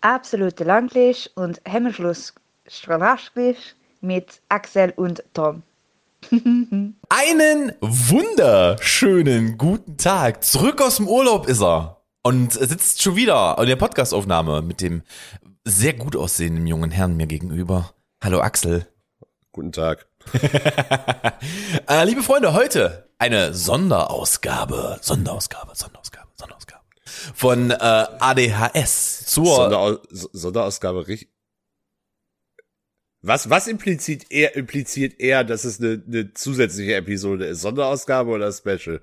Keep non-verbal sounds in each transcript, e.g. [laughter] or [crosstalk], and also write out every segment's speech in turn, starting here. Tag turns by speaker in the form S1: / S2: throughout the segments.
S1: absolute Langlisch und Hemmschluss mit Axel und Tom. [laughs]
S2: Einen wunderschönen guten Tag. Zurück aus dem Urlaub ist er. Und sitzt schon wieder in der Podcastaufnahme mit dem sehr gut aussehenden jungen Herrn mir gegenüber. Hallo Axel.
S3: Guten Tag. [laughs]
S2: äh, liebe Freunde, heute eine Sonderausgabe. Sonderausgabe, Sonderausgabe, Sonderausgabe. Von äh, ADHS zur
S3: Sonderaus Sonderausgabe richtig. Was, was impliziert er, impliziert er, dass es eine, eine zusätzliche Episode ist? Sonderausgabe oder Special?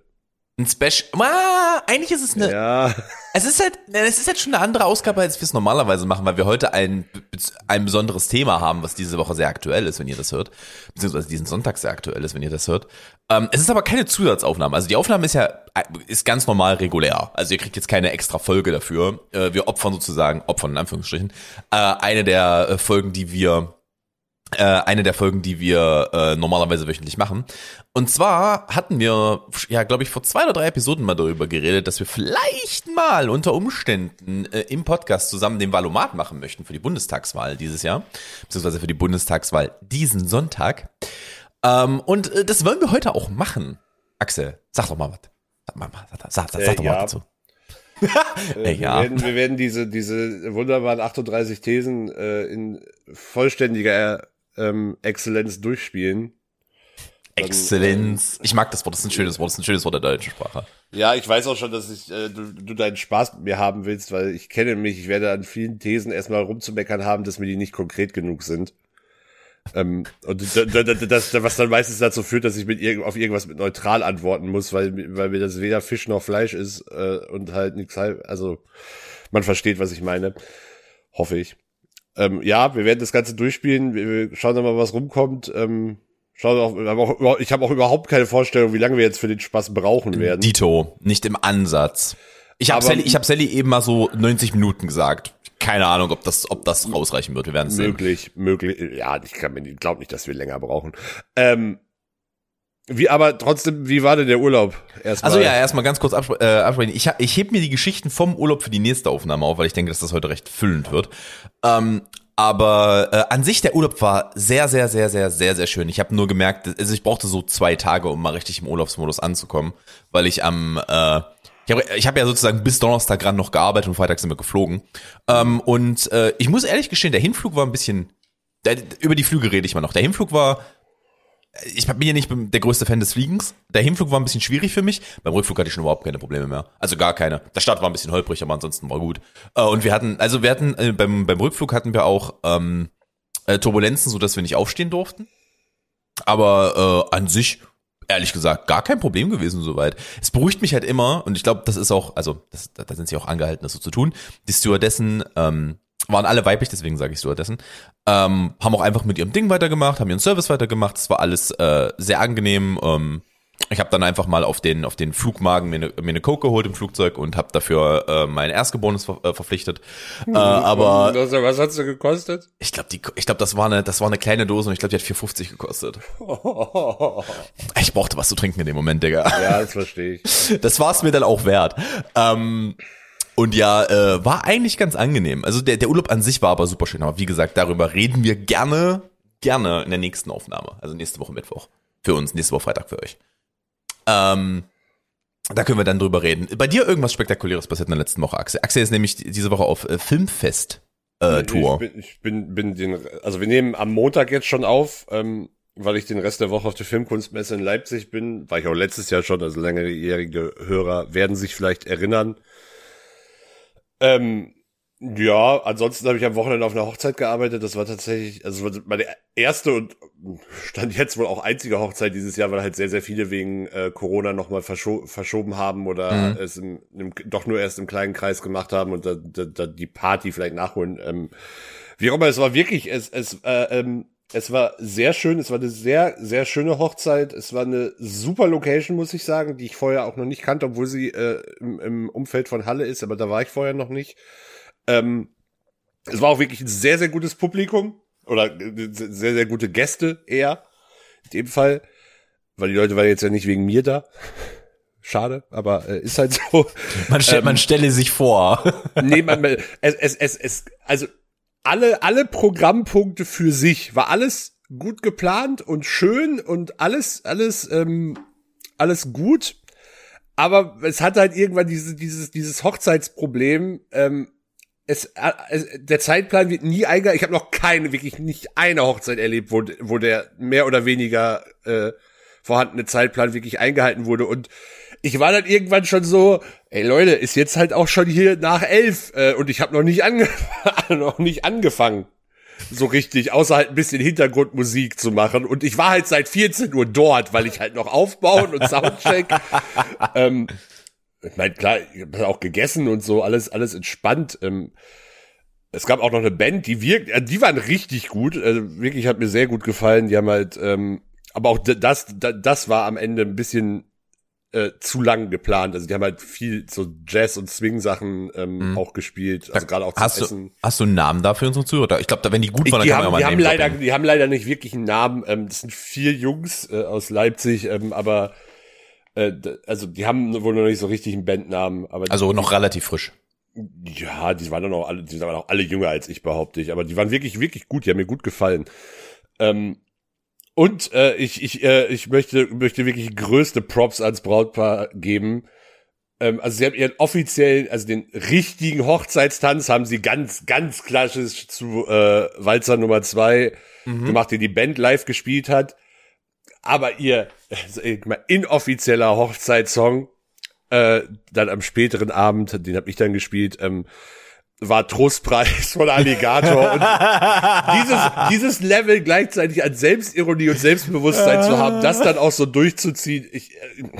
S2: Ein Special. Ah, eigentlich ist es eine.
S3: Ja.
S2: Es ist halt, es ist halt schon eine andere Ausgabe, als wir es normalerweise machen, weil wir heute ein, ein besonderes Thema haben, was diese Woche sehr aktuell ist, wenn ihr das hört. Beziehungsweise diesen Sonntag sehr aktuell ist, wenn ihr das hört. Ähm, es ist aber keine Zusatzaufnahme. Also die Aufnahme ist ja, ist ganz normal regulär. Also ihr kriegt jetzt keine extra Folge dafür. Äh, wir opfern sozusagen, opfern in Anführungsstrichen, äh, eine der äh, Folgen, die wir äh, eine der Folgen, die wir äh, normalerweise wöchentlich machen. Und zwar hatten wir, ja, glaube ich, vor zwei oder drei Episoden mal darüber geredet, dass wir vielleicht mal unter Umständen äh, im Podcast zusammen den Valomat machen möchten für die Bundestagswahl dieses Jahr, beziehungsweise für die Bundestagswahl diesen Sonntag. Ähm, und äh, das wollen wir heute auch machen. Axel, sag doch mal was. Sag, mal, sag, sag, sag, sag doch mal
S3: ja.
S2: was dazu. [laughs]
S3: Äh,
S2: ja.
S3: wir, werden, wir werden diese, diese wunderbaren 38 Thesen äh, in vollständiger ähm, Exzellenz durchspielen.
S2: Exzellenz. Ich mag das Wort, das ist ein schönes Wort, das ist ein schönes Wort der deutschen Sprache.
S3: Ja, ich weiß auch schon, dass ich, äh, du, du deinen Spaß mit mir haben willst, weil ich kenne mich, ich werde an vielen Thesen erstmal rumzumeckern haben, dass mir die nicht konkret genug sind. Ähm, und da, da, da, das, was dann meistens dazu führt, dass ich mit irg auf irgendwas mit neutral antworten muss, weil, weil mir das weder Fisch noch Fleisch ist äh, und halt nichts halb, also man versteht, was ich meine. Hoffe ich. Ähm, ja, wir werden das Ganze durchspielen, wir, wir schauen dann mal, was rumkommt. Ähm, schauen auch, ich habe auch überhaupt keine Vorstellung, wie lange wir jetzt für den Spaß brauchen werden.
S2: Dito, nicht im Ansatz. Ich habe Sally, ich hab Sally eben mal so 90 Minuten gesagt. Keine Ahnung, ob das, ob das ausreichen wird. Wir werden es sehen.
S3: Möglich, möglich. Ja, ich kann mir nicht, glaub nicht, dass wir länger brauchen. Ähm, wie, aber trotzdem, wie war denn der Urlaub? Erstmal.
S2: Also ja, erstmal ganz kurz abspre äh, absprechen. Ich, ich heb mir die Geschichten vom Urlaub für die nächste Aufnahme auf, weil ich denke, dass das heute recht füllend wird. Ähm, aber äh, an sich der Urlaub war sehr, sehr, sehr, sehr, sehr, sehr schön. Ich habe nur gemerkt, also ich brauchte so zwei Tage, um mal richtig im Urlaubsmodus anzukommen, weil ich am äh, ich habe ich hab ja sozusagen bis Donnerstag ran noch gearbeitet und Freitag sind wir geflogen. Ähm, und äh, ich muss ehrlich gestehen, der Hinflug war ein bisschen. Der, über die Flüge rede ich mal noch. Der Hinflug war ich bin ja nicht der größte Fan des Fliegens. Der Hinflug war ein bisschen schwierig für mich. Beim Rückflug hatte ich schon überhaupt keine Probleme mehr. Also gar keine. Der Start war ein bisschen holprig, aber ansonsten war gut. Äh, und wir hatten, also wir hatten, äh, beim, beim Rückflug hatten wir auch ähm, äh, Turbulenzen, so dass wir nicht aufstehen durften. Aber äh, an sich, ehrlich gesagt, gar kein Problem gewesen soweit. Es beruhigt mich halt immer, und ich glaube, das ist auch, also das, da sind sie auch angehalten, das so zu tun. Die Stewardessen ähm, waren alle weiblich, deswegen sage ich Stewardessen, ähm, haben auch einfach mit ihrem Ding weitergemacht, haben ihren Service weitergemacht. Es war alles äh, sehr angenehm. Ähm, ich habe dann einfach mal auf den auf den Flugmagen mir eine, mir eine Coke geholt im Flugzeug und habe dafür äh, mein Erstgeborenes ver äh, verpflichtet. Äh, aber
S3: was, hat's denn gekostet?
S2: ich glaube, die ich glaube, das war eine das war eine kleine Dose und ich glaube, die hat 4,50 gekostet. [laughs] Ich brauchte was zu trinken in dem Moment, Digga.
S3: ja, das verstehe ich.
S2: Das war es mir dann auch wert. Ähm, und ja, äh, war eigentlich ganz angenehm. Also der, der Urlaub an sich war aber super schön. Aber wie gesagt, darüber reden wir gerne, gerne in der nächsten Aufnahme. Also nächste Woche Mittwoch. Für uns, nächste Woche Freitag für euch. Ähm, da können wir dann drüber reden. Bei dir irgendwas Spektakuläres passiert in der letzten Woche, Axel. Axel ist nämlich diese Woche auf äh, Filmfest. Äh, Tour.
S3: Ich bin, ich bin, bin den, also wir nehmen am Montag jetzt schon auf, ähm, weil ich den Rest der Woche auf der Filmkunstmesse in Leipzig bin, war ich auch letztes Jahr schon, also längerjährige Hörer werden sich vielleicht erinnern. Ähm, ja, ansonsten habe ich am Wochenende auf einer Hochzeit gearbeitet. Das war tatsächlich, also das war meine erste und stand jetzt wohl auch einzige Hochzeit dieses Jahr, weil halt sehr, sehr viele wegen äh, Corona nochmal verscho verschoben haben oder
S2: Mhm.
S3: es im, im, doch nur erst im kleinen Kreis gemacht haben und da, da, da die Party vielleicht nachholen. Ähm, wie auch immer, es war wirklich, es, es, äh, ähm, es war sehr schön, es war eine sehr, sehr schöne Hochzeit. Es war eine super Location, muss ich sagen, die ich vorher auch noch nicht kannte, obwohl sie äh, im, im Umfeld von Halle ist, aber da war ich vorher noch nicht. Ähm, es war auch wirklich ein sehr, sehr gutes Publikum oder äh, sehr, sehr gute Gäste eher. In dem Fall, weil die Leute waren jetzt ja nicht wegen mir da. [laughs] Schade, aber äh, ist halt so.
S2: Man, stell,
S3: Ähm,
S2: man stelle sich vor.
S3: nee, man, [laughs] es, es, es, es, also alle, alle Programmpunkte für sich war alles gut geplant und schön und alles, alles, ähm, alles gut. Aber es hat halt irgendwann dieses, dieses, dieses Hochzeitsproblem. Ähm, es, äh, es, der Zeitplan wird nie eingehalten. Ich habe noch keine, wirklich nicht eine Hochzeit erlebt, wo, wo der mehr oder weniger äh, vorhandene Zeitplan wirklich eingehalten wurde. Und ich war dann irgendwann schon so, ey Leute, ist jetzt halt auch schon hier nach elf äh, und ich habe noch nicht ange [laughs] noch nicht angefangen so richtig, außer halt ein bisschen Hintergrundmusik zu machen. Und ich war halt seit 14 Uhr dort, weil ich halt noch aufbauen und Soundcheck. [laughs] ähm, ich meine, klar, ich habe auch gegessen und so, alles, alles entspannt. Ähm, es gab auch noch eine Band, die wirkt, äh, die waren richtig gut, also wirklich hat mir sehr gut gefallen. Die haben halt, ähm, aber auch das, das war am Ende ein bisschen äh, zu lang geplant. Also die haben halt viel so Jazz und Swing Sachen ähm, auch gespielt, also gerade auch zum
S2: Hast
S3: Essen.
S2: du, hast du einen Namen dafür unsere Zuhörer? Ich glaube, da wenn die gut waren, dann
S3: die
S2: kann man
S3: haben,
S2: ja
S3: die
S2: mal
S3: haben leider, die haben leider nicht wirklich einen Namen. Ähm, das sind vier Jungs äh, aus Leipzig, ähm, aber äh, also die haben wohl noch nicht so richtig einen Bandnamen. Aber
S2: Also
S3: die,
S2: noch relativ frisch.
S3: ja, die waren dann auch alle, die waren auch alle jünger als ich behaupte ich, aber die waren wirklich wirklich gut. Die haben mir gut gefallen. Ähm, und äh, ich ich äh, ich möchte möchte wirklich größte Props ans Brautpaar geben. Ähm, also sie haben ihren offiziellen, also den richtigen Hochzeitstanz haben sie ganz, ganz klassisch zu äh, Walzer Nummer zwei gemacht, den die Band live gespielt hat. Aber ihr also, mal, inoffizieller Hochzeitssong, äh, dann am späteren Abend, den habe ich dann gespielt, ähm, war Trostpreis von Alligator. und dieses, dieses Level gleichzeitig an Selbstironie und Selbstbewusstsein zu haben, das dann auch so durchzuziehen, ich, äh,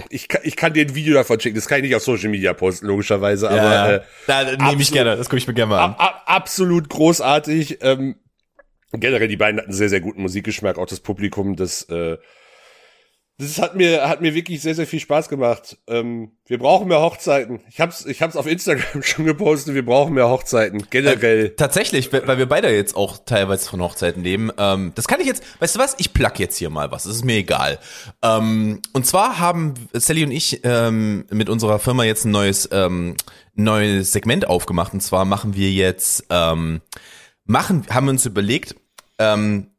S3: ich, kann- ich kann dir ein Video davon schicken. Das kann ich nicht auf Social Media posten, logischerweise, aber äh,
S2: da nehme ich gerne, das gucke ich mir gerne mal an.
S3: ab, absolut großartig. Ähm, generell, die beiden hatten sehr, sehr guten Musikgeschmack, auch das Publikum, das, äh, das hat mir, hat mir wirklich sehr, sehr viel Spaß gemacht. Ähm, wir brauchen mehr Hochzeiten. Ich hab's, ich hab's auf Instagram [laughs] schon gepostet, wir brauchen mehr Hochzeiten. Generell.
S2: Tatsächlich, weil wir beide jetzt auch teilweise von Hochzeiten leben. Ähm, das kann ich jetzt, weißt du was? Ich plug jetzt hier mal was. Das ist mir egal. Ähm, und zwar haben Sally und ich ähm, mit unserer Firma jetzt ein neues ähm, neues Segment aufgemacht. Und zwar machen wir jetzt ähm, machen, haben uns überlegt. Ähm,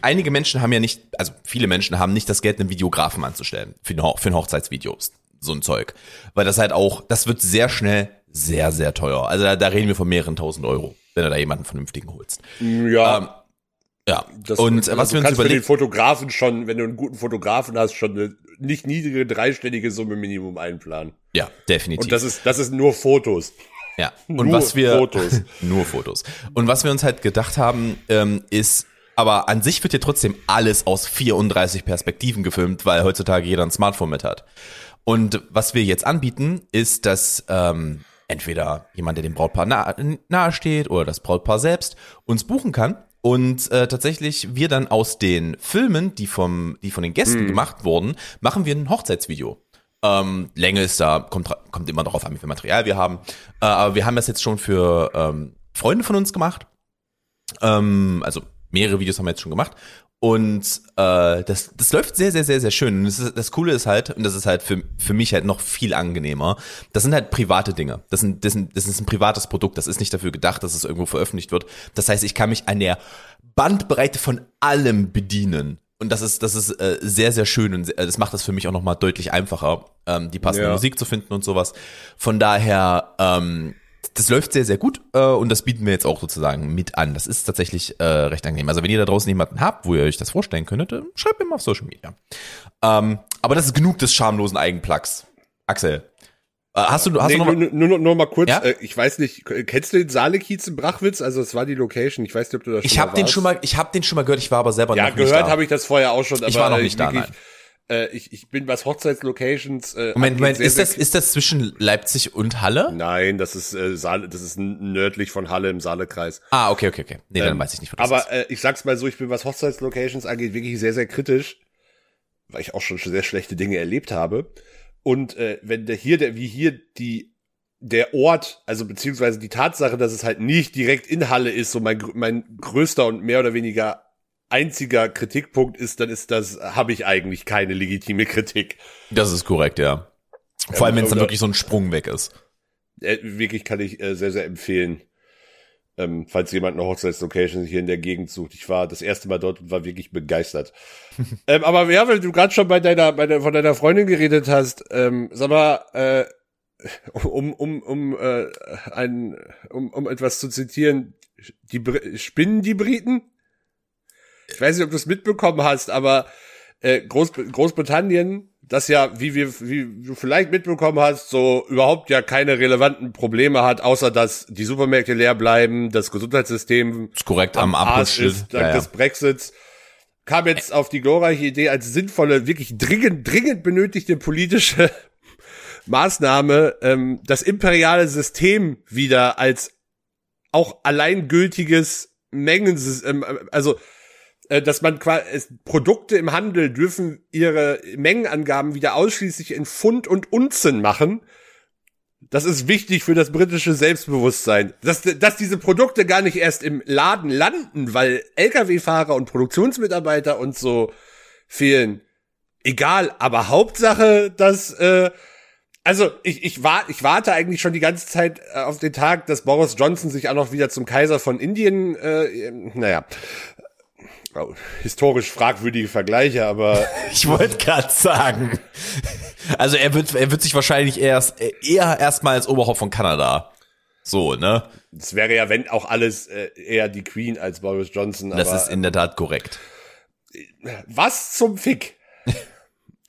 S2: einige Menschen haben ja nicht, also viele Menschen haben nicht das Geld, einen Videografen anzustellen für ein, für ein Hochzeitsvideo. So ein Zeug. Weil das halt auch, das wird sehr schnell sehr, sehr teuer. Also da, da reden wir von mehreren tausend Euro, wenn du da jemanden vernünftigen holst.
S3: Ja.
S2: Ähm, ja.
S3: das,
S2: und äh, was
S3: du
S2: wir uns
S3: kannst für den
S2: überlegt,
S3: Fotografen schon, wenn du einen guten Fotografen hast, schon eine nicht niedrige dreistellige Summe Minimum einplanen.
S2: ja, definitiv.
S3: Und das ist, das ist nur Fotos.
S2: Ja, [laughs] und
S3: Nur
S2: was wir
S3: Fotos. [laughs]
S2: nur Fotos. Und was wir uns halt gedacht haben, ähm, ist, aber an sich wird ja trotzdem alles aus 34 Perspektiven gefilmt, weil heutzutage jeder ein Smartphone mit hat. Und was wir jetzt anbieten, ist, dass ähm, entweder jemand, der dem Brautpaar nahe, nahe steht oder das Brautpaar selbst uns buchen kann. Und äh, tatsächlich wir dann aus den Filmen, die vom, die von den Gästen gemacht wurden, machen wir ein Hochzeitsvideo. Ähm, Länge ist da, kommt, kommt immer darauf an, wie viel Material wir haben. Äh, aber wir haben das jetzt schon für ähm, Freunde von uns gemacht. Ähm, also mehrere Videos haben wir jetzt schon gemacht. Und äh, das, das läuft sehr, sehr, sehr, sehr schön. Und das, ist, das Coole ist halt, und das ist halt für, für mich halt noch viel angenehmer, das sind halt private Dinge. Das, sind, das, sind, das ist ein privates Produkt. Das ist nicht dafür gedacht, dass es irgendwo veröffentlicht wird. Das heißt, ich kann mich an der Bandbreite von allem bedienen. Und das ist, das ist äh, sehr, sehr schön und sehr, das macht das für mich auch nochmal deutlich einfacher, ähm, die passende
S3: Ja.
S2: Musik zu finden und sowas. Von daher, ähm, das läuft sehr, sehr gut äh, und das bieten wir jetzt auch sozusagen mit an. Das ist tatsächlich äh, recht angenehm. Also wenn ihr da draußen jemanden habt, wo ihr euch das vorstellen könntet, äh, schreibt mir mal auf Social Media. Ähm, aber das ist genug des schamlosen Eigenplugs. Axel, äh, hast du, hast
S3: nee,
S2: du noch
S3: nur,
S2: mal,
S3: nur, nur, nur mal kurz,
S2: Ja?
S3: äh, ich weiß nicht, kennst du den Saalekiez in Brachwitz? Also es war die Location, ich weiß nicht, ob du das
S2: ich
S3: schon
S2: habe den schon mal, ich habe den schon mal gehört. Ich war aber selber
S3: Ja,
S2: noch nicht
S3: gehört
S2: da.
S3: habe ich das vorher auch schon, aber
S2: Ich war noch
S3: äh,
S2: nicht da,
S3: wirklich, äh, ich, ich bin was Hochzeitslocations. Äh,
S2: Moment,
S3: angeht,
S2: Moment,
S3: sehr,
S2: ist
S3: sehr
S2: das, ist das zwischen Leipzig und Halle?
S3: Nein, das ist äh, Saale, das ist nördlich von Halle im Saalekreis.
S2: Ah, okay, okay, okay. Nee, dann
S3: Ähm,
S2: weiß ich nicht, wo das ist.
S3: Aber äh, ich sag's mal so, ich bin was Hochzeitslocations angeht wirklich sehr sehr kritisch, weil ich auch schon sehr schlechte Dinge erlebt habe. Und äh, wenn der hier der wie hier die der Ort, also beziehungsweise die Tatsache, dass es halt nicht direkt in Halle ist, so mein mein größter und mehr oder weniger einziger Kritikpunkt ist, dann ist das habe ich eigentlich keine legitime Kritik.
S2: Das ist korrekt, ja. Vor allem, wenn es dann wirklich so ein Sprung weg ist.
S3: Wirklich kann ich äh, sehr, sehr empfehlen. Ähm, falls jemand eine Hochzeitslocation hier in der Gegend sucht. Ich war das erste Mal dort und war wirklich begeistert. [laughs] ähm, aber ja, weil du gerade schon bei deiner, bei der, von deiner Freundin geredet hast, ähm, sag mal, äh, um, um, um, äh, ein, um, um etwas zu zitieren, die Br spinnen die Briten? Ich weiß nicht, ob du es mitbekommen hast, aber äh, Groß Großbritannien, das ja, wie wir, wie du vielleicht mitbekommen hast, so überhaupt ja keine relevanten Probleme hat, außer dass die Supermärkte leer bleiben, das Gesundheitssystem
S2: Ist korrekt am,
S3: Arsch
S2: Abschluss.
S3: ist dank des Brexits, kam jetzt auf die glorreiche Idee als sinnvolle, wirklich dringend, dringend benötigte politische [laughs] Maßnahme, ähm, das imperiale System wieder als auch alleingültiges Mengen, ähm, also dass man quasi Produkte im Handel dürfen ihre Mengenangaben wieder ausschließlich in Pfund und Unzen machen. Das ist wichtig für das britische Selbstbewusstsein. Dass, dass diese Produkte gar nicht erst im Laden landen, weil Lkw-Fahrer und Produktionsmitarbeiter und so fehlen. Egal, aber Hauptsache, dass äh, also ich, ich, war, ich warte eigentlich schon die ganze Zeit äh, auf den Tag, dass Boris Johnson sich auch noch wieder zum Kaiser von Indien, äh, naja, historisch fragwürdige Vergleiche, aber [laughs]
S2: Ich wollte gerade sagen. Also er wird, er wird sich wahrscheinlich erst eher erstmal als Oberhaupt von Kanada. So, ne?
S3: es wäre ja, wenn auch alles äh, eher die Queen als Boris Johnson.
S2: Das ist in der Tat korrekt.
S3: was zum Fick [laughs]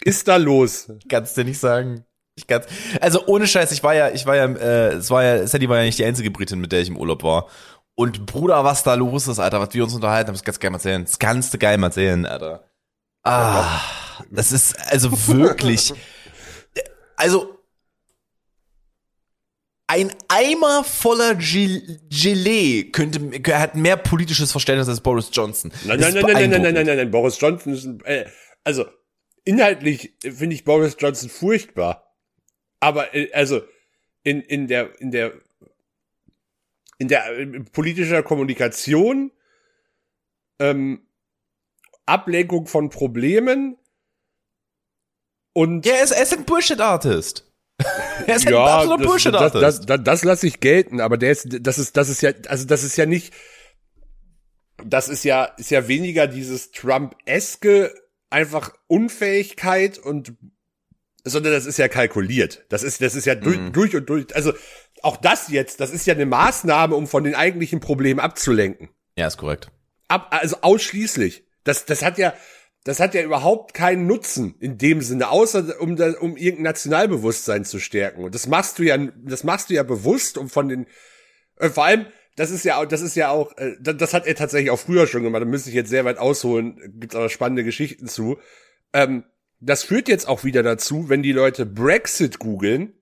S3: ist da los?
S2: Kannst du nicht sagen. Ich kann's, also ohne Scheiß, ich war ja, ich war ja, äh, es war ja, Sadie war ja nicht die einzige Britin, mit der ich im Urlaub war. Und Bruder, was da los ist, Alter, was wir uns unterhalten haben, das kannst du geil mal erzählen. Das kannst du geil mal erzählen, Alter. Ah, das ist also [laughs] wirklich, also ein Eimer voller Gel Gelee könnte, hat mehr politisches Verständnis als Boris Johnson.
S3: Nein, nein, nein, nein, nein, nein, nein, nein, nein, Boris Johnson ist ein, äh, also inhaltlich finde ich Boris Johnson furchtbar. Aber äh, also in in der in der in der äh, politischer Kommunikation ähm, Ablenkung von Problemen und
S2: Ja, er ist, er ist ein Bullshit-Artist. [laughs] er ist ein
S3: ja,
S2: absoluter
S3: das, das,
S2: Bullshit-Artist.
S3: das, das, das lasse ich gelten, aber der ist, das ist, das ist ja, also das ist ja nicht, das ist ja, ist ja weniger dieses Trump-eske einfach Unfähigkeit und, sondern das ist ja kalkuliert. Das ist, das ist ja durch, durch und durch, also auch das jetzt, das ist ja eine Maßnahme, um von den eigentlichen Problemen abzulenken.
S2: ja, ist korrekt.
S3: Ab, also ausschließlich. Das, das hat ja, das hat ja überhaupt keinen Nutzen in dem Sinne, außer um, um irgendein Nationalbewusstsein zu stärken. Und das machst du ja, das machst du ja bewusst, um von den, äh, vor allem, das ist ja, auch- das ist ja auch, äh, das, das hat er tatsächlich auch früher schon gemacht. Da müsste ich jetzt sehr weit ausholen, gibt's aber spannende Geschichten zu. Ähm, das führt jetzt auch wieder dazu, wenn die Leute Brexit googeln,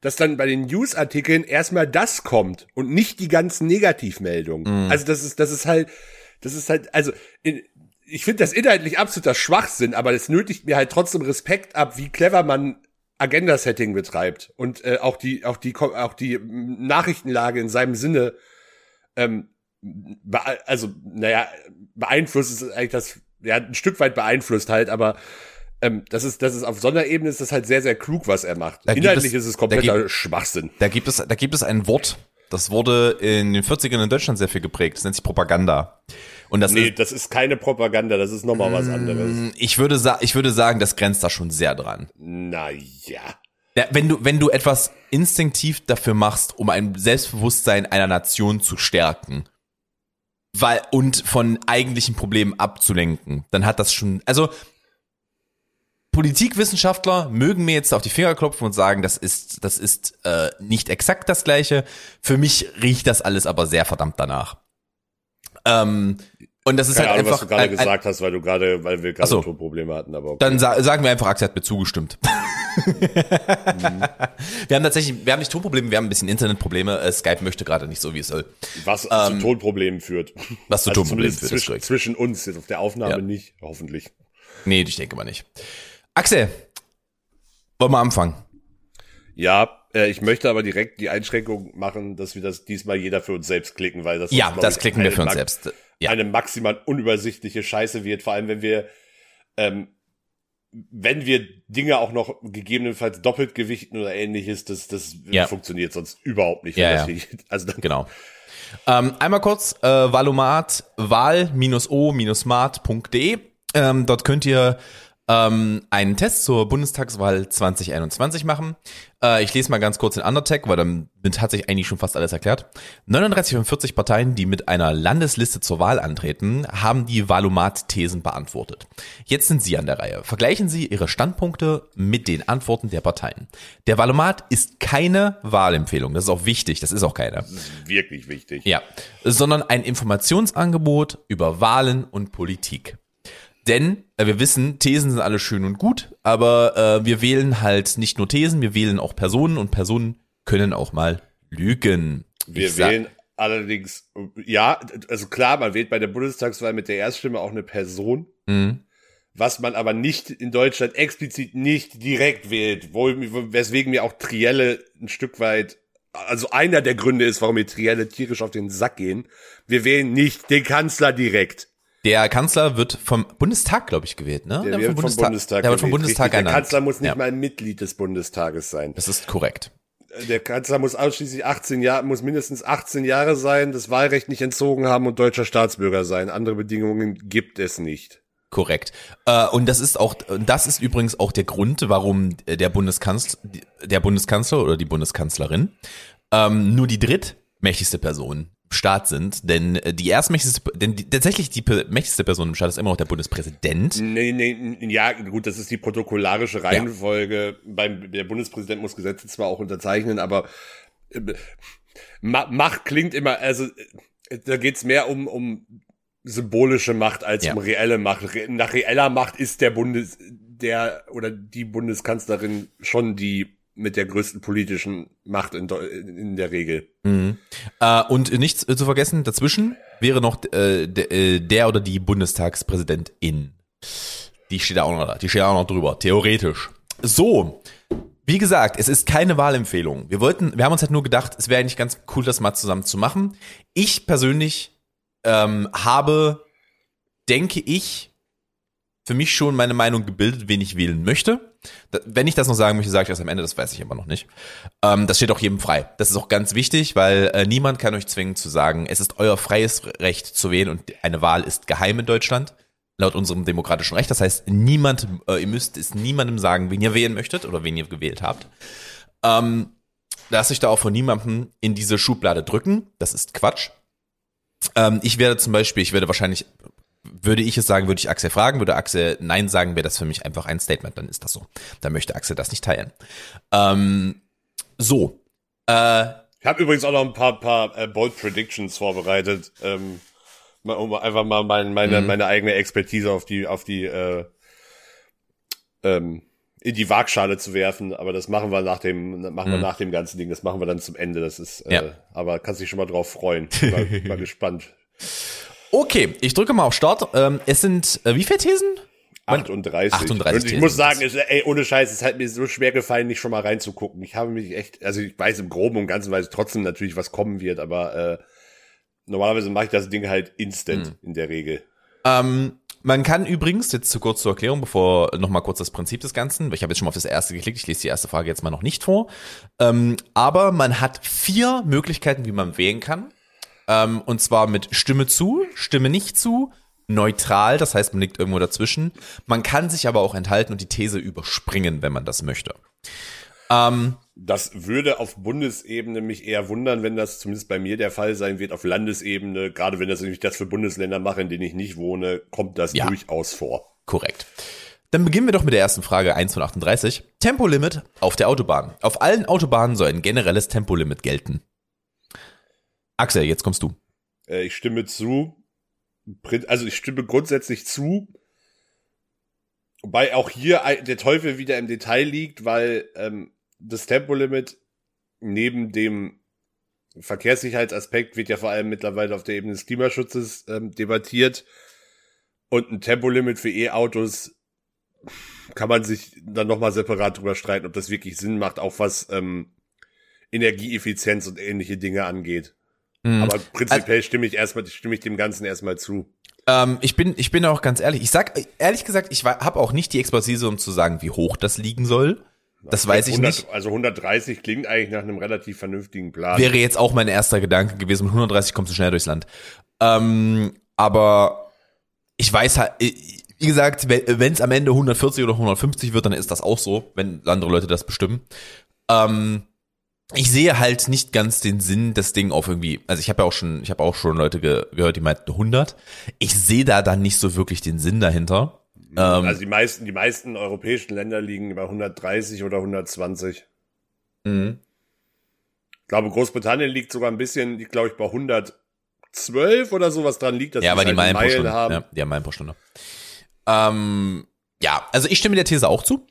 S3: dass dann bei den Newsartikeln erstmal das kommt und nicht die ganzen Negativmeldungen. Also das ist, das ist halt, das ist halt, also in, ich finde das inhaltlich absoluter Schwachsinn, aber es nötigt mir halt trotzdem Respekt ab, wie clever man Agenda-Setting betreibt und äh, auch die, auch die, auch die Nachrichtenlage in seinem Sinne, ähm, also naja, beeinflusst ist eigentlich das, ja ein Stück weit beeinflusst halt, aber ähm, das ist, das ist auf so einer Ebene ist das halt sehr, sehr klug, was er macht.
S2: Da gibt
S3: Inhaltlich
S2: es-
S3: ist es kompletter Schwachsinn.
S2: Da gibt es, da gibt es ein Wort, das wurde in den 40ern in Deutschland sehr viel geprägt. Das nennt sich Propaganda. Und das
S3: Nee,
S2: ist,
S3: das ist keine Propaganda, das ist nochmal was anderes.
S2: ich würde sagen, ich würde sagen, das grenzt da schon sehr dran.
S3: Na ja.
S2: Ja, wenn du, wenn du etwas instinktiv dafür machst, um ein Selbstbewusstsein einer Nation zu stärken, weil, und von eigentlichen Problemen abzulenken, dann hat das schon, also, Politikwissenschaftler mögen mir jetzt auf die Finger klopfen und sagen, das ist, das ist äh, nicht exakt das Gleiche. Für mich riecht das alles aber sehr verdammt danach. Ähm, und das ist
S3: Keine
S2: halt
S3: Ahnung,
S2: einfach
S3: was du gerade
S2: ein, ein,
S3: gesagt hast, weil du gerade, weil wir gerade
S2: so.
S3: Tonprobleme hatten, aber okay.
S2: dann sa sagen wir einfach, Axel hat mir zugestimmt. [laughs] Wir haben tatsächlich, wir haben nicht Tonprobleme, wir haben ein bisschen Internetprobleme. Äh, Skype möchte gerade nicht so, wie es soll.
S3: was zu Tonproblemen führt.
S2: ähm, Was zu
S3: also
S2: Tonproblemen führt,
S3: zwischen, zwischen uns, jetzt auf der Aufnahme
S2: Ja.
S3: nicht, hoffentlich.
S2: Nee, ich denke mal nicht. Axel, wollen wir anfangen?
S3: Ja, äh, ich möchte aber direkt die Einschränkung machen, dass wir das diesmal jeder für uns selbst klicken, weil das
S2: Ja, das klicken wir für uns selbst. Ja.
S3: Eine maximal unübersichtliche Scheiße wird, vor allem wenn wir ähm, wenn wir Dinge auch noch gegebenenfalls doppelt gewichten oder ähnliches, das, das
S2: Ja.
S3: funktioniert sonst überhaupt nicht.
S2: Ja, ja.
S3: Also dann,
S2: Genau. Ähm, einmal kurz, äh, Valomat, val-o-mart.de. Ähm, dort könnt ihr ähm, einen Test zur Bundestagswahl 2021 machen. Äh, ich lese mal ganz kurz den Undertag, weil damit hat sich eigentlich schon fast alles erklärt. 39 von 40 Parteien, die mit einer Landesliste zur Wahl antreten, haben die Valomat-Thesen beantwortet. Jetzt sind Sie an der Reihe. Vergleichen Sie Ihre Standpunkte mit den Antworten der Parteien. Der Valomat ist keine Wahlempfehlung. Das ist auch wichtig. Das ist auch keine.
S3: das ist wirklich wichtig.
S2: Ja, sondern ein Informationsangebot über Wahlen und Politik. Denn äh, wir wissen, Thesen sind alle schön und gut, aber äh, wir wählen halt nicht nur Thesen, wir wählen auch Personen und Personen können auch mal lügen.
S3: Wir
S2: sag-
S3: wählen allerdings, ja, also klar, man wählt bei der Bundestagswahl mit der Erststimme auch eine Person,
S2: Mhm.
S3: was man aber nicht in Deutschland explizit nicht direkt wählt, wo, weswegen mir auch Trielle ein Stück weit, also einer der Gründe ist, warum mir Trielle tierisch auf den Sack gehen. Wir wählen nicht den Kanzler direkt.
S2: Der Kanzler wird vom Bundestag, glaube ich, gewählt, ne?
S3: Der, wird vom Bundestag.
S2: Der wird vom Bundestag
S3: richtig. Der
S2: ernannt.
S3: Kanzler muss nicht
S2: ja,
S3: mal ein Mitglied des Bundestages sein.
S2: Das ist korrekt.
S3: Der Kanzler muss ausschließlich 18 Jahre, muss mindestens 18 Jahre sein, das Wahlrecht nicht entzogen haben und deutscher Staatsbürger sein. Andere Bedingungen gibt es nicht.
S2: Korrekt. Äh, und das ist auch, das ist übrigens auch der Grund, warum der Bundeskanzler, der Bundeskanzler oder die Bundeskanzlerin ähm, nur die drittmächtigste Person Staat sind. Denn äh, die erstmächtigste, denn die, tatsächlich die mächtigste Person im Staat ist immer noch der Bundespräsident.
S3: Nee, nee, ja, gut, das ist die protokollarische Reihenfolge. Beim, der Bundespräsident muss Gesetze zwar auch unterzeichnen, aber äh, Ma Macht klingt immer, also äh, da geht's mehr um, um symbolische Macht als
S2: Ja.
S3: um reelle Macht. Nach reeller Macht ist der Bundes, der oder die Bundeskanzlerin schon die mit der größten politischen Macht in, in der Regel.
S2: Mhm. Äh, und nicht zu vergessen, dazwischen wäre noch äh, äh, der oder die Bundestagspräsidentin. Die steht auch noch da. Die steht auch noch drüber. Theoretisch. So. Wie gesagt, es ist keine Wahlempfehlung. Wir wollten, wir haben uns halt nur gedacht, es wäre eigentlich ganz cool, das mal zusammen zu machen. Ich persönlich ähm, habe, denke ich, für mich schon meine Meinung gebildet, wen ich wählen möchte. Wenn ich das noch sagen möchte, sage ich das am Ende, das weiß ich aber noch nicht. Ähm, das steht auch jedem frei. Das ist auch ganz wichtig, weil äh, niemand kann euch zwingen zu sagen, es ist euer freies Recht zu wählen und eine Wahl ist geheim in Deutschland, laut unserem demokratischen Recht. Das heißt, niemand, äh, ihr müsst es niemandem sagen, wen ihr wählen möchtet oder wen ihr gewählt habt. Ähm, lasst euch da auch von niemandem in diese Schublade drücken. Das ist Quatsch. Ähm, ich werde zum Beispiel, ich werde wahrscheinlich, würde ich es sagen, würde ich Axel fragen, würde Axel Nein sagen, wäre das für mich einfach ein Statement, dann ist das so. Dann möchte Axel das nicht teilen. Ähm, so. Äh,
S3: Ich habe übrigens auch noch ein paar, paar äh, Bold Predictions vorbereitet, ähm, mal- um einfach mal mein, meine,
S2: Mhm.
S3: meine eigene Expertise auf die, auf die, äh, ähm, in die Waagschale zu werfen. Aber das machen wir nach dem, machen wir
S2: Mhm.
S3: nach dem ganzen Ding. Das machen wir dann zum Ende. Das ist, äh,
S2: Ja.
S3: aber kannst dich schon mal drauf freuen. Bin Mal, [laughs] bin mal gespannt.
S2: Okay, ich drücke mal auf Start. Ähm, es sind, äh, wie viele Thesen?
S3: 38.
S2: 38
S3: Und ich
S2: Thesen
S3: muss sagen, es, ey, ohne Scheiß, es hat mir so schwer gefallen, nicht schon mal reinzugucken. Ich habe mich echt, also ich weiß im Groben und Ganzen weiß ich trotzdem natürlich, was kommen wird, aber äh, normalerweise mache ich das Ding halt instant
S2: Hm.
S3: in der Regel.
S2: Ähm, man kann übrigens, jetzt zu kurz zur Erklärung, bevor nochmal kurz das Prinzip des Ganzen, ich habe jetzt schon mal auf das erste geklickt, ich lese die erste Frage jetzt mal noch nicht vor, ähm, aber man hat vier Möglichkeiten, wie man wählen kann. Ähm, und zwar mit Stimme zu, Stimme nicht zu, neutral, das heißt, man liegt irgendwo dazwischen. Man kann sich aber auch enthalten und die These überspringen, wenn man das möchte. Ähm,
S3: Das würde auf Bundesebene mich eher wundern, wenn das zumindest bei mir der Fall sein wird. Auf Landesebene, gerade wenn das nämlich das für Bundesländer mache, in denen ich nicht wohne, kommt das
S2: Ja.
S3: durchaus vor.
S2: Korrekt. Dann beginnen wir doch mit der ersten Frage 1 von 38. Tempolimit auf der Autobahn. Auf allen Autobahnen soll ein generelles Tempolimit gelten. Axel, jetzt kommst du.
S3: Äh, ich stimme zu. Also ich stimme grundsätzlich zu. Wobei auch hier der Teufel wieder im Detail liegt, weil ähm, das Tempolimit neben dem Verkehrssicherheitsaspekt wird ja vor allem mittlerweile auf der Ebene des Klimaschutzes ähm, debattiert. Und ein Tempolimit für E-Autos kann man sich dann nochmal separat drüber streiten, ob das wirklich Sinn macht, auch was ähm, Energieeffizienz und ähnliche Dinge angeht.
S2: Mhm.
S3: Aber prinzipiell stimme ich erstmal, stimme ich dem Ganzen erstmal zu.
S2: Ähm, ich bin, ich bin auch ganz ehrlich. Ich sag ehrlich gesagt, ich habe auch nicht die Expertise, um zu sagen, wie hoch das liegen soll. Das weiß ich
S3: 100,
S2: nicht.
S3: Also 130 klingt eigentlich nach einem relativ vernünftigen Plan.
S2: Wäre jetzt auch mein erster Gedanke gewesen. Mit 130 kommst du schnell durchs Land. Ähm, aber ich weiß halt, wie gesagt, wenn es am Ende 140 oder 150 wird, dann ist das auch so, wenn andere Leute das bestimmen. Ähm, ich sehe halt nicht ganz den Sinn, das Ding auf irgendwie, also ich habe ja auch schon, ich habe auch schon Leute ge gehört, die meinten 100. Ich sehe da dann nicht so wirklich den Sinn dahinter. Ähm,
S3: also die meisten, die meisten europäischen Länder liegen bei 130 oder 120.
S2: Mhm.
S3: Ich glaube, Großbritannien liegt sogar ein bisschen, ich glaube ich, bei 112 oder sowas dran liegt, dass
S2: ja, aber die
S3: halt
S2: Meilen pro
S3: Meilen
S2: Stunde.
S3: haben.
S2: Ja, die haben Meilen pro Stunde. Ähm, ja, also ich stimme der These auch zu.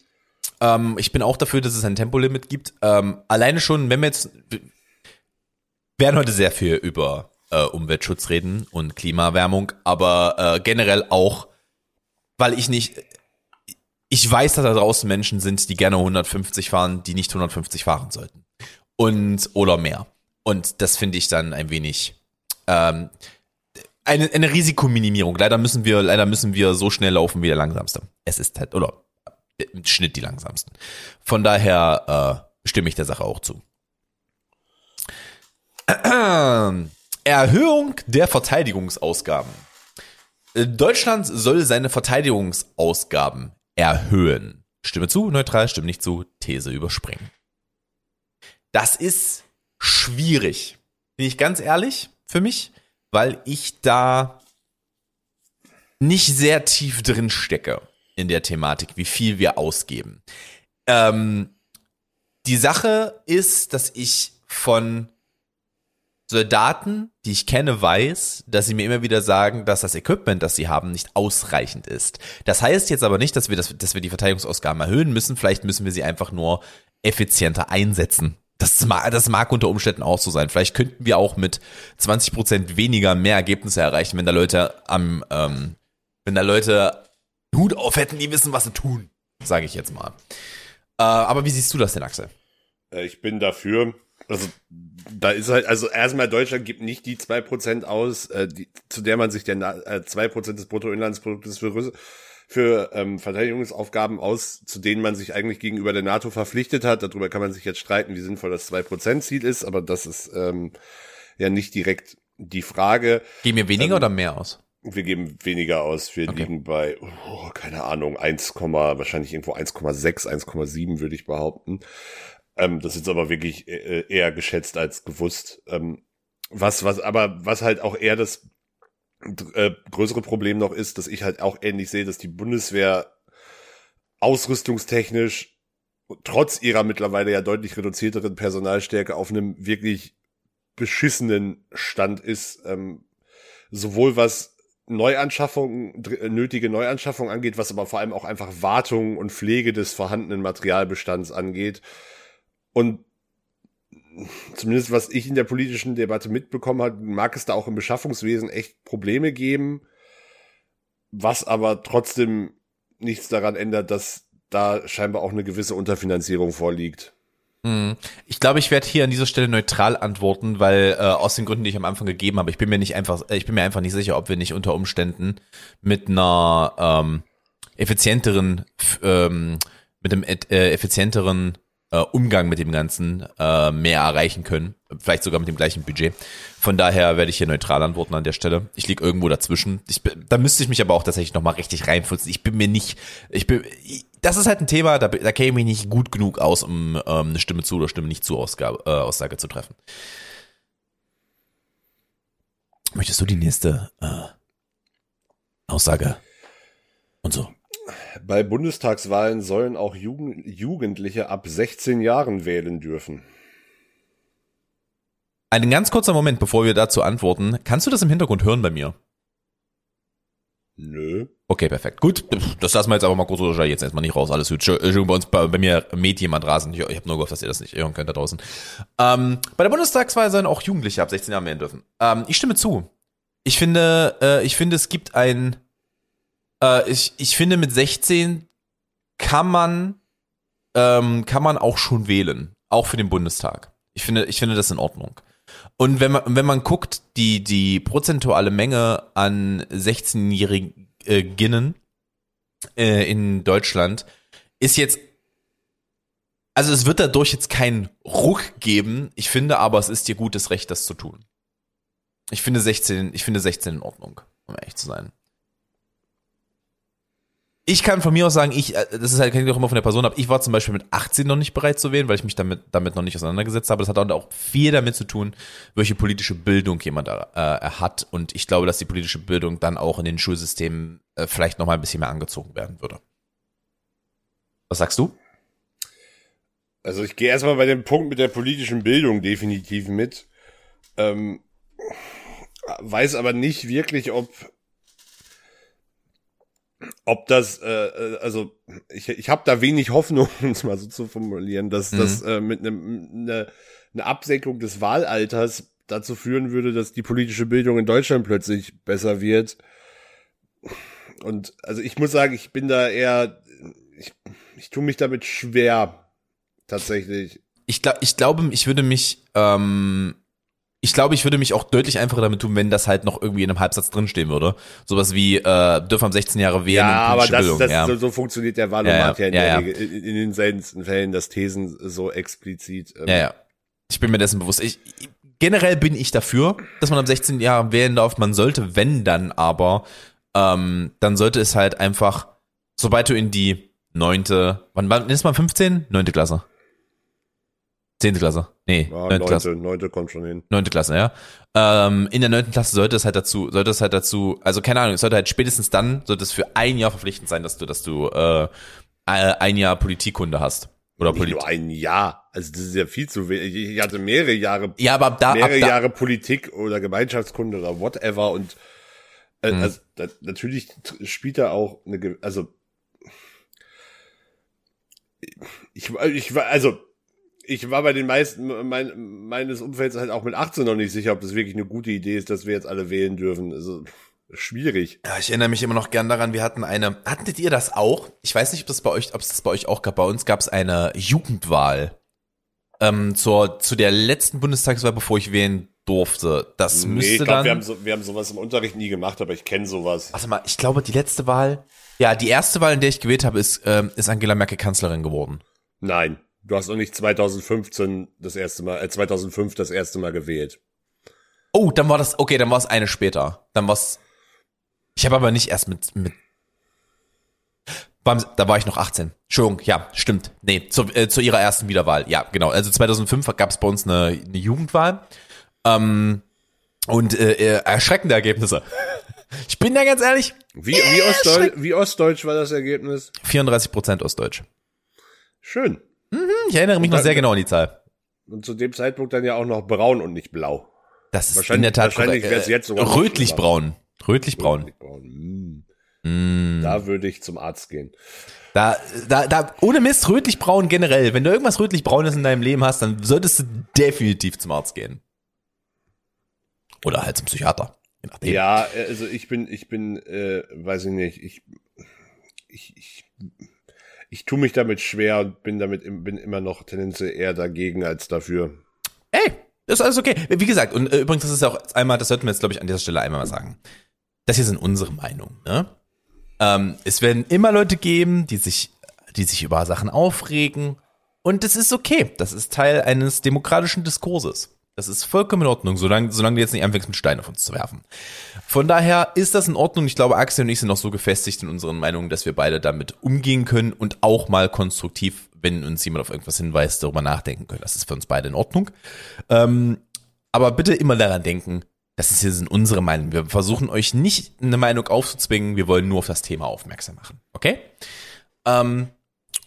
S2: Ähm, ich bin auch dafür, dass es ein Tempolimit gibt. Ähm, alleine schon, wenn wir jetzt, wir werden heute sehr viel über äh, Umweltschutz reden und Klimaerwärmung, aber äh, generell auch, weil ich nicht, ich weiß, dass da draußen Menschen sind, die gerne 150 fahren, die nicht 150 fahren sollten. Und, oder mehr. Und das finde ich dann ein wenig, ähm, eine, eine Risikominimierung. Leider müssen wir, leider müssen wir so schnell laufen wie der langsamste. Es ist halt, oder im Schnitt die langsamsten. Von daher äh, stimme ich der Sache auch zu. [clears throat] Erhöhung der Verteidigungsausgaben. Äh, Deutschland soll seine Verteidigungsausgaben erhöhen. Stimme zu, neutral, stimme nicht zu, These überspringen. Das ist schwierig. Bin ich ganz ehrlich für mich, weil ich da nicht sehr tief drin stecke in der Thematik, wie viel wir ausgeben. Ähm, die Sache ist, dass ich von Soldaten, die ich kenne, weiß, dass sie mir immer wieder sagen, dass das Equipment, das sie haben, nicht ausreichend ist. Das heißt jetzt aber nicht, dass wir, das, dass wir die Verteidigungsausgaben erhöhen müssen. Vielleicht müssen wir sie einfach nur effizienter einsetzen. Das mag, das mag unter Umständen auch so sein. Vielleicht könnten wir auch mit 20 Prozent weniger mehr Ergebnisse erreichen, wenn da Leute am, ähm, wenn da Leute Hut auf hätten, die wissen, was sie tun, sage ich jetzt mal. Äh, aber wie siehst du das denn, Axel?
S3: Äh, Ich bin dafür. Also da ist halt, also erstmal Deutschland gibt nicht die zwei Prozent aus, äh, die, zu der man sich der äh, zwei Prozent des Bruttoinlandsproduktes für, für ähm, Verteidigungsaufgaben aus, zu denen man sich eigentlich gegenüber der NATO verpflichtet hat. Darüber kann man sich jetzt streiten, wie sinnvoll das zwei Prozent Ziel ist, aber das ist ähm, ja nicht direkt die Frage.
S2: Geben wir weniger
S3: Ähm,
S2: oder mehr aus?
S3: Wir geben weniger aus. Wir
S2: Okay.
S3: liegen bei, oh, keine Ahnung, 1, wahrscheinlich irgendwo 1,6, 1,7 würde ich behaupten. Ähm, das ist aber wirklich äh, eher geschätzt als gewusst. Ähm, was, was, aber was halt auch eher das äh, größere Problem noch ist, dass ich halt auch ähnlich sehe, dass die Bundeswehr ausrüstungstechnisch trotz ihrer mittlerweile ja deutlich reduzierteren Personalstärke auf einem wirklich beschissenen Stand ist, ähm, sowohl was Neuanschaffungen, dr- nötige Neuanschaffungen angeht, was aber vor allem auch einfach Wartung und Pflege des vorhandenen Materialbestands angeht. Und zumindest was ich in der politischen Debatte mitbekommen habe, mag es da auch im Beschaffungswesen echt Probleme geben, was aber trotzdem nichts daran ändert, dass da scheinbar auch eine gewisse Unterfinanzierung vorliegt.
S2: Mhm. Ich glaube, ich werde hier an dieser Stelle neutral antworten, weil äh, aus den Gründen, die ich am Anfang gegeben habe, ich bin mir nicht einfach, äh, ich bin mir einfach nicht sicher, ob wir nicht unter Umständen mit einer ähm, effizienteren, ähm, mit einem äh, effizienteren äh, Umgang mit dem Ganzen äh, mehr erreichen können, vielleicht sogar mit dem gleichen Budget. Von daher werde ich hier neutral antworten an der Stelle. Ich lieg irgendwo dazwischen. Ich, da müsste ich mich aber auch tatsächlich noch mal richtig reinfutzen. Ich bin mir nicht, ich bin, ich, das ist halt ein Thema, da, da kenne ich nicht gut genug aus, um ähm, eine Stimme zu oder Stimme nicht zu Ausgabe, äh, Aussage zu treffen. Möchtest du die nächste äh, Aussage und so?
S3: Bei Bundestagswahlen sollen auch Jugend Jugendliche ab 16 Jahren wählen dürfen.
S2: Ein ganz kurzer Moment, bevor wir dazu antworten. Kannst du das im Hintergrund hören bei mir?
S3: Nö.
S2: Okay, perfekt. Gut, das lassen wir jetzt aber mal kurz oder jetzt erstmal nicht raus. Alles gut. Entschuldigung, bei uns, bei, bei mir mäht jemand Rasen. Ich, ich habe nur gehofft, dass ihr das nicht hören könnt da draußen. Ähm, bei der Bundestagswahl sollen auch Jugendliche ab 16 Jahren wählen dürfen. Ähm, ich stimme zu. Ich finde, äh, ich finde, es gibt ein, äh, ich, ich finde, mit 16 kann man, ähm, kann man auch schon wählen. Auch für den Bundestag. Ich finde, ich finde das in Ordnung. Und wenn man, wenn man guckt, die, die prozentuale Menge an 16-Jährigen äh, in Deutschland ist jetzt, also es wird dadurch jetzt keinen Ruck geben. Ich finde aber, es ist dir gutes Recht, das zu tun. Ich finde 16, ich finde 16 in Ordnung, um ehrlich zu sein. Ich kann von mir aus sagen, ich, äh, das ist halt, hängt auch immer von der Person ab. Ich war zum Beispiel mit 18 noch nicht bereit zu wählen, weil ich mich damit, damit noch nicht auseinandergesetzt habe. Das hat auch viel damit zu tun, welche politische Bildung jemand äh, hat. Und ich glaube, dass die politische Bildung dann auch in den Schulsystemen äh, vielleicht noch mal ein bisschen mehr angezogen werden würde. Was sagst du?
S3: Also ich gehe erstmal bei dem Punkt mit der politischen Bildung definitiv mit. Ähm, weiß aber nicht wirklich, ob ob das, äh, äh also ich, ich habe da wenig Hoffnung, [laughs] um es mal so zu formulieren, dass mhm. das äh, mit einem eine, eine Absenkung des Wahlalters dazu führen würde, dass die politische Bildung in Deutschland plötzlich besser wird. Und also ich muss sagen, ich bin da eher, ich, ich tue mich damit schwer, tatsächlich.
S2: Ich, glaube, ich glaube, ich würde mich ähm, ich glaube, ich würde mich auch deutlich einfacher damit tun, wenn das halt noch irgendwie in einem Halbsatz drinstehen würde. Sowas wie, äh, dürfen am 16 Jahre wählen.
S3: Ja, aber das, das ja. So, so funktioniert der Wahlomat ja, ja, in,
S2: ja,
S3: Regel, in, den seltensten Fällen, dass Thesen so explizit.
S2: Ähm, ja, ja. Ich bin mir dessen bewusst. Ich, generell bin ich dafür, dass man am 16 Jahre wählen darf. Man sollte, wenn dann aber, ähm, dann sollte es halt einfach, sobald du in die neunte, wann, wann ist man 15? Neunte Klasse. Zehnte Klasse. Nee,
S3: ja, neunte, Klasse. Neunte kommt schon hin.
S2: Neunte Klasse, ja. Ähm, in der neunten Klasse sollte es halt dazu, sollte es halt dazu, also keine Ahnung, es sollte halt spätestens dann, sollte es für ein Jahr verpflichtend sein, dass du, dass du äh, ein Jahr Politikkunde hast. Oder
S3: Nicht Polit nur ein Jahr. Also das ist ja viel zu wenig. Ich hatte mehrere Jahre,
S2: ja, aber ab da,
S3: mehrere
S2: ab da,
S3: Jahre Politik oder Gemeinschaftskunde oder whatever und äh, mhm. also da, natürlich spielt da auch eine, also ich, ich war, also ich war bei den meisten mein, meines Umfelds halt auch mit 18 noch nicht sicher, ob das wirklich eine gute Idee ist, dass wir jetzt alle wählen dürfen. Also schwierig.
S2: Ja, ich erinnere mich immer noch gern daran, wir hatten eine, hattet ihr das auch? Ich weiß nicht, ob das bei euch, ob es das bei euch auch gab. Bei uns gab es eine Jugendwahl ähm, zur, zu der letzten Bundestagswahl, bevor ich wählen durfte. Das nee, müsste ich glaub, dann.
S3: Wir haben, so, wir haben sowas im Unterricht nie gemacht, aber ich kenne sowas.
S2: Warte mal, ich glaube, die letzte Wahl, ja, die erste Wahl, in der ich gewählt habe, ist, ähm, ist Angela Merkel Kanzlerin geworden.
S3: Nein. Du hast noch nicht 2015 das erste Mal, äh, 2005 das erste Mal gewählt.
S2: Oh, dann war das, okay, dann war es eine später. Dann war's, ich habe aber nicht erst mit, mit, beim, da war ich noch 18. Entschuldigung, ja, stimmt. Nee, zu, äh, zu ihrer ersten Wiederwahl. Ja, genau. Also 2005 gab es bei uns eine, eine Jugendwahl. Ähm, und äh, äh erschreckende Ergebnisse. [laughs] Ich bin da ganz ehrlich.
S3: Wie, wie, Ostdeutsch, wie Ostdeutsch war das Ergebnis?
S2: 34 Prozent Ostdeutsch.
S3: Schön.
S2: Mhm, ich erinnere mich noch sehr genau an die Zahl.
S3: Und zu dem Zeitpunkt dann ja auch noch braun und nicht blau.
S2: Das ist in der Tat
S3: wahrscheinlich
S2: korrekt.
S3: Jetzt
S2: sogar rötlich-braun. Rötlich-braun.
S3: Rötlich mm. Da würde ich zum Arzt gehen.
S2: Da, da, da, ohne Mist, rötlich-braun generell. Wenn du irgendwas rötlich-braunes in deinem Leben hast, dann solltest du definitiv zum Arzt gehen. Oder halt zum Psychiater. Je nachdem.
S3: Ja, also ich bin, ich bin, äh, weiß ich nicht, ich, ich, ich ich tue mich damit schwer und bin damit bin immer noch tendenziell eher dagegen als dafür.
S2: Ey, ist alles okay. Wie gesagt, und äh, übrigens, das ist auch einmal, das sollten wir jetzt, glaube ich, an dieser Stelle einmal mal sagen. Das hier sind unsere Meinungen, ne? Ähm, es werden immer Leute geben, die sich, die sich über Sachen aufregen. Und das ist okay. Das ist Teil eines demokratischen Diskurses. Das ist vollkommen in Ordnung, solange, solange du jetzt nicht anfängst, mit Steinen auf uns zu werfen. Von daher ist das in Ordnung. Ich glaube, Axel und ich sind noch so gefestigt in unseren Meinungen, dass wir beide damit umgehen können und auch mal konstruktiv, wenn uns jemand auf irgendwas hinweist, darüber nachdenken können. Das ist für uns beide in Ordnung. Ähm, aber bitte immer daran denken, das ist jetzt unsere Meinung. Wir versuchen euch nicht eine Meinung aufzuzwingen, wir wollen nur auf das Thema aufmerksam machen. Okay? Ähm,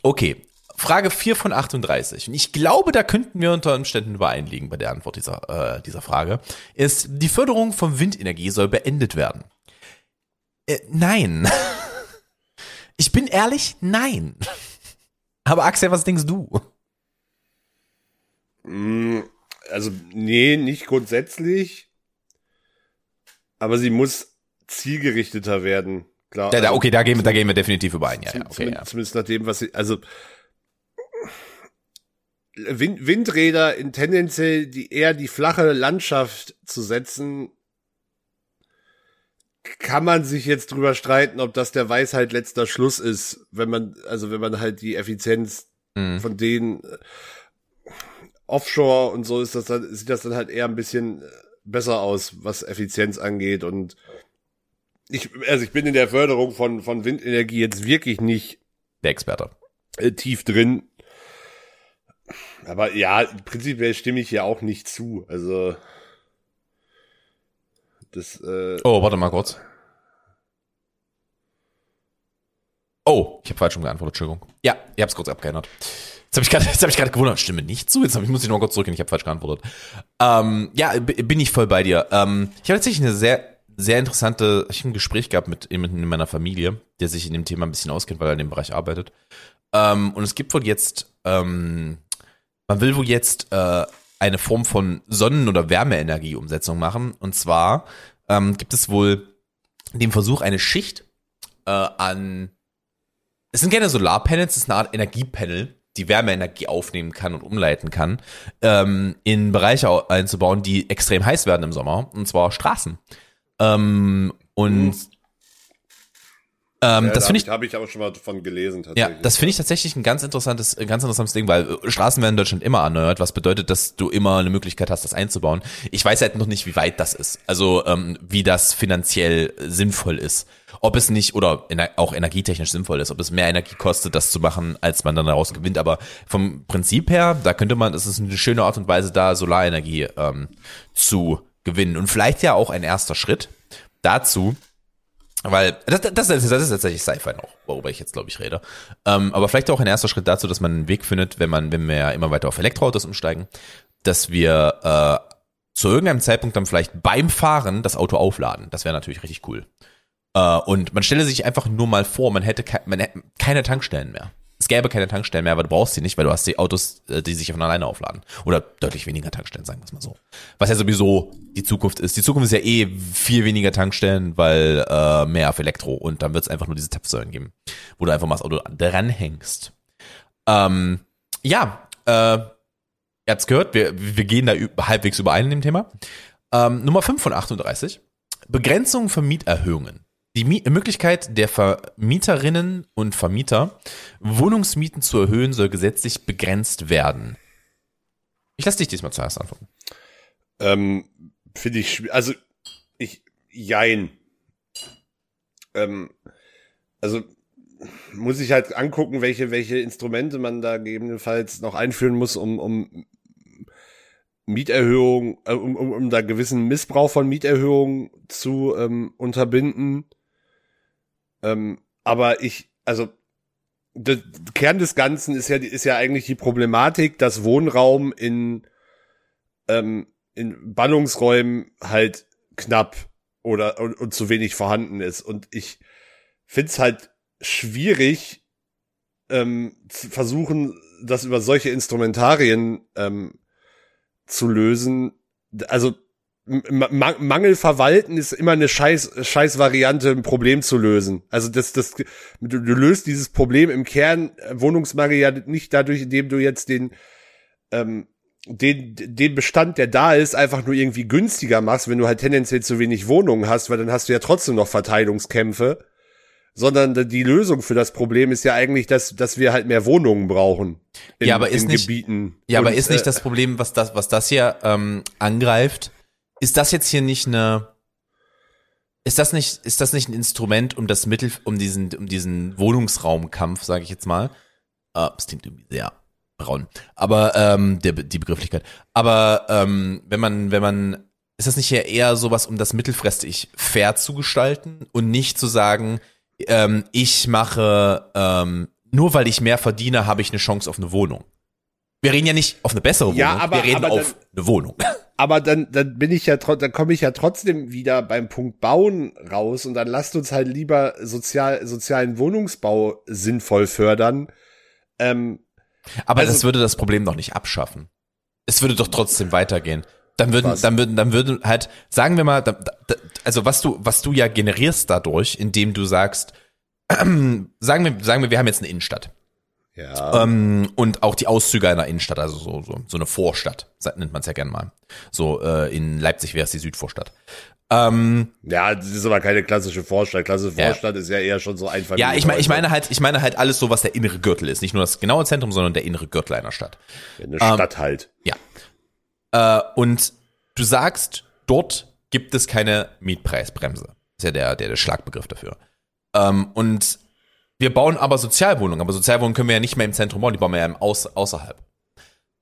S2: okay, Frage 4 von 38. Und ich glaube, da könnten wir unter Umständen übereinliegen bei der Antwort dieser, äh, dieser Frage. Ist, die Förderung von Windenergie soll beendet werden. Äh, nein. [laughs] Ich bin ehrlich, nein. Aber Axel, was denkst du?
S3: Mm, also, nee, nicht grundsätzlich. Aber sie muss zielgerichteter werden. Klar.
S2: Ja, da, also okay, da gehen, wir, da gehen wir definitiv überein. Ja, ja, okay,
S3: zumindest, ja. zumindest nach dem, was sie, also Wind, Windräder in tendenziell die eher die flache Landschaft zu setzen, kann man sich jetzt drüber streiten, ob das der Weisheit letzter Schluss ist, wenn man, also wenn man halt die Effizienz
S2: Mhm.
S3: von denen äh, offshore und so ist das dann, sieht das dann halt eher ein bisschen äh, besser aus, was Effizienz angeht und ich, also ich bin in der Förderung von, von Windenergie jetzt wirklich nicht
S2: Der Experte.
S3: äh, tief drin. Aber ja, prinzipiell stimme ich hier auch nicht zu. Also das äh,
S2: Oh, warte mal kurz. Oh, ich habe falsch rum geantwortet, Entschuldigung. Ja, ihr habt es kurz abgeändert. Jetzt habe ich gerade hab ich [laughs] gewundert, stimme nicht zu. Jetzt hab ich, muss ich noch mal kurz zurückgehen, ich habe falsch geantwortet. Ähm, ja, bin ich voll bei dir. Ähm, ich habe tatsächlich eine sehr, sehr interessante, ich hab ein Gespräch gehabt mit jemandem in meiner Familie, der sich in dem Thema ein bisschen auskennt, weil er in dem Bereich arbeitet. Ähm, und es gibt wohl jetzt, ähm, man will wohl jetzt äh, eine Form von Sonnen- oder Wärmeenergieumsetzung machen. Und zwar ähm, gibt es wohl den Versuch, eine Schicht äh, an, es sind keine Solarpanels, es ist eine Art Energiepanel, die Wärmeenergie aufnehmen kann und umleiten kann, ähm, in Bereiche au- einzubauen, die extrem heiß werden im Sommer, und zwar Straßen. Ähm, und ähm,
S3: ja,
S2: das
S3: da
S2: finde ich
S3: habe ich aber schon mal davon gelesen
S2: ja,
S3: tatsächlich.
S2: das finde ich tatsächlich ein ganz interessantes, ein ganz interessantes Ding, weil äh, Straßen werden in Deutschland immer erneuert, was bedeutet, dass du immer eine Möglichkeit hast, das einzubauen. Ich weiß halt noch nicht, wie weit das ist. Also ähm, wie das finanziell sinnvoll ist. Ob es nicht, oder auch energietechnisch sinnvoll ist, ob es mehr Energie kostet, das zu machen, als man dann daraus gewinnt. Aber vom Prinzip her, da könnte man, es ist eine schöne Art und Weise, da Solarenergie ähm, zu gewinnen. Und vielleicht ja auch ein erster Schritt dazu, weil das, das, ist, das ist tatsächlich Sci-Fi noch, worüber ich jetzt, glaube ich, rede. Ähm, aber vielleicht auch ein erster Schritt dazu, dass man einen Weg findet, wenn man, wenn wir ja immer weiter auf Elektroautos umsteigen, dass wir äh, zu irgendeinem Zeitpunkt dann vielleicht beim Fahren das Auto aufladen. Das wäre natürlich richtig cool. Äh, und man stelle sich einfach nur mal vor, man hätte, ke man hätte keine Tankstellen mehr. Es gäbe keine Tankstellen mehr, aber du brauchst sie nicht, weil du hast die Autos, äh, die sich von alleine aufladen. Oder deutlich weniger Tankstellen, sagen wir es mal so. Was ja sowieso die Zukunft ist. Die Zukunft ist ja eh viel weniger Tankstellen, weil äh, mehr auf Elektro. Und dann wird es einfach nur diese Tapfsäulen geben, wo du einfach mal das Auto dranhängst. Ähm, ja, äh, ihr habt's gehört, wir, wir gehen da halbwegs überein in dem Thema. Ähm, Nummer 5 von 38. Begrenzung von Mieterhöhungen. Die Möglichkeit der Vermieterinnen und Vermieter, Wohnungsmieten zu erhöhen, soll gesetzlich begrenzt werden. Ich lasse dich diesmal zuerst antworten.
S3: Ähm, Finde ich, also ich, jein. Ähm, also muss ich halt angucken, welche, welche Instrumente man da gegebenenfalls noch einführen muss, um, um Mieterhöhung, äh, um, um, um da gewissen Missbrauch von Mieterhöhungen zu ähm, unterbinden. Ähm, aber ich, also der Kern des Ganzen ist ja, ist ja eigentlich die Problematik, dass Wohnraum in, ähm, in Ballungsräumen halt knapp oder und, und zu wenig vorhanden ist. Und ich find's halt schwierig, ähm, zu versuchen, das über solche Instrumentarien ähm, zu lösen. Also Ma Mangel verwalten ist immer eine scheiß, scheiß Variante, ein Problem zu lösen. Also das, das, du, du löst dieses Problem im Kern äh, Wohnungsmangel ja nicht dadurch, indem du jetzt den, ähm, den, den Bestand, der da ist, einfach nur irgendwie günstiger machst, wenn du halt tendenziell zu wenig Wohnungen hast, weil dann hast du ja trotzdem noch Verteilungskämpfe. Sondern die Lösung für das Problem ist ja eigentlich, dass, dass wir halt mehr Wohnungen brauchen. In,
S2: Ja, aber ist nicht-
S3: Gebieten.
S2: Ja, aber
S3: Und,
S2: ist nicht
S3: äh,
S2: das Problem, was das, was das hier ähm, angreift, ist das jetzt hier nicht eine, ist das nicht, ist das nicht ein Instrument, um das Mittel, um diesen, um diesen Wohnungsraumkampf, sage ich jetzt mal, äh, das klingt irgendwie sehr braun, aber ähm, der, die Begrifflichkeit, aber ähm, wenn man, wenn man, ist das nicht hier eher sowas, um das mittelfristig fair zu gestalten und nicht zu sagen, ähm, ich mache, ähm, nur weil ich mehr verdiene, habe ich eine Chance auf eine Wohnung. Wir reden ja nicht auf eine bessere Wohnung,
S3: Ja, aber-
S2: wir reden auf eine Wohnung.
S3: Aber dann, dann bin ich ja dann komme ich ja trotzdem wieder beim Punkt Bauen raus und dann lasst uns halt lieber sozial, sozialen Wohnungsbau sinnvoll fördern. Ähm,
S2: Aber
S3: Also-
S2: das würde das Problem doch nicht abschaffen. Es würde doch trotzdem weitergehen. Dann würden,
S3: Was?
S2: dann würden, dann würden halt, sagen wir mal, also was du, was du ja generierst dadurch, indem du sagst, [clears throat] sagen wir, sagen wir, wir haben jetzt eine Innenstadt.
S3: Ja.
S2: Ähm, und auch die Auszüge einer Innenstadt, also so, so, so eine Vorstadt, nennt man es ja gerne mal. So äh, in Leipzig wäre es die Südvorstadt. Ähm,
S3: ja, das ist aber keine klassische Vorstadt. Klassische
S2: Ja.
S3: Vorstadt ist ja eher schon so einfach.
S2: ja, ich meine, ich meine halt, ich meine halt alles so, was der innere Gürtel ist, nicht nur das genaue Zentrum, sondern der innere Gürtel einer Stadt.
S3: Eine Stadt halt.
S2: Ja. Äh, und du sagst, dort gibt es keine Mietpreisbremse. Ist ja der, der, der Schlagbegriff dafür. Ähm, und wir bauen aber Sozialwohnungen, aber Sozialwohnungen können wir ja nicht mehr im Zentrum bauen, die bauen wir ja im Aus, außerhalb.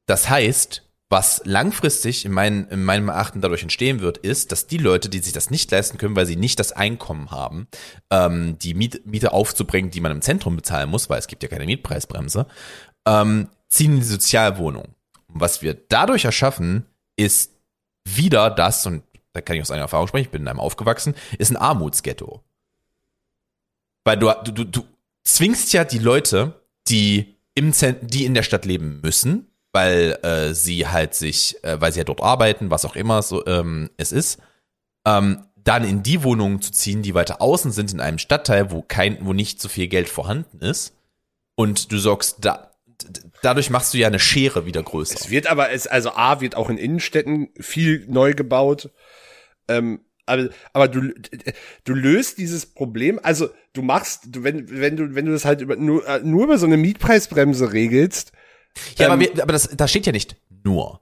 S2: Das heißt, was langfristig in, meinen, in meinem Erachten dadurch entstehen wird, ist, dass die Leute, die sich das nicht leisten können, weil sie nicht das Einkommen haben, ähm, die Miet, Miete aufzubringen, die man im Zentrum bezahlen muss, weil es gibt ja keine Mietpreisbremse, ähm, ziehen in die Sozialwohnung. Und was wir dadurch erschaffen, ist wieder das, und da kann ich aus eigener Erfahrung sprechen, ich bin in einem aufgewachsen, ist ein Armutsghetto. Weil du, du, du zwingst ja die Leute, die im Zent die in der Stadt leben müssen, weil äh, sie halt sich, äh, weil sie ja dort arbeiten, was auch immer so ähm, es ist, ähm, dann in die Wohnungen zu ziehen, die weiter außen sind, in einem Stadtteil, wo kein, wo nicht so viel Geld vorhanden ist. Und du sorgst da, dadurch machst du ja eine Schere wieder größer.
S3: Es wird aber, es, also A wird auch in Innenstädten viel neu gebaut. Ähm, aber, aber du, du löst dieses Problem, also du machst, du, wenn, wenn du, wenn du das halt über, nur, äh, nur über so eine Mietpreisbremse regelst,
S2: Ja,
S3: Ähm,
S2: aber, wir, aber das, da steht ja nicht nur.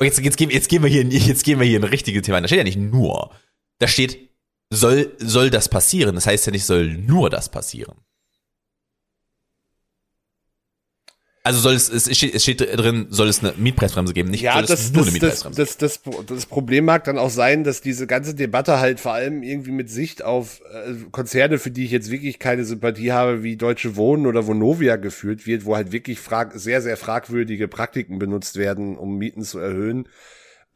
S2: Jetzt, jetzt, gehen, jetzt, gehen wir hier, in- jetzt gehen wir hier in ein richtiges Thema. Da steht ja nicht nur. Da steht, soll, soll das passieren. Das heißt ja nicht, soll nur das passieren. Also soll es, es steht, es steht drin, soll es eine Mietpreisbremse geben, nicht
S3: Ja, das,
S2: nur
S3: das,
S2: eine
S3: das,
S2: Mietpreisbremse.
S3: das, das, das Problem mag dann auch sein, dass diese ganze Debatte halt vor allem irgendwie mit Sicht auf äh, Konzerne, für die ich jetzt wirklich keine Sympathie habe, wie Deutsche Wohnen oder Vonovia geführt wird, wo halt wirklich frag sehr, sehr fragwürdige Praktiken benutzt werden, um Mieten zu erhöhen.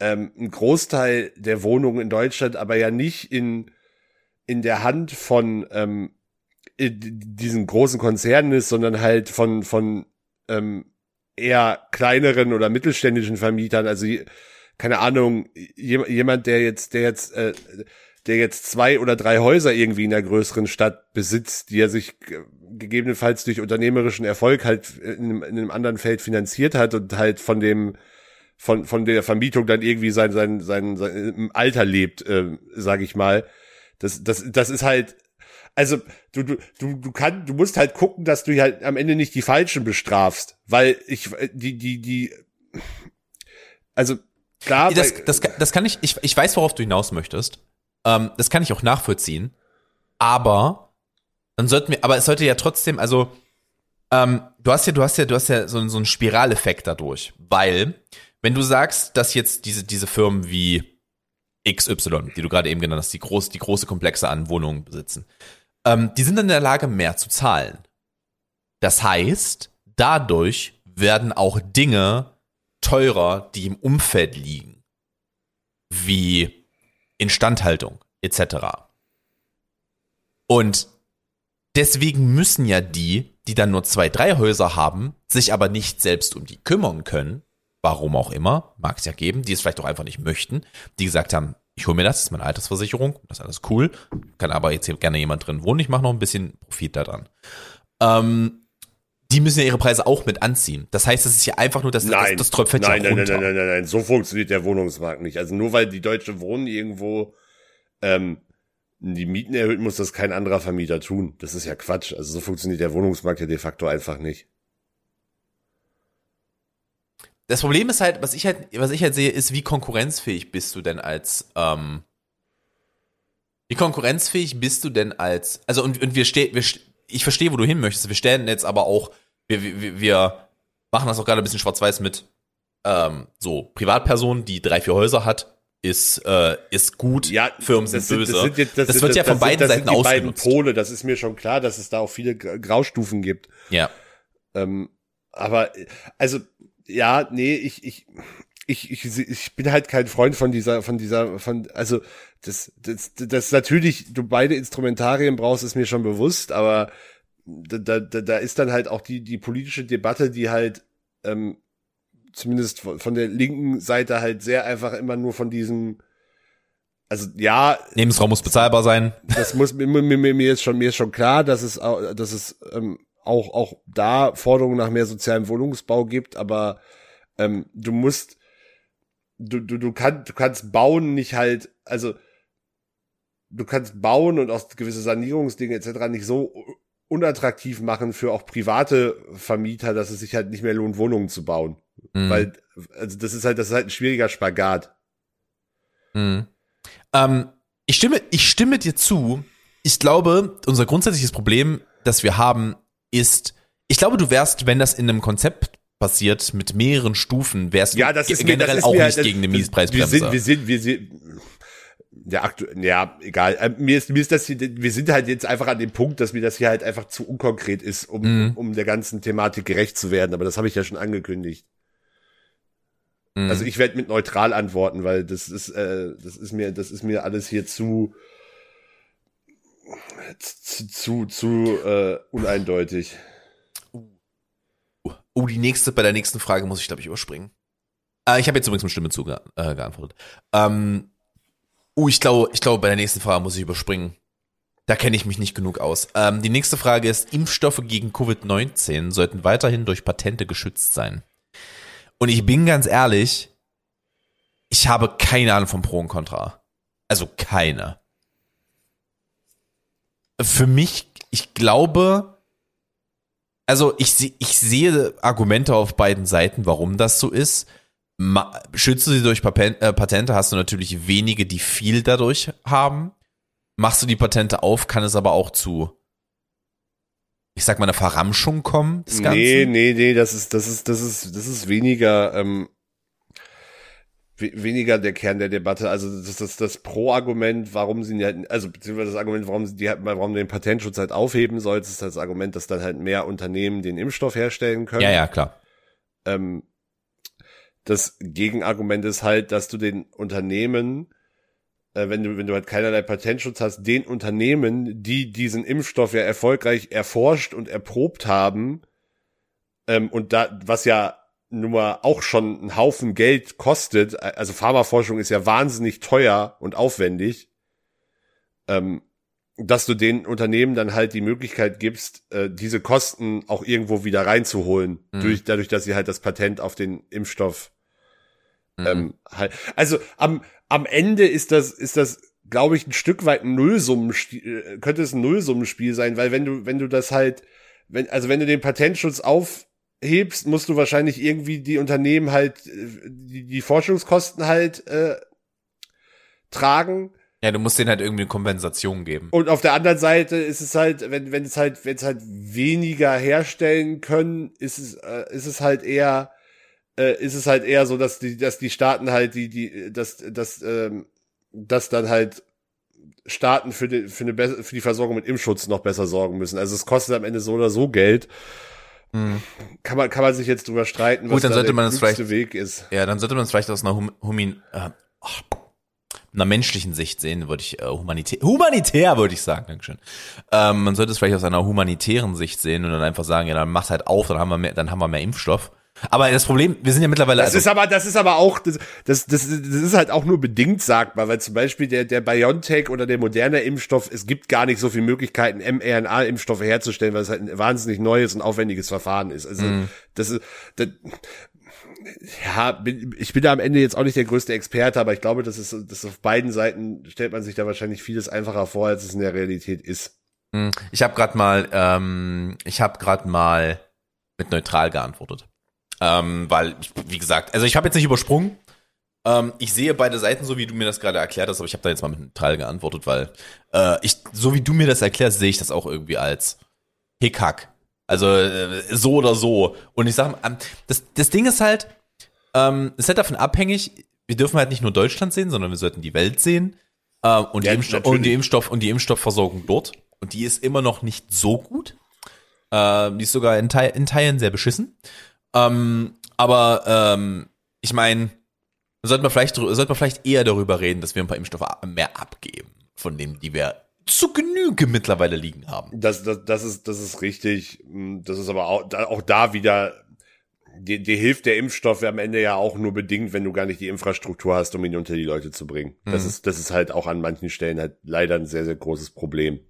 S3: Ähm, ein Großteil der Wohnungen in Deutschland aber ja nicht in, in der Hand von ähm, diesen großen Konzernen ist, sondern halt von, von ähm, eher kleineren oder mittelständischen Vermietern, also keine Ahnung, je- jemand, der jetzt, der jetzt, äh, der jetzt zwei oder drei Häuser irgendwie in einer größeren Stadt besitzt, die er sich gegebenenfalls durch unternehmerischen Erfolg halt in einem, in einem anderen Feld finanziert hat und halt von dem von von der Vermietung dann irgendwie sein sein sein, sein Alter lebt, äh, sage ich mal. Das das das ist halt also du du du du kannst du musst halt gucken, dass du halt am Ende nicht die falschen bestrafst, weil ich die die die also klar
S2: das, das, das kann ich, ich, ich weiß, worauf du hinaus möchtest. Ähm, das kann ich auch nachvollziehen. Aber dann sollten wir, aber es sollte ja trotzdem, also ähm, du hast ja, du hast ja, du hast ja so, so einen Spiraleffekt dadurch, weil wenn du sagst, dass jetzt diese diese Firmen wie XY, die du gerade eben genannt hast, die groß, die große Komplexe an Wohnungen besitzen, ähm, die sind in der Lage, mehr zu zahlen. Das heißt, dadurch werden auch Dinge teurer, die im Umfeld liegen, wie Instandhaltung etc. Und deswegen müssen ja die, die dann nur zwei, drei Häuser haben, sich aber nicht selbst um die kümmern können, warum auch immer, mag es ja geben, die es vielleicht auch einfach nicht möchten, die gesagt haben, ich hole mir das, das ist meine Altersversicherung, das ist alles cool, kann aber jetzt hier gerne jemand drin wohnen, ich mache noch ein bisschen Profit daran. Ähm, die müssen ja ihre Preise auch mit anziehen. Das heißt, das ist ja einfach nur das,
S3: Nein,
S2: das, das tröpfelt
S3: nein, nein,
S2: runter.
S3: nein, nein, nein, nein, so funktioniert der Wohnungsmarkt nicht. Also nur weil die Deutsche Wohnen irgendwo ähm, die Mieten erhöht, muss das kein anderer Vermieter tun. Das ist ja Quatsch. Also so funktioniert der Wohnungsmarkt ja de facto einfach nicht.
S2: Das Problem ist halt, was ich halt, was ich halt sehe, ist, wie konkurrenzfähig bist du denn als, ähm, wie konkurrenzfähig bist du denn als, also und, und wir stehen, wir, ich verstehe, wo du hin möchtest, wir stellen jetzt aber auch, wir, wir, wir machen das auch gerade ein bisschen schwarz-weiß mit, ähm, so, Privatperson, die drei, vier Häuser hat, ist, äh, ist gut, Firmen sind, böse. Das,
S3: jetzt-
S2: wird
S3: sind-
S2: ja von
S3: das
S2: beiden
S3: sind, das
S2: Seiten
S3: sind die beiden
S2: ausgenutzt.
S3: Pole, das ist mir schon klar, dass es da auch viele Gra- Graustufen gibt.
S2: Ja.
S3: Ähm, aber also ja, nee, ich ich ich, ich ich bin halt kein Freund von dieser von dieser von also das das das natürlich du beide Instrumentarien brauchst ist mir schon bewusst, aber da da da ist dann halt auch die die politische Debatte, die halt ähm, zumindest von von der linken Seite halt sehr einfach immer nur von diesem also ja,
S2: Lebensraum muss bezahlbar sein.
S3: das muss mir, mir, mir, mir ist schon mir ist schon klar, dass es dass es ähm, auch, auch da Forderungen nach mehr sozialem Wohnungsbau gibt, aber ähm, du musst, du, du, du, kann, du kannst bauen nicht halt, also du kannst bauen und auch gewisse Sanierungsdinge etc. nicht so unattraktiv machen für auch private Vermieter, dass es sich halt nicht mehr lohnt, Wohnungen zu bauen. Mhm. Weil, also das ist halt, das ist halt ein schwieriger Spagat.
S2: Mhm. Ähm, ich stimme, ich stimme dir zu. Ich glaube, unser grundsätzliches Problem, das wir haben, ist, ich glaube, du wärst, wenn das in einem Konzept passiert mit mehreren Stufen, wärst
S3: ja, das
S2: du
S3: ist
S2: generell
S3: mir,
S2: auch
S3: mir,
S2: nicht
S3: das,
S2: gegen eine
S3: das,
S2: Mietpreisbremse.
S3: Wir sind, wir sind, wir sind, ja, aktuell, ja, egal. Äh, mir ist, mir ist das hier, wir sind halt jetzt einfach an dem Punkt, dass mir das hier halt einfach zu unkonkret ist, um, mhm. um der ganzen Thematik gerecht zu werden. Aber das habe ich ja schon angekündigt. Mhm. Also ich werde mit neutral antworten, weil das ist, äh, das ist mir, das ist mir alles hier zu, zu, zu, zu äh, uneindeutig.
S2: Oh, die nächste, bei der nächsten Frage muss ich, glaube ich, überspringen. Äh, ich habe jetzt übrigens mit Stimme zu äh, geantwortet. Ähm, uh, ich glaube, ich glaube, bei der nächsten Frage muss ich überspringen. Da kenne ich mich nicht genug aus. Ähm, die nächste Frage ist, Impfstoffe gegen Covid-19 sollten weiterhin durch Patente geschützt sein. Und ich bin ganz ehrlich, ich habe keine Ahnung von Pro und Contra. Also keine. Für mich, ich glaube, also ich, ich sehe Argumente auf beiden Seiten, warum das so ist. Ma schützt du sie durch äh, Patente, hast du natürlich wenige, die viel dadurch haben. Machst du die Patente auf, kann es aber auch zu ich sag mal, eine Verramschung kommen
S3: des Ganzen? Nee, nee, nee, das ist, das ist, das ist, das ist weniger, ähm, weniger der Kern der Debatte. Also das ist das Pro-Argument, warum sie halt, also beziehungsweise das Argument, warum sie die, warum den Patentschutz halt aufheben soll, ist das Argument, dass dann halt mehr Unternehmen den Impfstoff herstellen können.
S2: Ja, ja, klar.
S3: Ähm, das Gegenargument ist halt, dass du den Unternehmen äh, wenn du, wenn du halt keinerlei Patentschutz hast, den Unternehmen, die diesen Impfstoff ja erfolgreich erforscht und erprobt haben, ähm, und da, was ja nun mal auch schon einen Haufen Geld kostet, also Pharmaforschung ist ja wahnsinnig teuer und aufwendig, ähm, dass du den Unternehmen dann halt die Möglichkeit gibst, äh, diese Kosten auch irgendwo wieder reinzuholen, mhm. durch, dadurch, dass sie halt das Patent auf den Impfstoff mhm. ähm, halt. Also am, am Ende ist das, ist das, glaube ich, ein Stück weit ein Nullsummenspiel, äh, könnte es ein Nullsummenspiel sein, weil wenn du, wenn du das halt, wenn, also wenn du den Patentschutz aufhebst, musst du wahrscheinlich irgendwie die Unternehmen halt, äh, die, die Forschungskosten halt äh, tragen.
S2: Ja, du musst denen halt irgendwie eine Kompensation geben.
S3: Und auf der anderen Seite ist es halt, wenn, wenn es halt, wenn es halt weniger herstellen können, ist es, äh, ist es halt eher, äh, ist es halt eher so, dass die, dass die Staaten halt die, die, dass, dass, ähm, dass dann halt Staaten für die, für, eine, für die Versorgung mit Impfschutz noch besser sorgen müssen. Also es kostet am Ende so oder so Geld. Hm. Kann man, kann man sich jetzt drüber streiten,
S2: Gut, was dann sollte der man
S3: Weg ist.
S2: Ja, dann sollte man es vielleicht aus einer hum, humin, äh, oh, einer menschlichen Sicht sehen, würde ich, äh, humanitär, humanitär würde ich sagen, Dankeschön. Ähm, man sollte es vielleicht aus einer humanitären Sicht sehen und dann einfach sagen, ja, dann mach's halt auf, dann haben wir mehr, dann haben wir mehr Impfstoff. Aber das Problem, wir sind ja mittlerweile.
S3: Das also ist aber, das ist aber auch, das, das, das, ist halt auch nur bedingt sagbar, weil zum Beispiel der, der BioNTech oder der moderne Impfstoff, es gibt gar nicht so viele Möglichkeiten, mRNA-Impfstoffe herzustellen, weil es halt ein wahnsinnig neues und aufwendiges Verfahren ist. Also, mm. das ist, das, ja, ich bin da am Ende jetzt auch nicht der größte Experte, aber ich glaube, das ist, das auf beiden Seiten stellt man sich da wahrscheinlich vieles einfacher vor, als es in der Realität ist.
S2: Mm. Ich habe gerade mal, ähm, ich habe gerade mal mit neutral geantwortet. Ähm, weil, wie gesagt, also ich habe jetzt nicht übersprungen. Ähm, ich sehe beide Seiten, so wie du mir das gerade erklärt hast, aber ich habe da jetzt mal mit einem Teil geantwortet, weil äh, ich, so wie du mir das erklärst, sehe ich das auch irgendwie als Hickhack. Also äh, so oder so. Und ich sage, ähm, das, das Ding ist halt, ähm, es ist halt davon abhängig, wir dürfen halt nicht nur Deutschland sehen, sondern wir sollten die Welt sehen. Äh, und, ja, die Impfstoff, und, die Impfstoff, und die Impfstoffversorgung dort. Und die ist immer noch nicht so gut. Äh, die ist sogar in, Teil, in Teilen sehr beschissen. Ähm, aber ähm, ich meine, sollte man vielleicht sollte man vielleicht eher darüber reden, dass wir ein paar Impfstoffe mehr abgeben von denen, die wir zu Genüge mittlerweile liegen haben.
S3: Das, das, das ist das ist richtig. Das ist aber auch, auch da wieder die, die hilft der Impfstoff am Ende ja auch nur bedingt, wenn du gar nicht die Infrastruktur hast, um ihn unter die Leute zu bringen. Mhm. Das ist das ist halt auch an manchen Stellen halt leider ein sehr sehr großes Problem.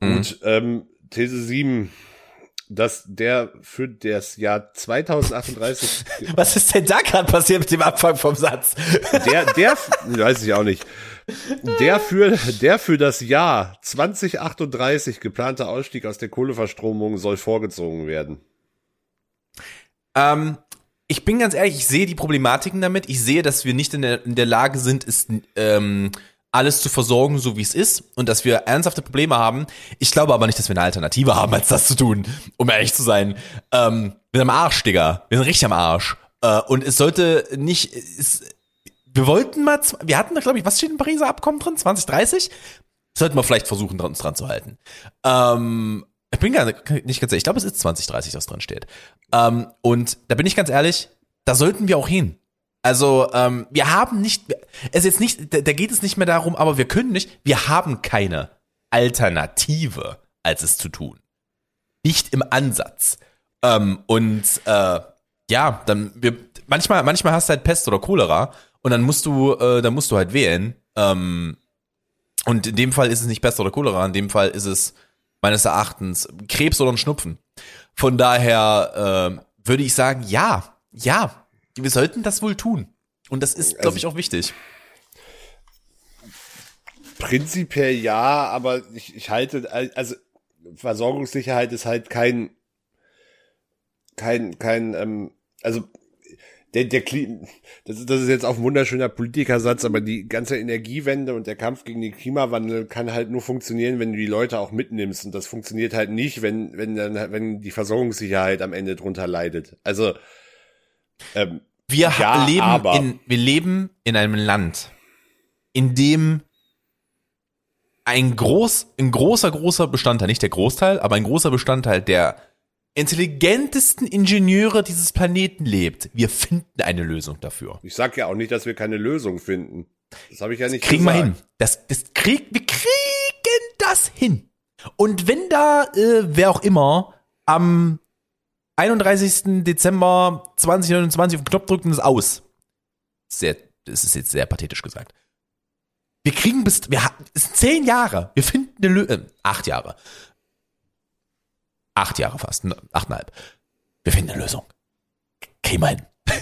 S3: Mhm. Gut, ähm, These 7, dass der für das Jahr 2038 [laughs]
S2: Was ist denn da gerade passiert mit dem Anfang vom Satz?
S3: der der weiß ich auch nicht. Der für der für das Jahr 2038 geplante Ausstieg aus der Kohleverstromung soll vorgezogen werden.
S2: Ähm, ich bin ganz ehrlich, ich sehe die Problematiken damit. Ich sehe, dass wir nicht in der, in der Lage sind, es ähm, alles zu versorgen, so wie es ist, und dass wir ernsthafte Probleme haben. Ich glaube aber nicht, dass wir eine Alternative haben, als das zu tun, um ehrlich zu sein. Ähm, wir sind am Arsch, Digga. Wir sind richtig am Arsch. Äh, und es sollte nicht. Es, wir wollten mal, wir hatten da, glaube ich, was steht im Pariser Abkommen drin? 2030? Sollten wir vielleicht versuchen, uns dran zu halten. Ähm, ich bin gar nicht ganz ehrlich, ich glaube, es ist 2030, was dran steht. Ähm, und da bin ich ganz ehrlich, da sollten wir auch hin. Also, ähm, wir haben nicht, es jetzt nicht, da, da geht es nicht mehr darum, aber wir können nicht, wir haben keine Alternative, als es zu tun. Nicht im Ansatz. Ähm, und äh, ja, dann wir manchmal, manchmal hast du halt Pest oder Cholera und dann musst du, äh, dann musst du halt wählen. Ähm, und in dem Fall ist es nicht Pest oder Cholera, in dem Fall ist es meines Erachtens Krebs oder ein Schnupfen. Von daher äh, würde ich sagen, ja, ja, wir sollten das wohl tun. Und das ist, glaube ich, auch wichtig.
S3: Prinzipiell ja, aber ich, ich halte, also Versorgungssicherheit ist halt kein, kein, kein, ähm, also der, der Kli das, ist, das ist jetzt auch ein wunderschöner Politikersatz, aber die ganze Energiewende und der Kampf gegen den Klimawandel kann halt nur funktionieren, wenn du die Leute auch mitnimmst. Und das funktioniert halt nicht, wenn, wenn dann, wenn die Versorgungssicherheit am Ende drunter leidet. Also ähm,
S2: Wir
S3: Ja,
S2: leben
S3: aber-
S2: in, wir leben in einem Land, in dem ein groß, ein großer, großer Bestandteil, nicht der Großteil, aber ein großer Bestandteil der intelligentesten Ingenieure dieses Planeten lebt. Wir finden eine Lösung dafür.
S3: ich sag ja auch nicht, dass wir keine Lösung finden. Das habe ich ja nicht
S2: Kriegen wir
S3: gesagt.
S2: hin. Das, das krieg, wir kriegen das hin. Und wenn da, äh, wer auch immer, am 31. Dezember 2029 auf den Knopf drückt und ist aus. Sehr, das ist jetzt sehr pathetisch gesagt. Wir kriegen bis, wir es sind zehn Jahre. Wir finden eine Lösung, äh, acht Jahre. Acht Jahre fast, ne, achteinhalb. Wir finden eine Lösung. Kriegen wir hin. [laughs]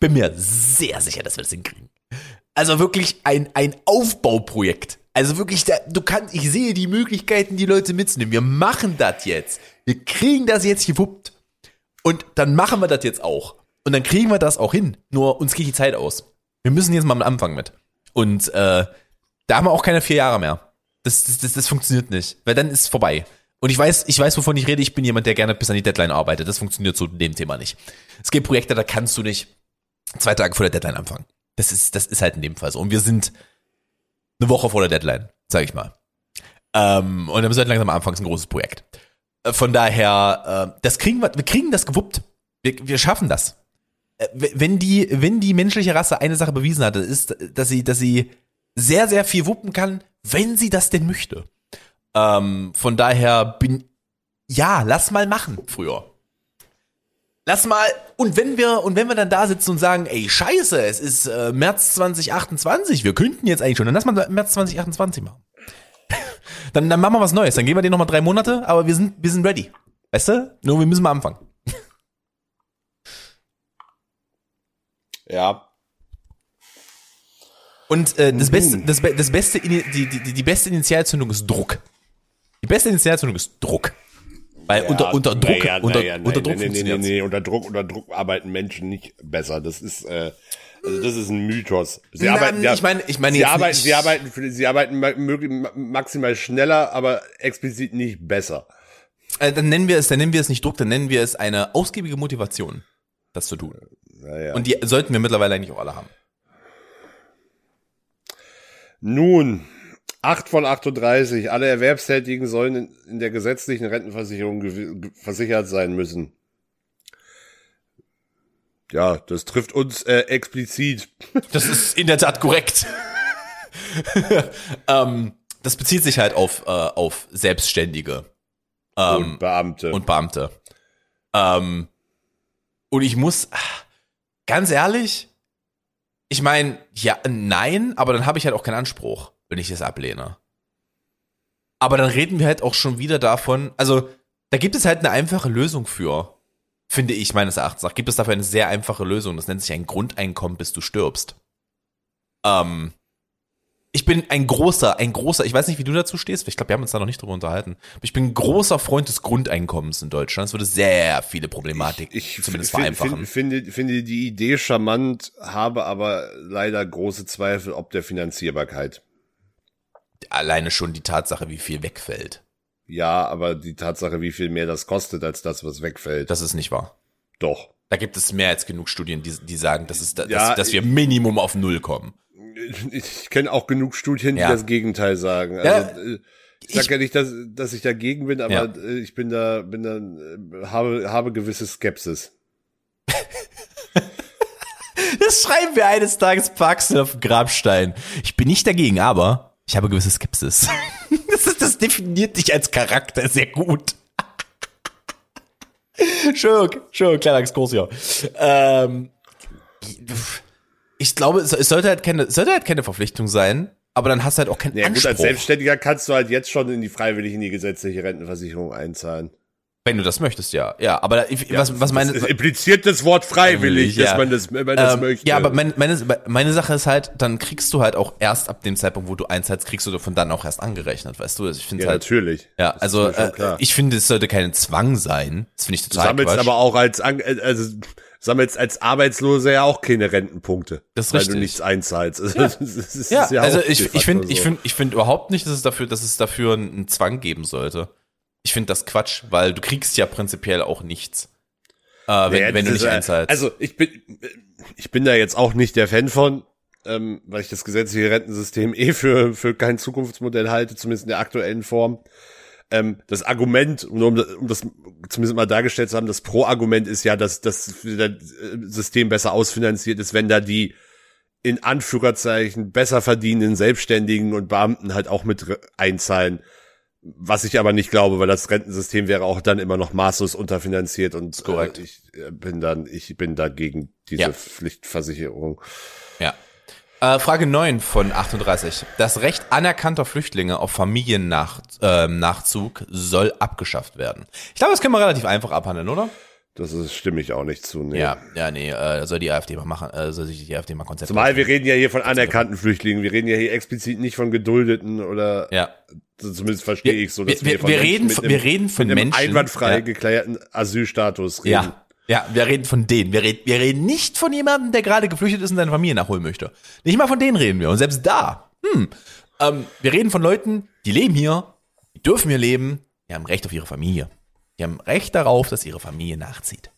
S2: Bin mir sehr sicher, dass wir das hinkriegen. Also wirklich ein, ein Aufbauprojekt. Also wirklich, da, du kannst, ich sehe die Möglichkeiten, die Leute mitzunehmen. Wir machen das jetzt. Wir kriegen das jetzt gewuppt. Und dann machen wir das jetzt auch. Und dann kriegen wir das auch hin. Nur uns geht die Zeit aus. Wir müssen jetzt mal am Anfang mit. Und äh, da haben wir auch keine vier Jahre mehr. Das, das, das, das funktioniert nicht. Weil dann ist es vorbei. Und ich weiß, ich weiß, wovon ich rede. Ich bin jemand, der gerne bis an die Deadline arbeitet. Das funktioniert so in dem Thema nicht. Es gibt Projekte, da kannst du nicht zwei Tage vor der Deadline anfangen. Das ist, das ist halt in dem Fall so. Und wir sind eine Woche vor der Deadline, sag ich mal. Ähm, und dann müssen wir halt langsam anfangen, das ist ein großes Projekt. Äh, Von daher, äh, das kriegen wir, wir kriegen das gewuppt. Wir, wir schaffen das. Äh, Wenn die, wenn die menschliche Rasse eine Sache bewiesen hatte, ist, dass sie, dass sie sehr, sehr viel wuppen kann, wenn sie das denn möchte. Ähm, von daher bin, ja, lass mal machen früher. Lass mal, und wenn wir, und wenn wir dann da sitzen und sagen, ey, scheiße, es ist äh, März 2028, wir könnten jetzt eigentlich schon, dann lass mal März 2028 machen. Dann, dann machen wir was Neues, dann geben wir denen nochmal drei Monate, aber wir sind, wir sind ready. Weißt du? Nur wir müssen mal anfangen.
S3: Ja.
S2: Und äh, das beste, das, das beste, die, die, die beste Initialzündung ist Druck. Die beste Initialzündung ist Druck. Weil unter, unter Druck,
S3: naja,
S2: unter, unter
S3: nein,
S2: Druck
S3: nee, nee, nee, nee, unter Druck, unter Druck arbeiten Menschen nicht besser. Das ist, äh, also das ist ein Mythos. Sie
S2: Nein,
S3: arbeiten, ja,
S2: ich meine- ich meine
S3: sie arbeiten,
S2: nicht-
S3: sie arbeiten, für, sie arbeiten maximal schneller, aber explizit nicht besser.
S2: Äh, dann nennen wir es, dann nennen wir es nicht Druck, dann nennen wir es eine ausgiebige Motivation, das zu tun.
S3: Naja.
S2: Und die sollten wir mittlerweile eigentlich auch alle haben.
S3: Nun, 8 von 38, alle Erwerbstätigen sollen in, in der gesetzlichen Rentenversicherung versichert sein müssen. Ja, das trifft uns äh, explizit. [laughs]
S2: Das ist in der Tat korrekt. [laughs] ähm, das bezieht sich halt auf, äh, auf Selbstständige ähm,
S3: und Beamte.
S2: und Beamte. Ähm, und ich muss, ganz ehrlich, ich meine, ja, nein, aber dann habe ich halt auch keinen Anspruch, wenn ich das ablehne. Aber dann reden wir halt auch schon wieder davon, also da gibt es halt eine einfache Lösung für, finde ich meines Erachtens nach. Gibt es dafür eine sehr einfache Lösung. Das nennt sich ein Grundeinkommen, bis du stirbst. Ähm, ich bin ein großer, ein großer, ich weiß nicht, wie du dazu stehst, ich glaube, wir haben uns da noch nicht drüber unterhalten, aber ich bin ein großer Freund des Grundeinkommens in Deutschland. Es würde sehr viele Problematik
S3: Ich
S2: zumindest
S3: find-
S2: vereinfachen.
S3: find- finde, finde die Idee charmant, habe aber leider große Zweifel ob der Finanzierbarkeit.
S2: Alleine schon die Tatsache, wie viel wegfällt.
S3: Ja, aber die Tatsache, wie viel mehr das kostet, als das, was wegfällt.
S2: Das ist nicht wahr.
S3: Doch.
S2: Da gibt es mehr als genug Studien, die, die sagen, dass, es, dass,
S3: Ja,
S2: dass wir Minimum auf Null kommen.
S3: Ich kenne auch genug Studien, die
S2: Ja.
S3: das Gegenteil sagen.
S2: Ja,
S3: Also, äh, ich sag
S2: ich-
S3: ja nicht, dass, dass ich dagegen bin, aber
S2: Ja.
S3: äh, ich bin da, bin da, äh, habe, habe gewisse Skepsis. [laughs]
S2: Das schreiben wir eines Tages Paxel auf dem Grabstein. Ich bin nicht dagegen, aber ich habe gewisse Skepsis. [laughs] Das, ist, das definiert dich als Charakter sehr gut. [laughs] Schön, schön, kleiner Exkurs hier. Ähm, ich glaube, es sollte halt keine, sollte halt keine Verpflichtung sein, aber dann hast du halt auch keinen
S3: Ja, gut,
S2: Anspruch.
S3: als Selbstständiger kannst du halt jetzt schon in die freiwillig in die gesetzliche Rentenversicherung einzahlen.
S2: Wenn du das möchtest, ja. Ja, aber ich, was, was meine,
S3: Es impliziert das Wort freiwillig,
S2: Ja.
S3: dass man das, wenn man das
S2: Ähm,
S3: möchte.
S2: Ja, aber meine, meine, meine Sache ist halt, dann kriegst du halt auch erst ab dem Zeitpunkt, wo du einzahlst, kriegst du davon dann auch erst angerechnet, weißt du? Also Ich finde
S3: ja,
S2: halt,
S3: natürlich.
S2: ja,
S3: Das
S2: also äh, ich finde, es sollte kein Zwang sein. Das finde ich
S3: Du
S2: total
S3: sammelst
S2: Quatsch.
S3: aber auch als, äh, also, sammelst als Arbeitsloser ja auch keine Rentenpunkte.
S2: Das ist
S3: weil
S2: richtig.
S3: du nichts einzahlst. Also, [laughs] das ist
S2: ja,
S3: ja
S2: also ich, ich finde, ich
S3: so.
S2: finde, ich finde überhaupt nicht, dass es dafür, dass es dafür einen Zwang geben sollte. Ich finde das Quatsch, weil du kriegst ja prinzipiell auch nichts. Äh, wenn,
S3: Naja,
S2: wenn du nicht einzahlst.
S3: Also ich bin, ich bin da jetzt auch nicht der Fan von, ähm, weil ich das gesetzliche Rentensystem eh für, für kein Zukunftsmodell halte, zumindest in der aktuellen Form. Ähm, das Argument, nur um, um das zumindest mal dargestellt zu haben, das Pro-Argument ist ja, dass das System besser ausfinanziert ist, wenn da die in Anführungszeichen besser verdienenden Selbstständigen und Beamten halt auch mit einzahlen. Was ich aber nicht glaube, weil das Rentensystem wäre auch dann immer noch maßlos unterfinanziert und
S2: korrekt.
S3: Äh, ich äh, bin dann, ich bin dagegen diese
S2: Ja.
S3: Pflichtversicherung.
S2: Ja. Äh, Frage 9 von 38. Das Recht anerkannter Flüchtlinge auf Familiennachzug ähm, Nachzug soll abgeschafft werden. Ich glaube, das können wir relativ einfach abhandeln, oder?
S3: Das ist, stimme ich auch nicht zu. Nee.
S2: Ja, ja, nee, äh, soll die AfD mal machen, äh, soll sich die AfD mal Konzept
S3: Zumal wir reden ja hier von anerkannten Flüchtlingen. Wir reden ja hier explizit nicht von Geduldeten oder
S2: Ja,
S3: zumindest verstehe ich so, dass
S2: wir-
S3: wir, von
S2: wir reden
S3: mit
S2: von-
S3: einem-
S2: wir reden von
S3: mit einem
S2: Menschen,
S3: einwandfrei
S2: ja.
S3: geklärten Asylstatus reden.
S2: ja, ja, wir reden von denen. Wir reden, wir reden nicht von jemandem, der gerade geflüchtet ist und seine Familie nachholen möchte. Nicht mal von denen reden wir. Und selbst da, hm, ähm, wir reden von Leuten, die leben hier, die dürfen hier leben, die haben Recht auf ihre Familie. Die haben Recht darauf, dass ihre Familie nachzieht.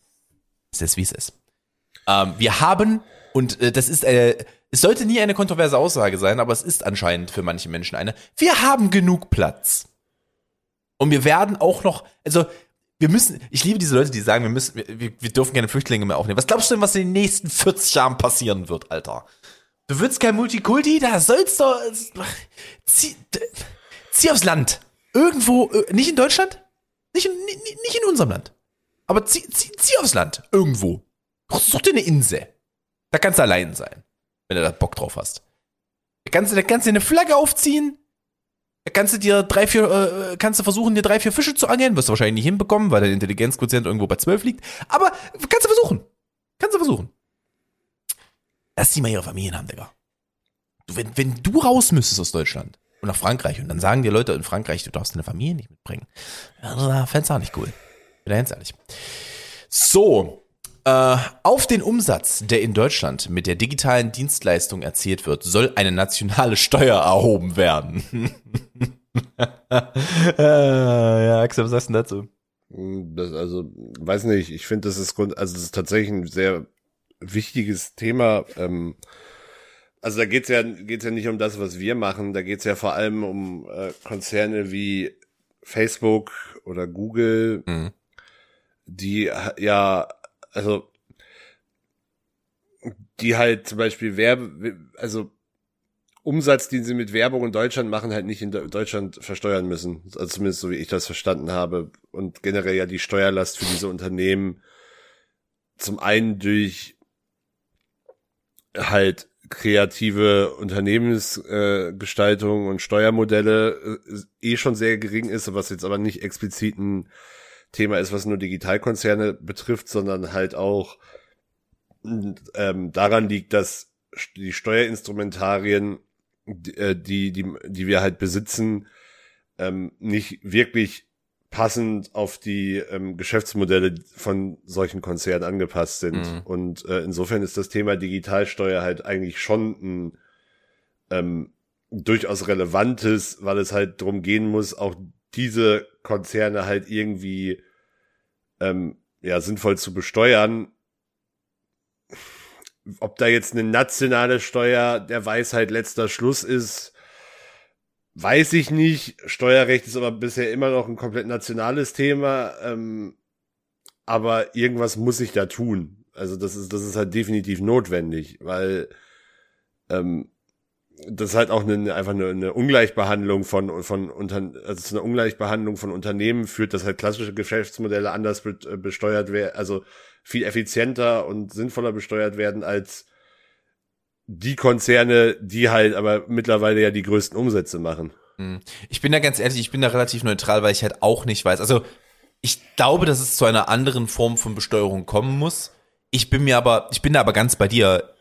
S2: Es ist, wie es ist. Ähm, wir haben, und äh, das ist, äh, es sollte nie eine kontroverse Aussage sein, aber es ist anscheinend für manche Menschen eine, wir haben genug Platz. Und wir werden auch noch, also wir müssen, ich liebe diese Leute, die sagen, wir müssen, wir, wir dürfen keine Flüchtlinge mehr aufnehmen. Was glaubst du denn, was in den nächsten 40 Jahren passieren wird, Alter? Du willst kein Multikulti, da sollst du, zieh, zieh aufs Land. Irgendwo, äh, nicht in Deutschland? Nicht in, nicht in unserem Land. Aber zieh, zieh, zieh aufs Land. Irgendwo. Such dir eine Insel. Da kannst du allein sein. Wenn du da Bock drauf hast. Da kannst du, da kannst du eine Flagge aufziehen. Da kannst du dir drei, vier, äh, kannst du versuchen, dir drei, vier Fische zu angeln. Wirst du wahrscheinlich nicht hinbekommen, weil dein Intelligenzquotient irgendwo bei 12 liegt. Aber kannst du versuchen. Kannst du versuchen. Lass die mal ihre Familien haben, Digga. Du, wenn, wenn du raus müsstest aus Deutschland und nach Frankreich und dann sagen dir Leute in Frankreich, du darfst deine Familie nicht mitbringen. Ja, fänd's auch nicht cool. Bin da ganz ehrlich. So, auf den Umsatz, der in Deutschland mit der digitalen Dienstleistung erzielt wird, soll eine nationale Steuer erhoben werden. [laughs] Äh, ja, Axel, was sagst du dazu?
S3: Hm, Das, also, weiß nicht, ich finde, das ist Grund, also das ist tatsächlich ein sehr wichtiges Thema. Ähm, also da geht's ja, geht's ja nicht um das, was wir machen, da geht's ja vor allem um äh, Konzerne wie Facebook oder Google,
S2: Mhm.
S3: die ja, also die halt zum Beispiel Werbe, also Umsatz, den sie mit Werbung in Deutschland machen, halt nicht in Deu- Deutschland versteuern müssen. Also zumindest so wie ich das verstanden habe. Und generell ja die Steuerlast für diese Unternehmen zum einen durch halt kreative Unternehmensgestaltung äh, und Steuermodelle äh, eh schon sehr gering ist, was jetzt aber nicht explizit ein Thema ist, was nur Digitalkonzerne betrifft, sondern halt auch ähm, daran liegt, dass die Steuerinstrumentarien, die, äh, die, die, die wir halt besitzen, ähm, nicht wirklich passend auf die ähm, Geschäftsmodelle von solchen Konzernen angepasst sind. Mhm. Und äh, insofern ist das Thema Digitalsteuer halt eigentlich schon ein ähm, durchaus relevantes, weil es halt drum gehen muss, auch diese Konzerne halt irgendwie ähm, ja sinnvoll zu besteuern. Ob da jetzt eine nationale Steuer der Weisheit letzter Schluss ist, Weiß ich nicht. Steuerrecht ist aber bisher immer noch ein komplett nationales Thema. Ähm, aber irgendwas muss ich da tun. Also das ist, das ist halt definitiv notwendig, weil ähm, das halt auch eine, einfach eine, eine Ungleichbehandlung von, von unter, also zu einer Ungleichbehandlung von Unternehmen führt, dass halt klassische Geschäftsmodelle anders äh, besteuert werden, also viel effizienter und sinnvoller besteuert werden als die Konzerne, die halt aber mittlerweile ja die größten Umsätze machen.
S2: Hm. Ich bin da ganz ehrlich, ich bin da relativ neutral, weil ich halt auch nicht weiß. Also ich glaube, dass es zu einer anderen Form von Besteuerung kommen muss. Ich bin mir aber, ich bin da aber ganz bei dir.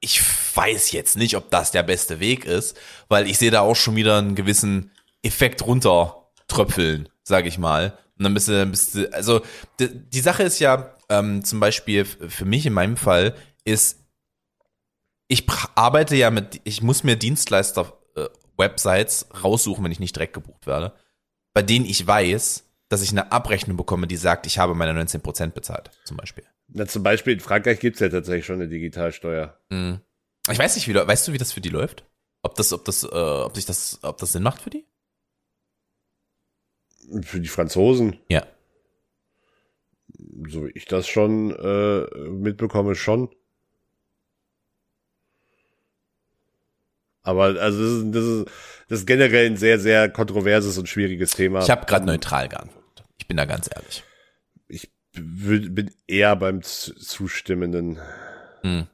S2: Ich weiß jetzt nicht, ob das der beste Weg ist, weil ich sehe da auch schon wieder einen gewissen Effekt runtertröpfeln, sage ich mal. Und dann bist du, bist du also die, die Sache ist ja ähm, zum Beispiel für mich in meinem Fall ist ich arbeite ja mit, ich muss mir Dienstleister-Websites äh, raussuchen, wenn ich nicht direkt gebucht werde, bei denen ich weiß, dass ich eine Abrechnung bekomme, die sagt, ich habe meine 19% bezahlt, zum Beispiel.
S3: Na, zum Beispiel in Frankreich gibt's ja tatsächlich schon eine Digitalsteuer.
S2: Mhm. Ich weiß nicht, wie, weißt du, wie das für die läuft? Ob das, ob das, äh, ob sich das, ob das Sinn macht für die?
S3: Für die Franzosen?
S2: Ja.
S3: So wie ich das schon äh, mitbekomme, schon. Aber also das ist, das ist, das ist generell ein sehr, sehr kontroverses und schwieriges Thema.
S2: Ich habe gerade neutral geantwortet. Ich bin da ganz ehrlich.
S3: Bin eher beim Zustimmenden.
S2: Hm.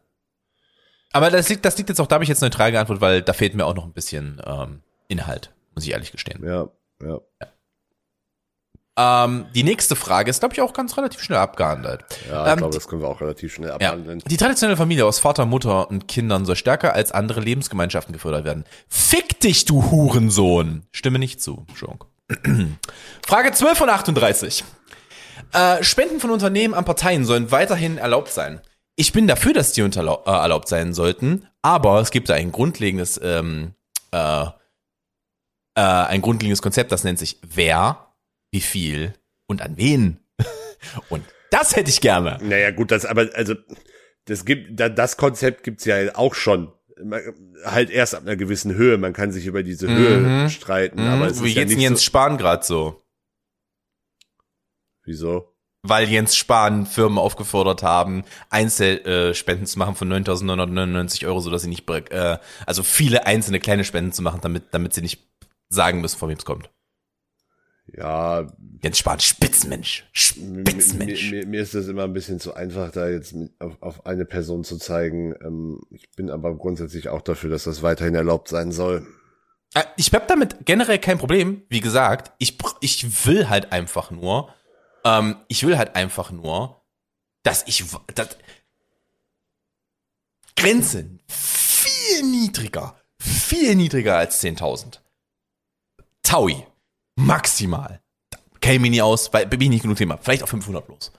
S2: Aber das liegt, das liegt jetzt auch, da habe ich jetzt neutral geantwortet, weil da fehlt mir auch noch ein bisschen ähm, Inhalt, muss ich ehrlich gestehen.
S3: Ja, ja. ja.
S2: Ähm, die nächste Frage ist, glaube ich, auch ganz relativ schnell abgehandelt.
S3: Ja, ich ähm, glaube, das können wir auch relativ schnell abhandeln.
S2: Ja. Die traditionelle Familie aus Vater, Mutter und Kindern soll stärker als andere Lebensgemeinschaften gefördert werden. Fick dich, du Hurensohn! Stimme nicht zu, Schunk. [clears throat] Frage 12 von 38. Äh, Spenden von Unternehmen an Parteien sollen weiterhin erlaubt sein. Ich bin dafür, dass die äh, erlaubt sein sollten, aber es gibt da ein grundlegendes, ähm, äh, äh, ein grundlegendes Konzept, das nennt sich Wer wie viel und an wen. [laughs] Und das hätte ich gerne.
S3: Naja, gut, das aber, also, das gibt, das Konzept gibt's ja auch schon. Halt erst ab einer gewissen Höhe. Man kann sich über diese Höhe mhm. streiten. Mhm. Aber es
S2: Wie
S3: ist
S2: geht's
S3: ja
S2: Jens
S3: so
S2: Spahn gerade so?
S3: Wieso?
S2: Weil Jens Spahn Firmen aufgefordert haben, Einzelspenden zu machen von 9.999 Euro, sodass sie nicht, äh, also viele einzelne kleine Spenden zu machen, damit, damit sie nicht sagen müssen, von wem es kommt.
S3: Ja.
S2: Jens Spahn, Spitzenmensch. Spitzenmensch.
S3: Mir, mir, mir ist das immer ein bisschen zu einfach, da jetzt auf, auf eine Person zu zeigen. Ähm, ich bin aber grundsätzlich auch dafür, dass das weiterhin erlaubt sein soll.
S2: Äh, ich hab damit generell kein Problem. Wie gesagt, ich, ich will halt einfach nur, ähm, ich will halt einfach nur, dass ich, dass Grenzen viel niedriger, viel niedriger als 10.000. Taui. Maximal. Käme ich nie aus, weil bin ich nicht genug Thema. Vielleicht auch 500 bloß.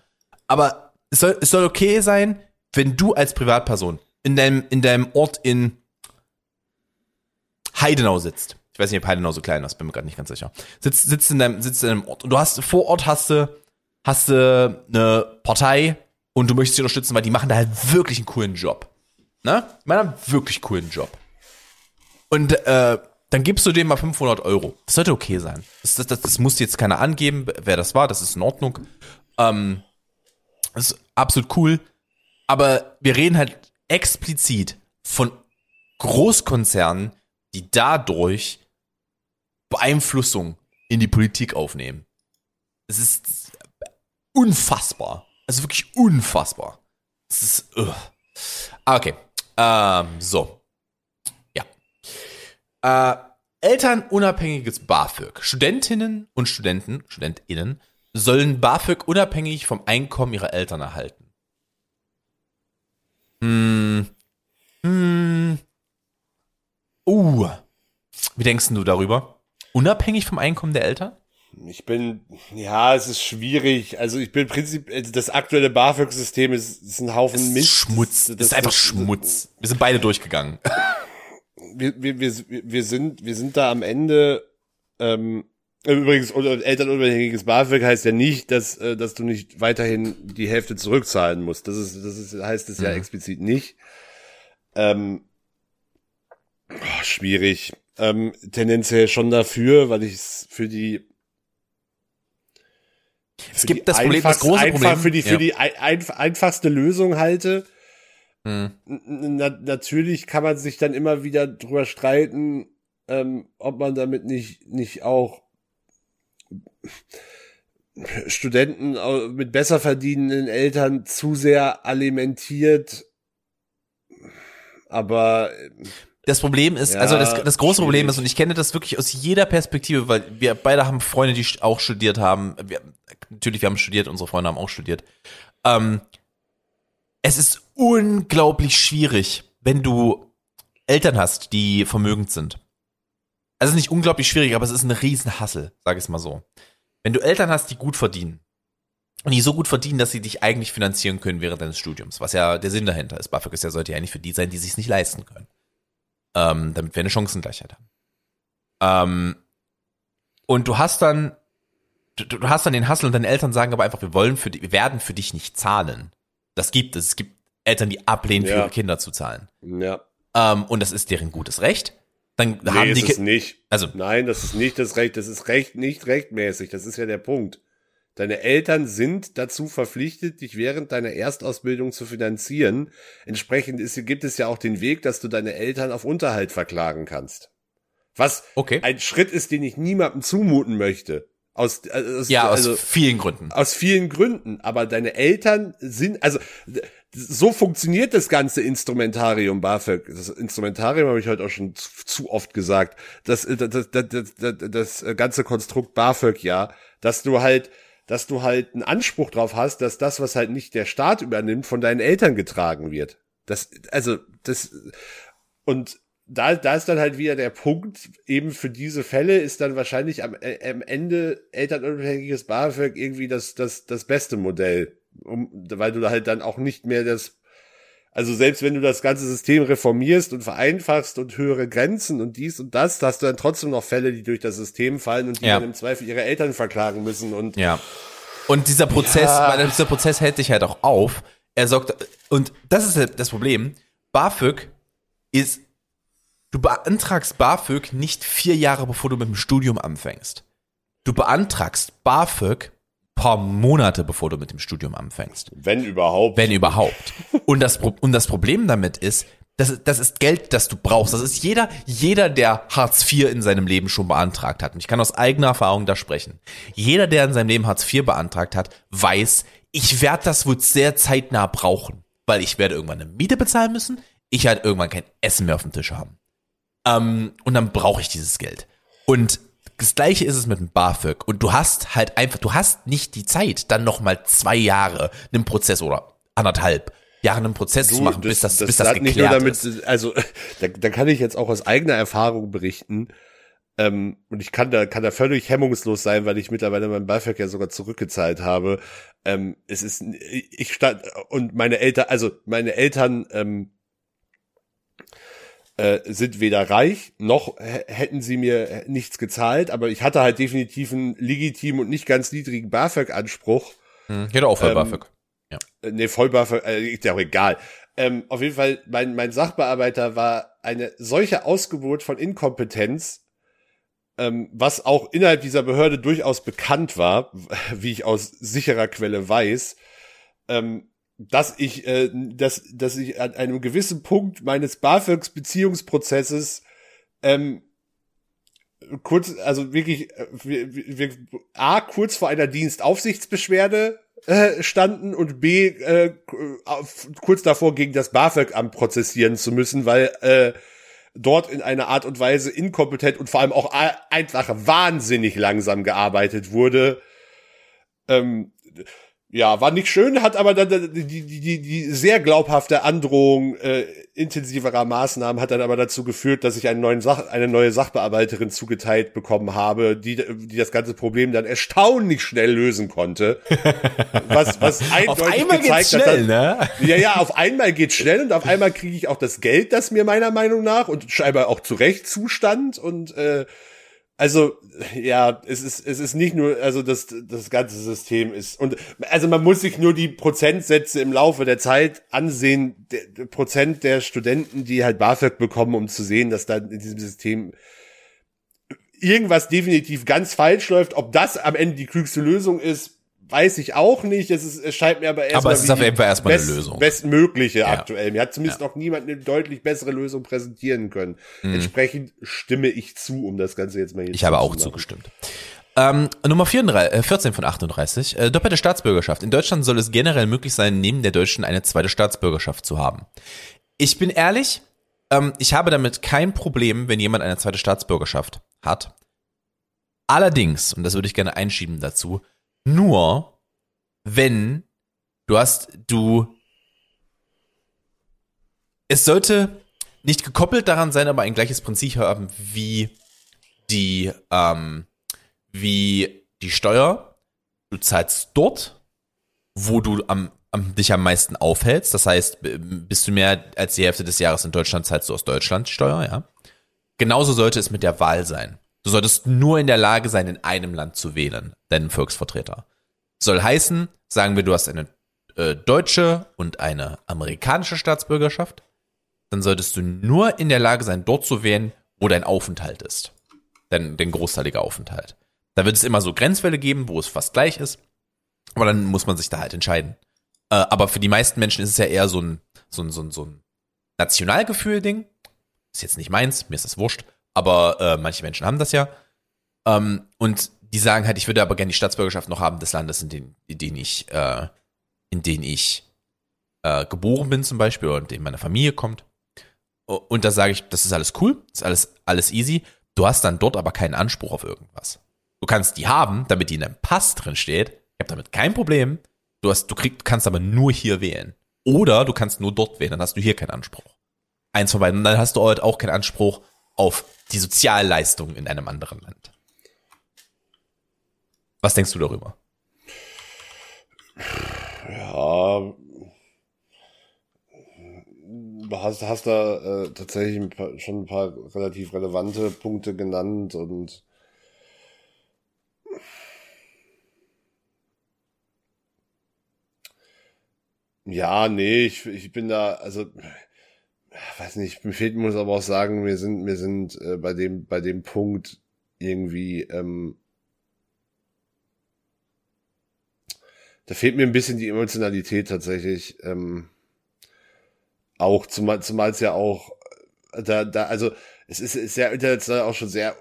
S2: Aber es soll, es soll okay sein, wenn du als Privatperson in deinem, in deinem Ort in Heidenau sitzt. Ich weiß nicht, ob Heidenau so klein ist, bin mir gerade nicht ganz sicher. Sitzt, sitzt in deinem, sitzt in deinem Ort. Und du hast, vor Ort hast du, hast du eine Partei und du möchtest sie unterstützen, weil die machen da halt wirklich einen coolen Job. Ne? Die machen einen wirklich coolen Job. Und, äh, dann gibst du dem mal 500 Euro. Das sollte okay sein. Das, das, das, das muss jetzt keiner angeben, wer das war. Das ist in Ordnung. Ähm, das ist absolut cool. Aber wir reden halt explizit von Großkonzernen, die dadurch Beeinflussung in die Politik aufnehmen. Es ist unfassbar. Also wirklich unfassbar. Es ist. Uh. Okay. Ähm, so. Ja. Äh, elternunabhängiges BAföG. Studentinnen und Studenten, StudentInnen, sollen BAföG unabhängig vom Einkommen ihrer Eltern erhalten. Hm. Hm. Uh. Wie denkst du darüber? Unabhängig vom Einkommen der Eltern?
S3: Ich bin, ja, es ist schwierig. Also ich bin prinzipiell, das aktuelle BAföG-System ist, ist ein Haufen
S2: Das ist
S3: Mist.
S2: Schmutz. Das, ist einfach Schmutz. Wir sind beide durchgegangen.
S3: Wir, wir, wir, wir sind, wir sind da am Ende, ähm, übrigens, un- elternunabhängiges BAföG heißt ja nicht, dass, äh, dass du nicht weiterhin die Hälfte zurückzahlen musst. Das ist, das ist, heißt es ja
S2: Mhm.
S3: explizit nicht. Ähm, oh, schwierig. Ähm, tendenziell schon dafür, weil ich es für die
S2: Es gibt das Problem, das große
S3: einfach
S2: Problem.
S3: für die für
S2: Ja.
S3: die ein, ein, einfachste Lösung halte.
S2: Hm.
S3: Na, natürlich kann man sich dann immer wieder drüber streiten, ähm, ob man damit nicht nicht auch Studenten mit besser verdienenden Eltern zu sehr alimentiert. Aber äh,
S2: Das Problem ist,
S3: Ja,
S2: also das, das große Problem
S3: schwierig.
S2: ist, und ich kenne das wirklich aus jeder Perspektive, weil wir beide haben Freunde, die auch studiert haben. Wir, natürlich, wir haben studiert, unsere Freunde haben auch studiert. Ähm, es ist unglaublich schwierig, wenn du Eltern hast, die vermögend sind. Also es ist nicht unglaublich schwierig, aber es ist ein Riesenhassel, sag ich es mal so. Wenn du Eltern hast, die gut verdienen, und die so gut verdienen, dass sie dich eigentlich finanzieren können während deines Studiums, was ja der Sinn dahinter ist. BAföG ist ja, sollte ja eigentlich für die sein, die sich nicht leisten können. Ähm, damit wir eine Chancengleichheit haben. Ähm, und du hast dann, du, du hast dann den Hassel und deine Eltern sagen aber einfach, wir wollen für dich, wir werden für dich nicht zahlen. Das gibt es. Es gibt Eltern, die ablehnen, für
S3: Ja.
S2: ihre Kinder zu zahlen.
S3: ja,
S2: Ähm, und das ist deren gutes Recht. Dann
S3: nee,
S2: haben
S3: ist
S2: die
S3: es
S2: Ki-
S3: nicht.
S2: also
S3: Nein, das ist nicht das Recht. Das ist recht nicht rechtmäßig. Das ist ja der Punkt. Deine Eltern sind dazu verpflichtet, dich während deiner Erstausbildung zu finanzieren. Entsprechend ist, gibt es ja auch den Weg, dass du deine Eltern auf Unterhalt verklagen kannst. Was
S2: Okay.
S3: ein Schritt ist, den ich niemandem zumuten möchte. Aus, äh, aus,
S2: ja, aus
S3: also,
S2: vielen Gründen.
S3: aus vielen Gründen. Aber deine Eltern sind, also so funktioniert das ganze Instrumentarium BAföG. Das Instrumentarium habe ich heute auch schon zu, oft gesagt. Das, äh, das, das, das, das, das ganze Konstrukt BAföG, ja, dass du halt, dass du halt einen Anspruch drauf hast, dass das, was halt nicht der Staat übernimmt, von deinen Eltern getragen wird. Das, also, das, und da, da ist dann halt wieder der Punkt, eben für diese Fälle ist dann wahrscheinlich am, äh, am Ende elternunabhängiges BAföG irgendwie das, das, das beste Modell. Um, weil du halt dann auch nicht mehr das, also selbst wenn du das ganze System reformierst und vereinfachst und höhere Grenzen und dies und das, hast du dann trotzdem noch Fälle, die durch das System fallen und die
S2: Ja.
S3: dann im Zweifel ihre Eltern verklagen müssen und
S2: Ja. Und dieser Prozess,
S3: Ja.
S2: weil dieser Prozess hält sich halt auch auf. Er sorgt, und das ist halt das Problem. BAföG ist, du beantragst BAföG nicht vier Jahre bevor du mit dem Studium anfängst. Du beantragst BAföG paar Monate bevor du mit dem Studium anfängst.
S3: wenn überhaupt.
S2: Wenn überhaupt. Und das, und das Problem damit ist, das, das ist Geld, das du brauchst. Das ist jeder, jeder, der Hartz IV in seinem Leben schon beantragt hat. Und ich kann aus eigener Erfahrung da sprechen. Jeder, der in seinem Leben Hartz IV beantragt hat, weiß, ich werde das wohl sehr zeitnah brauchen. Weil ich werde irgendwann eine Miete bezahlen müssen. Ich werde irgendwann kein Essen mehr auf dem Tisch haben. Ähm, und dann brauche ich dieses Geld. Und das gleiche ist es mit dem BAföG. Und du hast halt einfach, du hast nicht die Zeit, dann noch mal zwei Jahre einen Prozess oder anderthalb Jahre einen Prozess zu machen, bis das, bis das
S3: hat nicht nur
S2: geklärt
S3: damit,
S2: ist.
S3: also da, da kann ich jetzt auch aus eigener Erfahrung berichten. Ähm, und ich kann da, kann da völlig hemmungslos sein, weil ich mittlerweile mein BAföG ja sogar zurückgezahlt habe. Ähm, es ist, ich stand, und meine Eltern, also meine Eltern, ähm, äh, sind weder reich, noch hätten sie mir nichts gezahlt, aber ich hatte halt definitiv einen legitimen und nicht ganz niedrigen BAföG-Anspruch.
S2: Hm, Geht auch voll
S3: ähm,
S2: BAföG.
S3: Äh, Nee, Vollbuffer, äh, ist ja auch egal. Ähm, auf jeden Fall, mein, mein Sachbearbeiter war eine solche Ausgeburt von Inkompetenz, ähm, was auch innerhalb dieser Behörde durchaus bekannt war, wie ich aus sicherer Quelle weiß, ähm, dass ich, äh, dass, dass ich an einem gewissen Punkt meines BAföGs Beziehungsprozesses ähm, kurz, also wirklich, äh, wir, wir, A, kurz vor einer Dienstaufsichtsbeschwerde äh, standen und B äh, kurz davor gegen das BAföG-Amt prozessieren zu müssen, weil äh, dort in einer Art und Weise inkompetent und vor allem auch einfach wahnsinnig langsam gearbeitet wurde. Ähm, ja, war nicht schön, hat aber dann die, die, die, die sehr glaubhafte Androhung äh, intensiverer Maßnahmen hat dann aber dazu geführt, dass ich einen neuen Sach eine neue Sachbearbeiterin zugeteilt bekommen habe, die, die das ganze Problem dann erstaunlich schnell lösen konnte. [laughs] Was, was eindeutig
S2: auf einmal
S3: gezeigt
S2: geht's schnell,
S3: hat,
S2: ne?
S3: Ja, ja, auf einmal geht's schnell und auf einmal kriege ich auch das Geld, das mir meiner Meinung nach und scheinbar auch zu Recht zustand und äh, also ja, es ist es ist nicht nur also das das ganze System ist und also man muss sich nur die Prozentsätze im Laufe der Zeit ansehen, der, der Prozent der Studenten, die halt BAföG bekommen, um zu sehen, dass da in diesem System irgendwas definitiv ganz falsch läuft. Ob das am Ende die klügste Lösung ist, weiß ich auch nicht. Es, ist, es scheint mir aber erstmal.
S2: Aber es ist auf jeden Fall erstmal
S3: best,
S2: eine Lösung.
S3: Bestmögliche
S2: Ja.
S3: aktuell. Mir hat zumindest noch niemand eine deutlich bessere Lösung präsentieren können. Entsprechend stimme ich zu, um das Ganze jetzt mal hier
S2: Mhm. Ich habe auch zugestimmt. Ähm, Nummer 34, äh, 14 von 38. Äh, doppelte Staatsbürgerschaft. In Deutschland soll es generell möglich sein, neben der deutschen eine zweite Staatsbürgerschaft zu haben. Ich bin ehrlich, ähm, ich habe damit kein Problem, wenn jemand eine zweite Staatsbürgerschaft hat. Allerdings, und das würde ich gerne einschieben dazu, nur wenn du hast, du, es sollte nicht gekoppelt daran sein, aber ein gleiches Prinzip haben wie die, ähm, wie die Steuer. Du zahlst dort, wo du am, am, dich am meisten aufhältst. Das heißt, bist du mehr als die Hälfte des Jahres in Deutschland, zahlst du aus Deutschland Steuer, ja. Genauso sollte es mit der Wahl sein. Du solltest nur in der Lage sein, in einem Land zu wählen, deinen Volksvertreter. Soll heißen, sagen wir, du hast eine äh, deutsche und eine amerikanische Staatsbürgerschaft, dann solltest du nur in der Lage sein, dort zu wählen, wo dein Aufenthalt ist. Dein, dein großteiliger Aufenthalt. Da wird es immer so Grenzfälle geben, wo es fast gleich ist. Aber dann muss man sich da halt entscheiden. Äh, aber für die meisten Menschen ist es ja eher so ein, so ein, so ein, so ein Nationalgefühl-Ding. Ist jetzt nicht meins, mir ist das wurscht. Aber äh, manche Menschen haben das ja. Ähm, und die sagen halt, ich würde aber gerne die Staatsbürgerschaft noch haben des Landes, in dem, in dem ich, äh, in dem ich äh, geboren bin zum Beispiel oder in dem meine Familie kommt. Und da sage ich, das ist alles cool, das ist alles, alles easy. Du hast dann dort aber keinen Anspruch auf irgendwas. Du kannst die haben, damit die in deinem Pass drin steht. Ich habe damit kein Problem. Du hast, du kriegst, kannst aber nur hier wählen. Oder du kannst nur dort wählen, dann hast du hier keinen Anspruch. Eins von beiden. Und dann hast du halt auch keinen Anspruch auf die Sozialleistungen in einem anderen Land. Was denkst du darüber?
S3: Ja, hast, hast da äh, tatsächlich ein paar, schon ein paar relativ relevante Punkte genannt und ja, nee, ich, ich bin da, also weiß nicht, mir fehlt, muss aber auch sagen, wir sind, wir sind äh, bei dem, bei dem Punkt irgendwie, ähm, da fehlt mir ein bisschen die Emotionalität tatsächlich. Ähm, auch zumal zumal es ja auch äh, da da also es ist, ist ja international auch schon sehr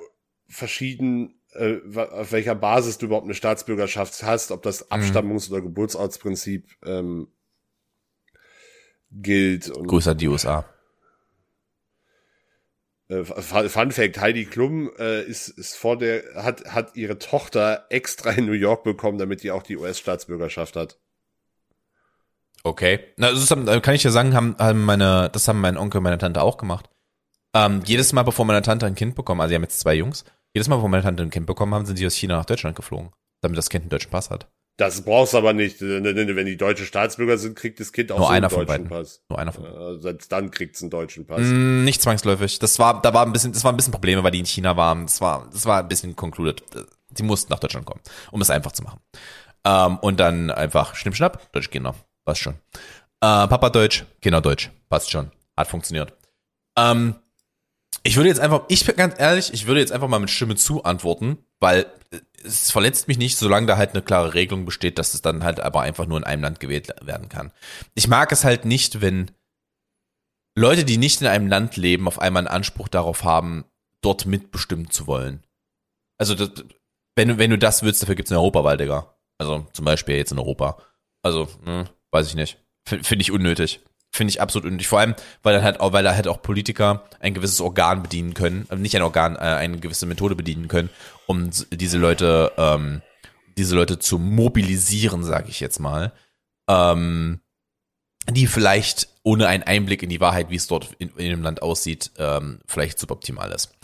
S3: verschieden äh, auf welcher Basis du überhaupt eine Staatsbürgerschaft hast, ob das Abstammungs- oder Geburtsortsprinzip ähm, gilt. Und,
S2: Grüße an die USA.
S3: Äh, Fun Fact: Heidi Klum äh, ist ist vor der hat hat ihre Tochter extra in New York bekommen, damit die auch die US-Staatsbürgerschaft hat.
S2: Okay. Na, das haben, äh, kann ich ja sagen, haben, haben meine, das haben mein Onkel und meine Tante auch gemacht. Ähm, jedes Mal, bevor meine Tante ein Kind bekommen, also sie haben jetzt zwei Jungs, jedes Mal, bevor meine Tante ein Kind bekommen haben, sind sie aus China nach Deutschland geflogen, damit das Kind einen deutschen Pass hat.
S3: Das brauchst du aber nicht. Wenn die deutsche Staatsbürger sind, kriegt das Kind auch
S2: Nur
S3: so
S2: einer
S3: einen
S2: von
S3: deutschen
S2: beiden.
S3: Pass.
S2: Nur einer von
S3: Äh, Selbst dann kriegt's einen deutschen Pass.
S2: Mm, nicht zwangsläufig. Das war, da war ein bisschen, das war ein bisschen Probleme, weil die in China waren. Das war, das war ein bisschen concluded. Die mussten nach Deutschland kommen, um es einfach zu machen. Ähm, und dann einfach schnipp, schnapp, Deutsch, Kinder. Passt schon. Äh, Papa Deutsch, Kinder Deutsch. Passt schon. Hat funktioniert. Ähm, ich würde jetzt einfach, ich bin ganz ehrlich, ich würde jetzt einfach mal mit Stimme zu antworten, weil äh, es verletzt mich nicht, solange da halt eine klare Regelung besteht, dass es dann halt aber einfach nur in einem Land gewählt werden kann. Ich mag es halt nicht, wenn Leute, die nicht in einem Land leben, auf einmal einen Anspruch darauf haben, dort mitbestimmen zu wollen. Also, das, wenn, du- wenn du das willst, dafür gibt's eine Europawahl, Digga. Also zum Beispiel jetzt in Europa. Also, ne, weiß ich nicht. Finde ich unnötig. Finde ich absolut unnötig. Vor allem, weil dann halt auch, weil da halt auch Politiker ein gewisses Organ bedienen können, äh, nicht ein Organ, äh, eine gewisse Methode bedienen können, um diese Leute, ähm, diese Leute zu mobilisieren, sage ich jetzt mal, ähm, die vielleicht ohne einen Einblick in die Wahrheit, wie es dort in, in dem Land aussieht, ähm, vielleicht suboptimal ist.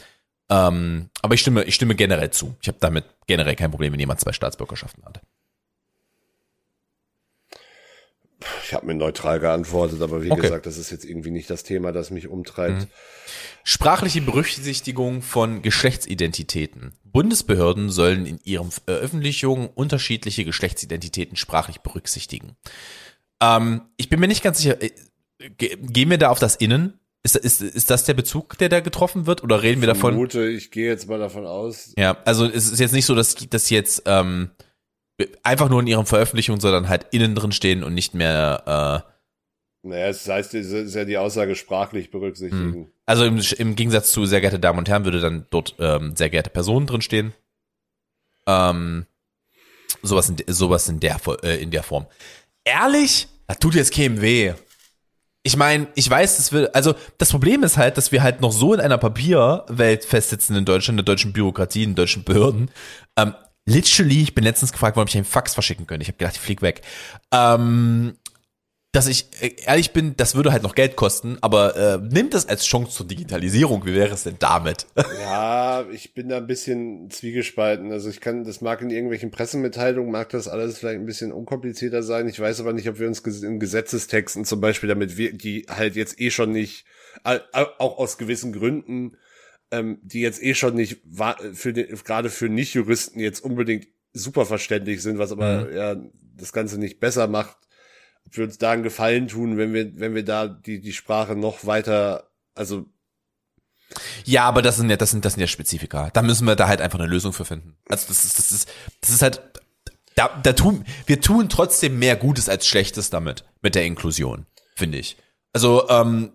S2: Ähm, aber ich stimme, ich stimme generell zu. Ich habe damit generell kein Problem, wenn jemand zwei Staatsbürgerschaften hat.
S3: Ich habe mir neutral geantwortet, aber wie okay. gesagt, das ist jetzt irgendwie nicht das Thema, das mich umtreibt. Mhm.
S2: Sprachliche Berücksichtigung von Geschlechtsidentitäten. Bundesbehörden sollen in ihren Veröffentlichungen unterschiedliche Geschlechtsidentitäten sprachlich berücksichtigen. Ähm, ich bin mir nicht ganz sicher, äh, gehen wir da auf das Innen? Ist, ist, ist das der Bezug, der da getroffen wird? Oder reden wir davon?
S3: Ich vermute, ich gehe jetzt mal davon aus.
S2: Ja, also es ist jetzt nicht so, dass das jetzt ähm, einfach nur in ihren Veröffentlichungen, sondern halt innen drin stehen und nicht mehr. Äh,
S3: naja, das heißt, es ist ja die Aussage sprachlich berücksichtigen. Hm.
S2: Also im, im Gegensatz zu sehr geehrte Damen und Herren würde dann dort ähm, sehr geehrte Personen drin stehen. Ähm, sowas in, sowas in der äh, in der Form. Ehrlich, das tut jetzt keinem weh. Ich meine, ich weiß, das will, also das Problem ist halt, dass wir halt noch so in einer Papierwelt festsitzen in Deutschland, in der deutschen Bürokratie, in deutschen Behörden. Ähm, literally, ich bin letztens gefragt worden, ob ich einen Fax verschicken könnte. Ich habe gedacht, ich flieg weg. Ähm, dass ich äh, ehrlich bin, das würde halt noch Geld kosten, aber äh, nimmt das als Chance zur Digitalisierung. Wie wäre es denn damit? [laughs]
S3: Ja, ich bin da ein bisschen zwiegespalten. Also ich kann, das mag in irgendwelchen Pressemitteilungen, mag das alles vielleicht ein bisschen unkomplizierter sein. Ich weiß aber nicht, ob wir uns in Gesetzestexten zum Beispiel, damit wir, die halt jetzt eh schon nicht, auch aus gewissen Gründen, ähm, die jetzt eh schon nicht für den, gerade für Nicht-Juristen jetzt unbedingt super verständlich sind, was aber mhm. ja das Ganze nicht besser macht ob wir uns da einen Gefallen tun, wenn wir, wenn wir da die, die Sprache noch weiter, also.
S2: Ja, aber das sind ja, das sind, das sind ja Spezifika. Da müssen wir da halt einfach eine Lösung für finden. Also das ist, das ist, das ist halt, da, da tun, wir tun trotzdem mehr Gutes als Schlechtes damit, mit der Inklusion, finde ich. Also, ähm,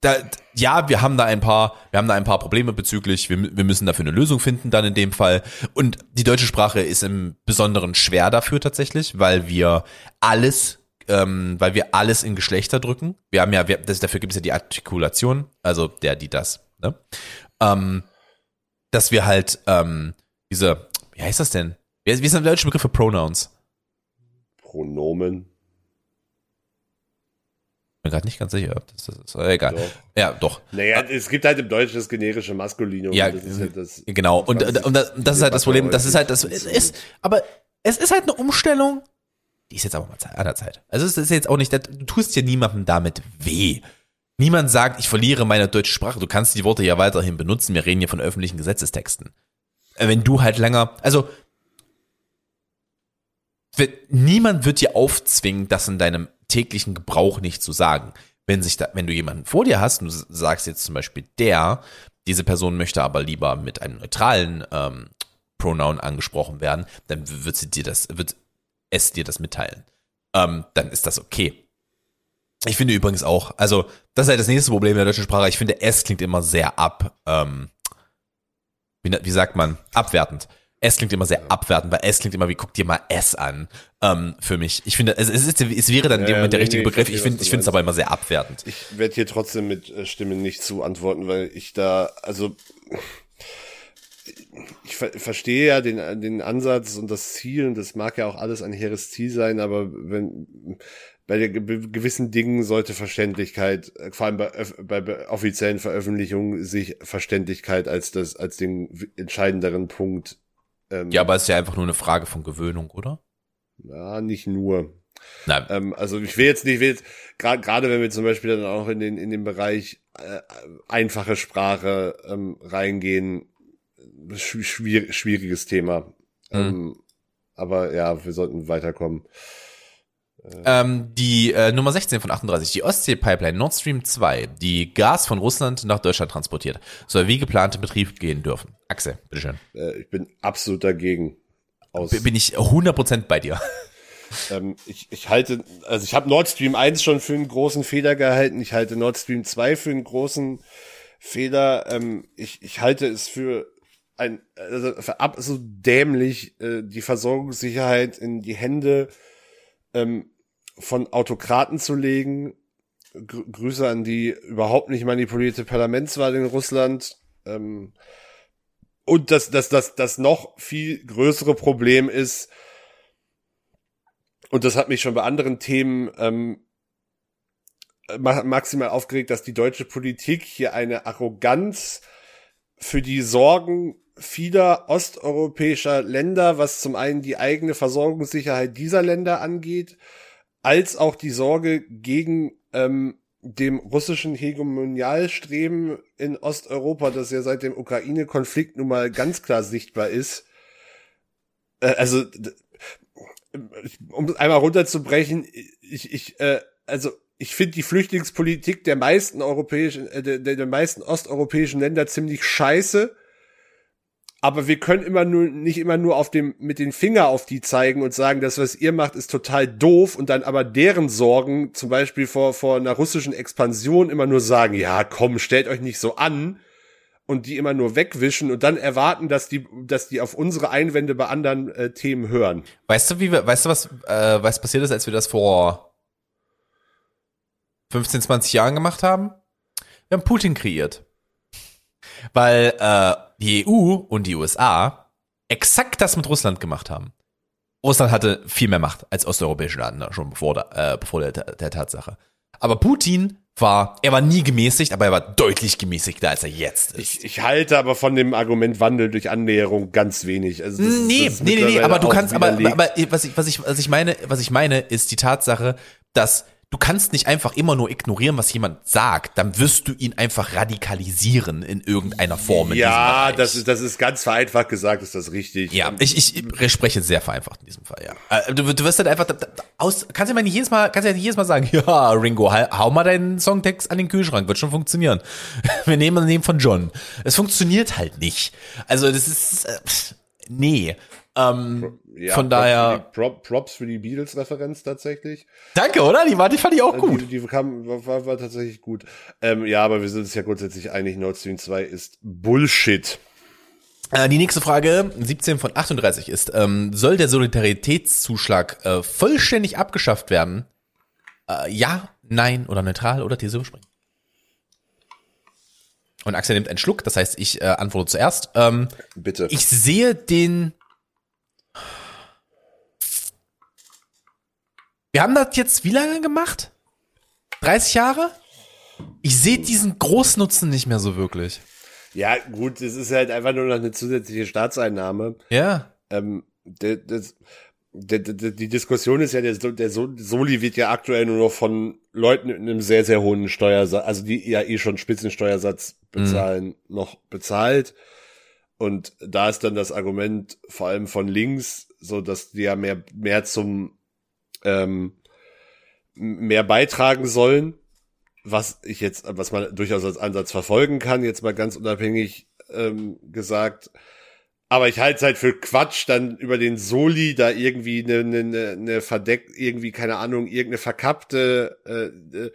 S2: da, ja, wir haben da ein paar, wir haben da ein paar Probleme bezüglich, wir, wir müssen dafür eine Lösung finden dann in dem Fall. Und die deutsche Sprache ist im Besonderen schwer dafür tatsächlich, weil wir alles ähm, weil wir alles in Geschlechter drücken. Wir haben ja, wir, das, dafür gibt es ja die Artikulation, also der, die, das, ne? Ähm, dass wir halt ähm, diese, wie heißt das denn? Wie, wie ist der deutsche Begriff für Pronouns?
S3: Pronomen.
S2: Bin gerade nicht ganz sicher. Das, das ist egal. Doch. Ja, doch.
S3: Naja, es gibt halt im Deutschen das generische Maskulinum.
S2: Ja, das ist halt das, genau. Und, und, und das, das ist halt das Problem. Das ist halt das. Es ist, aber es ist halt eine Umstellung, die ist jetzt aber mal an der Zeit. Also es ist jetzt auch nicht, du tust ja niemandem damit weh. Niemand sagt, ich verliere meine deutsche Sprache. Du kannst die Worte ja weiterhin benutzen. Wir reden hier von öffentlichen Gesetzestexten. Äh, wenn du halt länger, also niemand wird dir aufzwingen, das in deinem täglichen Gebrauch nicht zu sagen. Wenn sich da, wenn du jemanden vor dir hast und du sagst jetzt zum Beispiel der, diese Person möchte aber lieber mit einem neutralen ähm, Pronoun angesprochen werden, dann wird sie dir das, wird es dir das mitteilen. Ähm, dann ist das okay. Ich finde übrigens auch, also das ist halt das nächste Problem der deutschen Sprache. Ich finde, es klingt immer sehr ab, ähm, wie, wie sagt man, abwertend. Es klingt immer sehr abwertend, weil es klingt immer wie, guck dir mal S an, ähm, für mich. Ich finde, es, es, ist, es wäre dann in dem Moment der richtige nee, Begriff. Ich finde, ich finde es aber immer sehr abwertend.
S3: Ich werde hier trotzdem mit äh, Stimme nicht zu antworten, weil ich da, also, ich ver verstehe ja den, den Ansatz und das Ziel und das mag ja auch alles ein hehres Ziel sein, aber wenn bei gewissen Dingen sollte Verständlichkeit, äh, vor allem bei, bei offiziellen Veröffentlichungen, sich Verständlichkeit als das als den entscheidenderen Punkt.
S2: Ähm, ja, aber es ist ja einfach nur eine Frage von Gewöhnung, oder?
S3: Ja, nicht nur. Nein. Ähm, also ich will jetzt nicht, ich will jetzt gerade gerade wenn wir zum Beispiel dann auch in den in den Bereich äh, einfache Sprache ähm, reingehen, schwierig, schwieriges Thema. Mhm. Ähm, aber ja, wir sollten weiterkommen.
S2: Ähm, die äh, Nummer 16 von 38, die Ostsee-Pipeline Nord Stream 2, die Gas von Russland nach Deutschland transportiert, soll wie geplant in Betrieb gehen dürfen. Axel, bitteschön.
S3: Äh, ich bin absolut dagegen.
S2: Aus bin ich 100% bei dir. [laughs]
S3: Ähm, ich, ich halte, also ich habe Nord Stream 1 schon für einen großen Fehler gehalten. Ich halte Nord Stream 2 für einen großen Fehler. Ähm, ich, ich halte es für ein also so dämlich, äh, die Versorgungssicherheit in die Hände ähm, von Autokraten zu legen. Gr Grüße an die überhaupt nicht manipulierte Parlamentswahl in Russland. Ähm, und das, das, das, das noch viel größere Problem ist, und das hat mich schon bei anderen Themen ähm, maximal aufgeregt, dass die deutsche Politik hier eine Arroganz für die Sorgen vieler osteuropäischer Länder, was zum einen die eigene Versorgungssicherheit dieser Länder angeht, als auch die Sorge gegen ähm, dem russischen Hegemonialstreben in Osteuropa, das ja seit dem Ukraine-Konflikt nun mal ganz klar sichtbar ist. Äh, also, um es einmal runterzubrechen, ich, ich, äh, also ich finde die Flüchtlingspolitik der meisten europäischen, äh, der, der meisten osteuropäischen Länder ziemlich scheiße. Aber wir können immer nur, nicht immer nur auf dem, mit den Finger auf die zeigen und sagen, das, was ihr macht, ist total doof und dann aber deren Sorgen, zum Beispiel vor, vor einer russischen Expansion immer nur sagen, ja, komm, stellt euch nicht so an und die immer nur wegwischen und dann erwarten, dass die, dass die auf unsere Einwände bei anderen äh, Themen hören.
S2: Weißt du, wie wir, weißt du, was, äh, was passiert ist, als wir das vor 15, 20 Jahren gemacht haben? Wir haben Putin kreiert. Weil äh, die EU und die USA exakt das mit Russland gemacht haben. Russland hatte viel mehr Macht als osteuropäische Länder schon bevor, der, äh, bevor der, der Tatsache. Aber Putin war, er war nie gemäßigt, aber er war deutlich gemäßigter, als er jetzt ist.
S3: Ich, ich halte aber von dem Argument Wandel durch Annäherung ganz wenig. Also
S2: das, nee, das nee, nee, nee, aber du kannst, aber, aber was ich, was ich, was ich meine, was ich meine, ist die Tatsache, dass du kannst nicht einfach immer nur ignorieren, was jemand sagt. Dann wirst du ihn einfach radikalisieren in irgendeiner Form.
S3: ja, das ist, das ist ganz vereinfacht gesagt, ist das richtig.
S2: Ja, ich, ich spreche sehr vereinfacht in diesem Fall, ja. Äh, du, du wirst halt einfach aus, kannst ja mal nicht jedes Mal, kannst ja nicht jedes Mal sagen, [laughs] ja, Ringo, hau mal deinen Songtext an den Kühlschrank, wird schon funktionieren. [laughs] Wir nehmen den von John. Es funktioniert halt nicht. Also, das ist, äh, nee. Ähm, ja, von daher.
S3: Props, Props für die Beatles-Referenz tatsächlich.
S2: Danke, oder? Die war, die fand ich auch gut.
S3: Die, die kam, war, war, war tatsächlich gut. Ähm, ja, aber wir sind uns ja grundsätzlich einig, Nord Stream 2 ist Bullshit.
S2: Äh, die nächste Frage, 17 von 38 ist, ähm, soll der Solidaritätszuschlag äh, vollständig abgeschafft werden? Äh, ja, nein oder neutral oder These überspringen? Und Axel nimmt einen Schluck, das heißt, ich äh, antworte zuerst. Ähm,
S3: Bitte.
S2: Ich sehe den Wir haben das jetzt wie lange gemacht? 30 Jahre? Ich sehe diesen Großnutzen nicht mehr so wirklich.
S3: Ja, gut, es ist halt einfach nur noch eine zusätzliche Staatseinnahme.
S2: Ja.
S3: Ähm, das, das, die Diskussion ist ja, der, der Soli wird ja aktuell nur noch von Leuten mit einem sehr, sehr hohen Steuersatz, also die ja eh schon Spitzensteuersatz bezahlen, mhm. noch bezahlt. Und da ist dann das Argument vor allem von links, so dass die ja mehr, mehr zum ähm, mehr beitragen sollen, was ich jetzt, was man durchaus als Ansatz verfolgen kann, jetzt mal ganz unabhängig ähm, gesagt. Aber ich halte es halt für Quatsch, dann über den Soli da irgendwie eine, eine, eine verdeckt, irgendwie, keine Ahnung, irgendeine verkappte äh, äh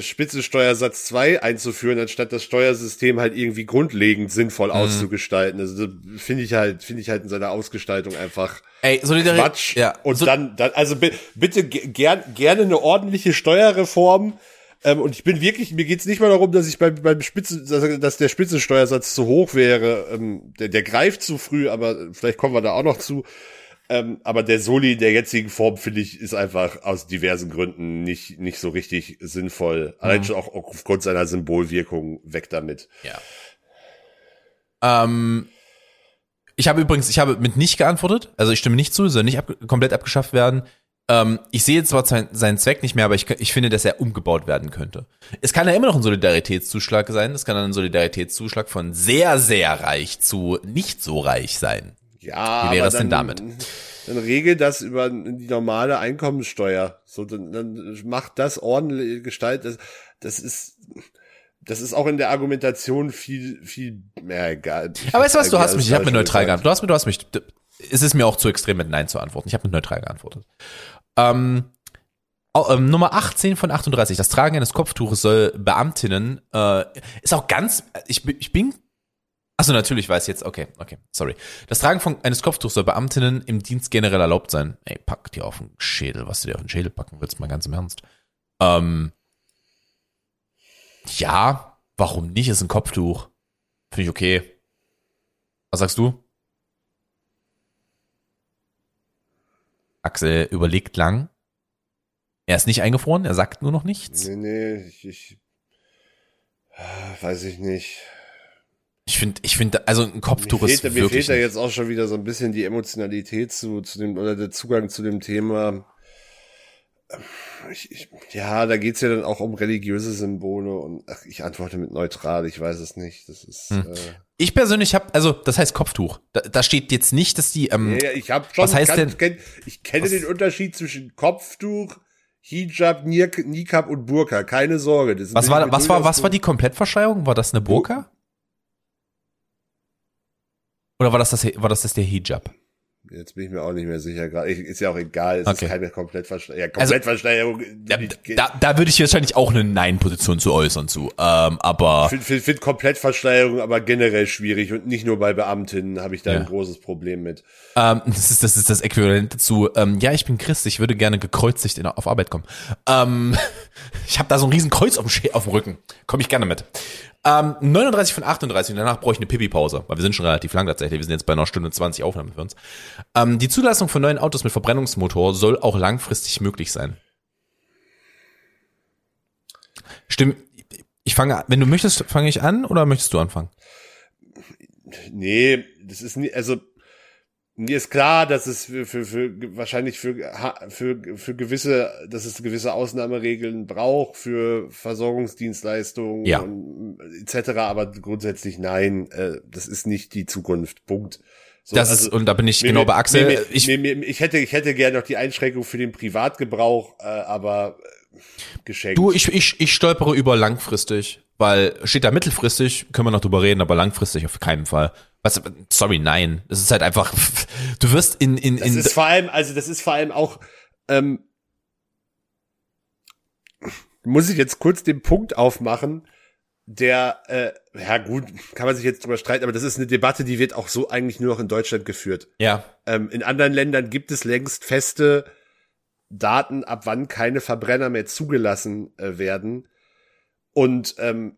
S3: Spitzensteuersatz 2 einzuführen, anstatt das Steuersystem halt irgendwie grundlegend sinnvoll mhm. auszugestalten. Also finde ich halt, finde ich halt in seiner Ausgestaltung einfach
S2: Ey, Solidarität,
S3: Quatsch. Ja. Und so dann, dann, also bitte gern, gerne eine ordentliche Steuerreform. Ähm, und ich bin wirklich, mir geht's nicht mal darum, dass ich beim, beim Spitzen, dass, dass der Spitzensteuersatz zu hoch wäre. Ähm, der, der greift zu früh, aber vielleicht kommen wir da auch noch zu. Ähm, aber der Soli in der jetzigen Form, finde ich, ist einfach aus diversen Gründen nicht, nicht so richtig sinnvoll. Mhm. Allein schon auch aufgrund seiner Symbolwirkung weg damit.
S2: Ja. Ähm, ich habe übrigens, ich habe mit nicht geantwortet, also ich stimme nicht zu, soll nicht ab, komplett abgeschafft werden. Ähm, ich sehe zwar sein, seinen Zweck nicht mehr, aber ich, ich finde, dass er umgebaut werden könnte. Es kann ja immer noch ein Solidaritätszuschlag sein, es kann dann ein Solidaritätszuschlag von sehr, sehr reich zu nicht so reich sein.
S3: Ja,
S2: Wie wäre es denn damit?
S3: Dann regel das über die normale Einkommensteuer. So, dann, dann macht das ordentlich gestaltet. Das, das ist, das ist auch in der Argumentation viel, viel, mehr egal.
S2: Aber weißt du was, du hast mich, ich habe mit neutral geantwortet. Du hast mir, du hast mich, es ist mir auch zu extrem mit Nein zu antworten. Ich habe mit neutral geantwortet. Ähm, ähm, Nummer 18 von 38. Das Tragen eines Kopftuches soll Beamtinnen, äh, ist auch ganz, ich, ich bin Achso, natürlich weiß jetzt. Okay, okay, sorry. Das Tragen von eines Kopftuchs soll Beamtinnen im Dienst generell erlaubt sein. Ey, pack dir auf den Schädel, was du dir auf den Schädel packen willst, mal ganz im Ernst. Ähm, ja, warum nicht? Ist ein Kopftuch. Finde ich okay. Was sagst du? Axel überlegt lang. Er ist nicht eingefroren, er sagt nur noch nichts.
S3: Nee, nee, ich, ich weiß ich nicht.
S2: Ich finde, ich finde, also ein Kopftuch
S3: mir
S2: ist
S3: fehlt, mir fehlt da jetzt auch schon wieder so ein bisschen die Emotionalität zu, zu dem, oder der Zugang zu dem Thema. Ich, ich, ja, da geht's ja dann auch um religiöse Symbole und ach, ich antworte mit neutral, ich weiß es nicht. Das ist
S2: Hm.
S3: äh,
S2: Ich persönlich habe, also das heißt Kopftuch. Da, da steht jetzt nicht, dass die. Ähm,
S3: Ja, ich habe schon
S2: Was heißt
S3: kann,
S2: denn-
S3: kenn, ich kenne
S2: Was-
S3: den Unterschied zwischen Kopftuch, Hijab, Nik Nikab und Burka. Keine Sorge.
S2: Was war, was war, was war die Komplettverschleierung? War das eine Burka? Oder war das das, war das, das der Hijab?
S3: Jetzt bin ich mir auch nicht mehr sicher. gerade. Ich- Ist ja auch egal. Es
S2: Okay.
S3: ist keine Komplettversteigerung. Ja,
S2: Also-
S3: Komplettversteigerung.
S2: Da,
S3: ich
S2: da, da würde ich wahrscheinlich auch eine Nein-Position zu äußern zu. Ähm, aber
S3: finde find, find Komplettversteigerung aber generell schwierig und nicht nur bei Beamtinnen habe ich da
S2: Ja.
S3: ein großes Problem mit.
S2: ähm, [laughs] das ist das ist das Äquivalent dazu. Ähm, ja, ich bin Christ, ich würde gerne gekreuzigt in, auf Arbeit kommen. Ähm, [laughs] ich habe da so ein riesen Kreuz auf dem, auf dem Rücken. Komme ich gerne mit. Ähm, 39 von 38 und danach brauche ich eine Pipi-Pause, weil wir sind schon relativ lang tatsächlich. Wir sind jetzt bei einer Stunde 20 Aufnahmen für uns. Ähm, die Zulassung von neuen Autos mit Verbrennungsmotor soll auch langfristig möglich sein. Stimmt. Ich fange, wenn du möchtest, fange ich an oder möchtest du anfangen?
S3: Nee, das ist nie, also mir ist klar, dass es für, für, für wahrscheinlich für, für, für gewisse, dass es gewisse Ausnahmeregeln braucht für Versorgungsdienstleistungen
S2: Ja.
S3: und, etc. Aber grundsätzlich nein, äh, das ist nicht die Zukunft. Punkt. So,
S2: Das
S3: also-
S2: ist, und da bin ich
S3: Mir-
S2: genau bei Axel.
S3: mir-
S2: ich,
S3: mir- mir- ich hätte, ich hätte gerne noch die Einschränkung für den Privatgebrauch, äh, aber äh, geschenkt.
S2: Du, ich, ich, ich stolpere über langfristig, weil steht da mittelfristig, können wir noch drüber reden, aber langfristig auf keinen Fall. Was, sorry, nein. Es ist halt einfach, du wirst in, in,
S3: Das
S2: in,
S3: ist vor allem, also das ist vor allem auch, ähm, muss ich jetzt kurz den Punkt aufmachen, der, äh, ja gut, kann man sich jetzt drüber streiten, aber das ist eine Debatte, die wird auch so eigentlich nur noch in Deutschland geführt.
S2: ja,
S3: Ähm, in anderen Ländern gibt es längst feste Daten, ab wann keine Verbrenner mehr zugelassen äh, werden. Und ähm,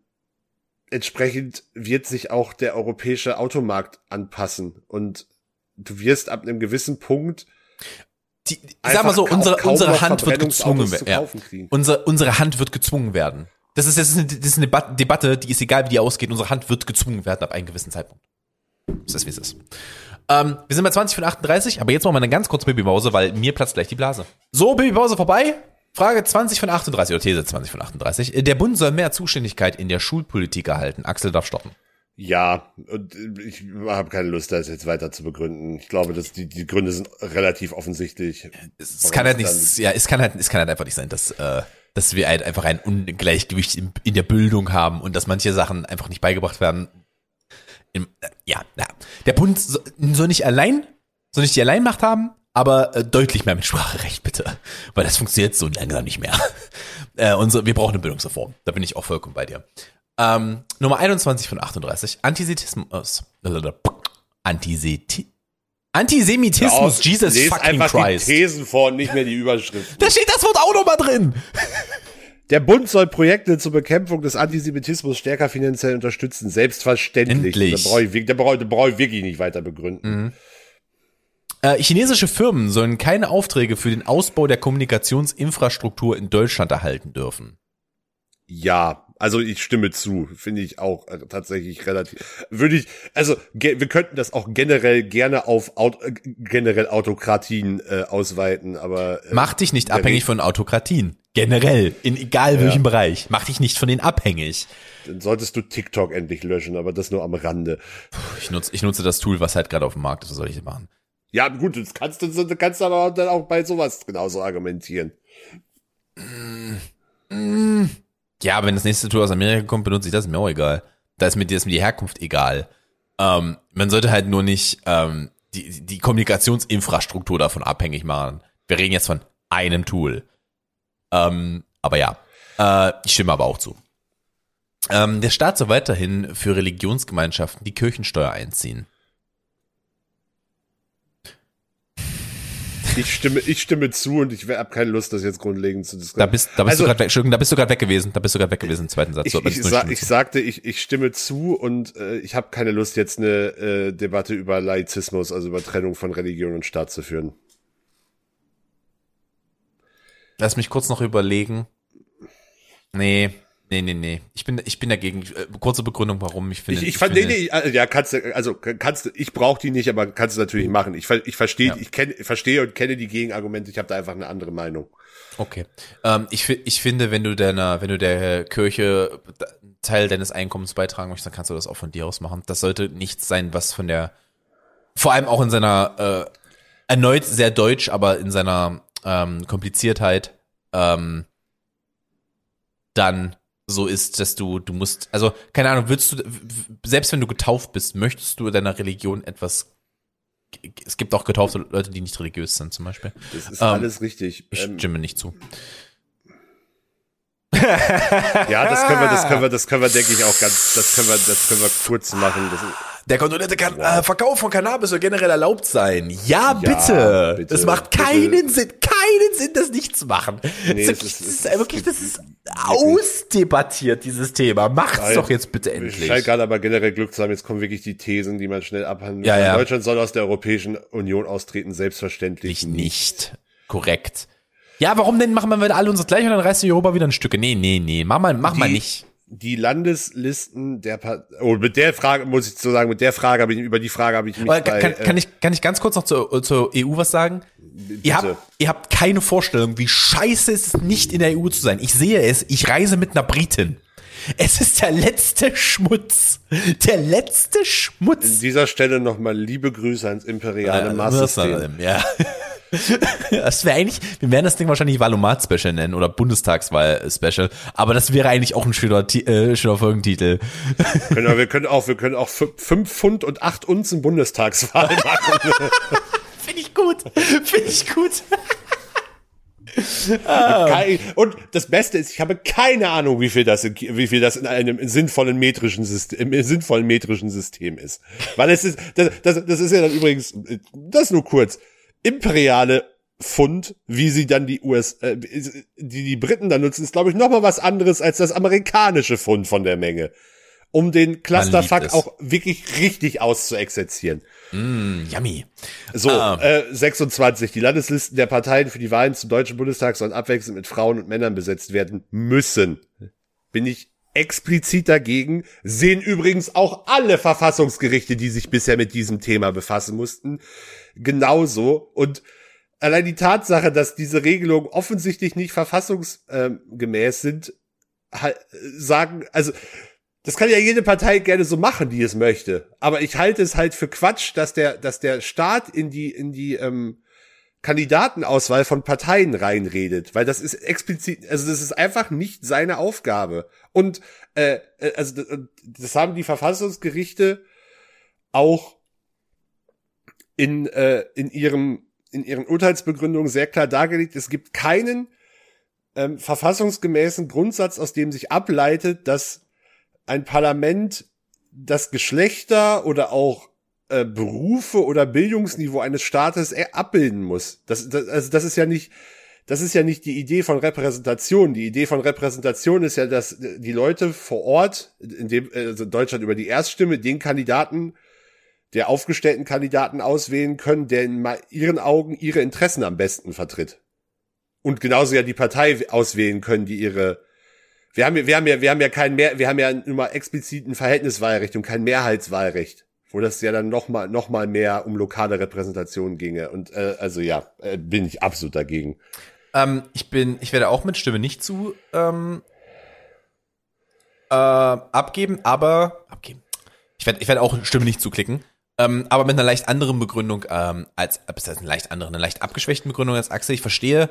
S3: entsprechend wird sich auch der europäische Automarkt anpassen. Und du wirst ab einem gewissen Punkt
S2: die, sag mal so, unsere, unsere Hand wird gezwungen werden. Ja. Unsere, unsere Hand wird gezwungen werden. Das ist, ist eine, das ist eine Debat- Debatte, die ist egal, wie die ausgeht. Unsere Hand wird gezwungen werden ab einem gewissen Zeitpunkt. Das ist, wie es ist. Ähm, wir sind bei 20 von 38, aber jetzt machen wir eine ganz kurze Babypause, weil mir platzt gleich die Blase. So, Babypause vorbei. Frage 20 von 38 oder These 20 von 38. Der Bund soll mehr Zuständigkeit in der Schulpolitik erhalten. Axel darf stoppen.
S3: Ja, und ich habe keine Lust, das jetzt weiter zu begründen. Ich glaube, dass die, die Gründe sind relativ offensichtlich.
S2: Es kann halt nicht, ja, es kann halt, es kann halt einfach nicht sein, dass, äh, dass wir halt einfach ein Ungleichgewicht in, in der Bildung haben und dass manche Sachen einfach nicht beigebracht werden. Im, äh, ja, ja. Der Bund so- soll nicht allein, soll nicht die Alleinmacht haben, aber äh, deutlich mehr mit Spracherecht bitte, weil das funktioniert so langsam nicht mehr. [laughs] Äh, unsere, wir brauchen eine Bildungsreform. Da bin ich auch vollkommen bei dir. Ähm, Nummer 21 von 38. Antisemitismus. Antiseti Antisemitismus,
S3: Auf,
S2: Jesus
S3: lest
S2: fucking
S3: einfach
S2: Christ.
S3: die Thesen vor und nicht mehr die Überschrift.
S2: Da steht das Wort auch nochmal drin.
S3: Der Bund soll Projekte zur Bekämpfung des Antisemitismus stärker finanziell unterstützen. Selbstverständlich.
S2: Endlich.
S3: Da brauche ich, da brauche ich, wirklich nicht weiter begründen.
S2: Äh, chinesische Firmen sollen keine Aufträge für den Ausbau der Kommunikationsinfrastruktur in Deutschland erhalten dürfen.
S3: Ja, also ich stimme zu. Finde ich auch äh, tatsächlich relativ. Würde ich, also wir könnten das auch generell gerne auf Aut äh, generell Autokratien äh, ausweiten, aber äh,
S2: Mach dich nicht abhängig von Autokratien. Generell, in egal welchem Bereich. Mach dich nicht von denen abhängig.
S3: Dann solltest du TikTok endlich löschen, aber das nur am Rande.
S2: Ich nutze, ich nutze das Tool, was halt gerade auf dem Markt ist. Was soll ich machen?
S3: Ja, gut, das kannst du, kannst aber dann auch bei sowas genauso argumentieren.
S2: Ja, wenn das nächste Tool aus Amerika kommt, benutze ich das, mir auch egal. Da ist mir, ist mir die Herkunft egal. Ähm, man sollte halt nur nicht ähm, die, die Kommunikationsinfrastruktur davon abhängig machen. Wir reden jetzt von einem Tool. Ähm, aber ja, äh, ich stimme aber auch zu. Ähm, der Staat soll weiterhin für Religionsgemeinschaften die Kirchensteuer einziehen.
S3: Ich stimme, ich stimme zu und ich habe keine Lust, das jetzt grundlegend zu
S2: Da
S3: diskutieren.
S2: bist, da bist
S3: Also-
S2: du gerade weg, da bist du gerade weg gewesen. Da bist du gerade weg gewesen im zweiten Satz.
S3: Ich,
S2: So,
S3: ich, sa ich sagte, ich, ich stimme zu und äh, ich habe keine Lust, jetzt eine äh, Debatte über Laizismus, also über Trennung von Religion und Staat zu führen.
S2: Lass mich kurz noch überlegen. Nee, nee, nee, nee. Ich bin, ich bin dagegen. Äh, Kurze Begründung, warum ich finde.
S3: Ich, ich fand, nee,
S2: finde,
S3: nee, äh, ja, kannst du, also kannst du, ich brauche die nicht, aber kannst du natürlich machen. Ich, ich verstehe,
S2: Ja.
S3: ich kenne, verstehe und kenne die Gegenargumente. Ich habe da einfach eine andere Meinung.
S2: Okay. Ähm, ich, ich finde, wenn du deiner, wenn du der Kirche einen Teil deines Einkommens beitragen möchtest, dann kannst du das auch von dir aus machen. Das sollte nichts sein, was von der, vor allem auch in seiner, äh, erneut sehr deutsch, aber in seiner ähm, Kompliziertheit, ähm, dann so ist, dass du, du musst, also, keine Ahnung, würdest du, selbst wenn du getauft bist, möchtest du deiner Religion etwas, es gibt auch getaufte Leute, die nicht religiös sind, zum Beispiel.
S3: Das ist
S2: Ähm,
S3: alles richtig.
S2: Ich
S3: Ähm,
S2: stimme nicht zu.
S3: Ja, das können wir, das können wir, das können wir, denke ich, auch ganz, das können wir, das können wir kurz machen. Das,
S2: Der kontrollierte kan äh, Verkauf von Cannabis soll generell erlaubt sein. Ja, bitte.
S3: bitte,
S2: Das macht
S3: bitte.
S2: keinen Sinn, keinen Sinn, das nicht zu machen.
S3: Nee,
S2: das, ist,
S3: ist-
S2: das ist wirklich, das ist ausdebattiert, dieses Thema. Macht's
S3: Nein.
S2: doch jetzt bitte
S3: Ich
S2: endlich.
S3: scheint gerade aber generell Glück zu haben. Jetzt kommen wirklich die Thesen, die man schnell abhandeln
S2: Ja, ja.
S3: Deutschland soll aus der Europäischen Union austreten, selbstverständlich
S2: Ich nicht. Korrekt. Ja, warum denn machen wir alle uns gleich und dann reißt die Europa wieder ein Stücke? Nee, nee, nee. Mach mal, mach mal
S3: Die-
S2: nicht.
S3: Die Landeslisten der pa oh, mit der Frage muss ich so sagen, mit der Frage habe ich über die Frage habe ich mich
S2: Aber
S3: bei,
S2: kann,
S3: äh,
S2: kann, ich, kann ich ganz kurz noch zur, zur EU was sagen? Ihr habt, ihr habt keine Vorstellung, wie scheiße es ist, nicht in der EU zu sein. Ich sehe es, ich reise mit einer Britin. Es ist der letzte Schmutz. Der letzte
S3: an
S2: Schmutz.
S3: dieser Stelle nochmal liebe Grüße ans imperiale
S2: Ja,
S3: Masssystem.
S2: Ja. Das wäre eigentlich, wir werden das Ding wahrscheinlich Valomat-Special nennen oder Bundestagswahl-Special, aber das wäre eigentlich auch ein schöner, äh, schöner Folgentitel.
S3: Können wir, können auch, wir können auch fü- fünf Pfund und acht Unzen Bundestagswahl [laughs] machen.
S2: Finde ich gut. Finde ich gut.
S3: Kein, und das Beste ist, ich habe keine Ahnung, wie viel das, in, wie viel das in einem sinnvollen metrischen System, im sinnvollen metrischen System ist. Weil es ist, das, das, das ist ja dann übrigens, das nur kurz, imperiale Pfund, wie sie dann die US, äh, die die Briten dann nutzen, ist glaube ich noch mal was anderes als das amerikanische Pfund von der Menge. Um den Clusterfuck auch wirklich richtig auszuexerzieren.
S2: Yummy.
S3: So,
S2: Ah.
S3: äh, 26. Die Landeslisten der Parteien für die Wahlen zum Deutschen Bundestag sollen abwechselnd mit Frauen und Männern besetzt werden müssen. Bin ich explizit dagegen. Sehen übrigens auch alle Verfassungsgerichte, die sich bisher mit diesem Thema befassen mussten, genauso. Und allein die Tatsache, dass diese Regelungen offensichtlich nicht verfassungsgemäß sind, sagen, also das kann ja jede Partei gerne so machen, die es möchte. Aber ich halte es halt für Quatsch, dass der, dass der Staat in die, in die ähm, Kandidatenauswahl von Parteien reinredet, weil das ist explizit, also das ist einfach nicht seine Aufgabe. Und äh, äh, also das, haben die Verfassungsgerichte auch in äh, in ihrem in ihren Urteilsbegründungen sehr klar dargelegt. Es gibt keinen ähm, verfassungsgemäßen Grundsatz, aus dem sich ableitet, dass ein Parlament das Geschlechter oder auch äh, Berufe oder Bildungsniveau eines Staates abbilden muss. Das, das, also das ist ja nicht, das ist ja nicht die Idee von Repräsentation. Die Idee von Repräsentation ist ja, dass die Leute vor Ort, in dem also Deutschland über die Erststimme, den Kandidaten, der aufgestellten Kandidaten auswählen können, der in ihren Augen ihre Interessen am besten vertritt. Und genauso ja die Partei auswählen können, die ihre wir haben, ja- wir haben ja, wir haben ja kein mehr, wir haben ja immer expliziten Verhältniswahlrecht und kein Mehrheitswahlrecht, wo das ja dann noch mal, noch mal mehr um lokale Repräsentation ginge. Und äh, also ja, äh, bin ich absolut dagegen.
S2: Ähm, ich bin, ich werde auch mit Stimme nicht zu ähm, äh, abgeben, aber abgeben. Ich werde, ich werde auch Stimme nicht zuklicken, ähm, aber mit einer leicht anderen Begründung ähm, als, das heißt eine leicht andere, eine leicht abgeschwächten Begründung als Axel. Ich verstehe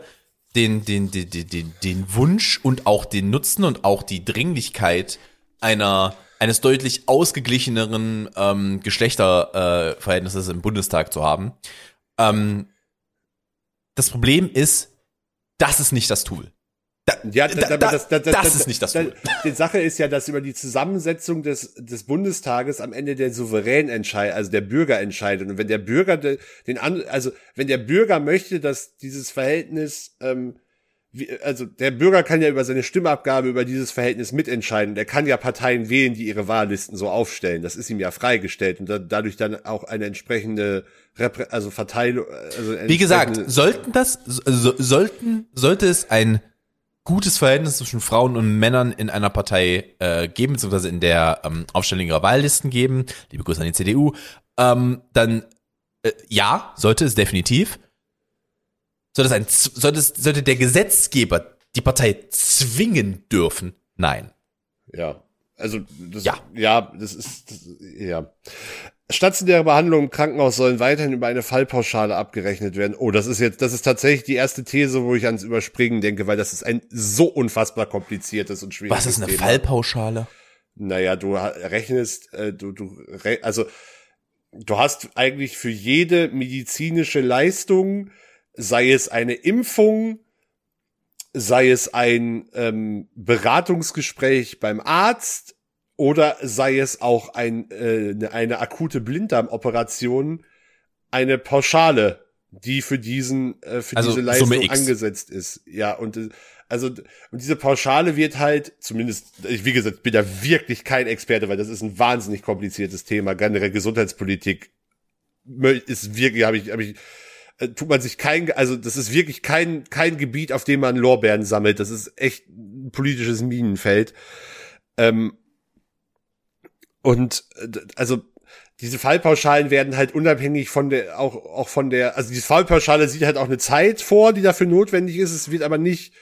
S2: den, den, den, den, den, den Wunsch und auch den Nutzen und auch die Dringlichkeit einer eines deutlich ausgeglicheneren ähm, Geschlechterverhältnisses äh, im Bundestag zu haben. Ähm, das Problem ist, das ist nicht das Tool. Da,
S3: Ja,
S2: da, da, das, ist nicht das Tool.
S3: Die Sache ist ja, dass über die Zusammensetzung des, des Bundestages am Ende der Souverän entscheidet, also der Bürger entscheidet. Und wenn der Bürger de, den also wenn der Bürger möchte, dass dieses Verhältnis, ähm, wie, also der Bürger kann ja über seine Stimmabgabe über dieses Verhältnis mitentscheiden. Der kann ja Parteien wählen, die ihre Wahllisten so aufstellen. Das ist ihm ja freigestellt und da, dadurch dann auch eine entsprechende Reprä also Verteilung. Also
S2: Wie gesagt, sollten das, so, sollten, sollte es ein gutes Verhältnis zwischen Frauen und Männern in einer Partei äh, geben, beziehungsweise in der ähm, Aufstellung ihrer Wahllisten geben, liebe Grüße an die CDU, ähm, dann äh, ja, sollte es definitiv. Sollte, es ein, sollte, es, sollte der Gesetzgeber die Partei zwingen dürfen? Nein.
S3: Ja, also das,
S2: Ja.
S3: ja, das ist das, ja. Stationäre Behandlungen im Krankenhaus sollen weiterhin über eine Fallpauschale abgerechnet werden. Oh, das ist jetzt, das ist tatsächlich die erste These, wo ich ans Überspringen denke, weil das ist ein so unfassbar kompliziertes und schwieriges
S2: Was ist eine
S3: Thema.
S2: Fallpauschale?
S3: Naja, du rechnest, äh, du, du, also du hast eigentlich für jede medizinische Leistung, sei es eine Impfung, sei es ein ähm, Beratungsgespräch beim Arzt oder sei es auch ein, äh, eine, eine akute Blinddarmoperation, eine Pauschale, die für diesen äh, für
S2: Also
S3: diese Leistung angesetzt ist. Ja, und äh, also und diese Pauschale wird halt, zumindest, ich, wie gesagt, bin da wirklich kein Experte, weil das ist ein wahnsinnig kompliziertes Thema. Generell Gesundheitspolitik ist wirklich, habe ich, habe ich, äh, tut man sich kein, also das ist wirklich kein kein Gebiet, auf dem man Lorbeeren sammelt. Das ist echt ein politisches Minenfeld. Ähm, und äh, also diese Fallpauschalen werden halt unabhängig von der, auch, auch von der, also diese Fallpauschale sieht halt auch eine Zeit vor, die dafür notwendig ist. Es wird aber nicht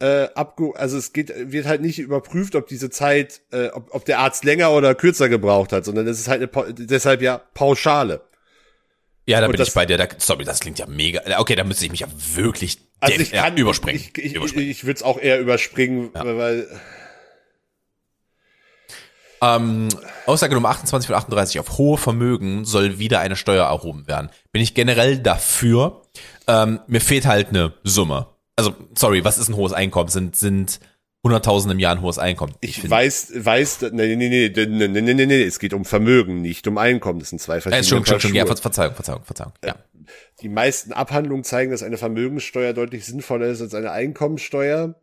S3: äh, abge, also es geht, wird halt nicht überprüft, ob diese Zeit, äh, ob, ob der Arzt länger oder kürzer gebraucht hat, sondern es ist halt eine, deshalb ja Pauschale.
S2: Ja, da
S3: Und
S2: bin
S3: das-
S2: ich bei dir. Da, sorry, das klingt ja mega. Okay, da müsste ich mich ja wirklich
S3: Also ich kann
S2: überspringen.
S3: Ich, ich,
S2: überspringen.
S3: ich, ich würde es auch eher überspringen,
S2: Ja.
S3: weil
S2: Ähm, Aussage Nummer 28 von 38 auf hohe Vermögen soll wieder eine Steuer erhoben werden. Bin ich generell dafür. Ähm, mir fehlt halt eine Summe. Also, sorry, was ist ein hohes Einkommen? Sind, sind 100.000 im Jahr ein hohes Einkommen?
S3: ich
S2: find-
S3: weiß, weiß, nee, nee, nee, nee, nee, nee, nee, nee, es geht um Vermögen, nicht um Einkommen. Das sind zwei
S2: Äh,
S3: verschiedene
S2: Entschuldigung, Entschuldigung, ja, Ver- Verzeihung, Verzeihung, Verzeihung. Ja.
S3: Die meisten Abhandlungen zeigen, dass eine Vermögenssteuer deutlich sinnvoller ist als eine Einkommensteuer.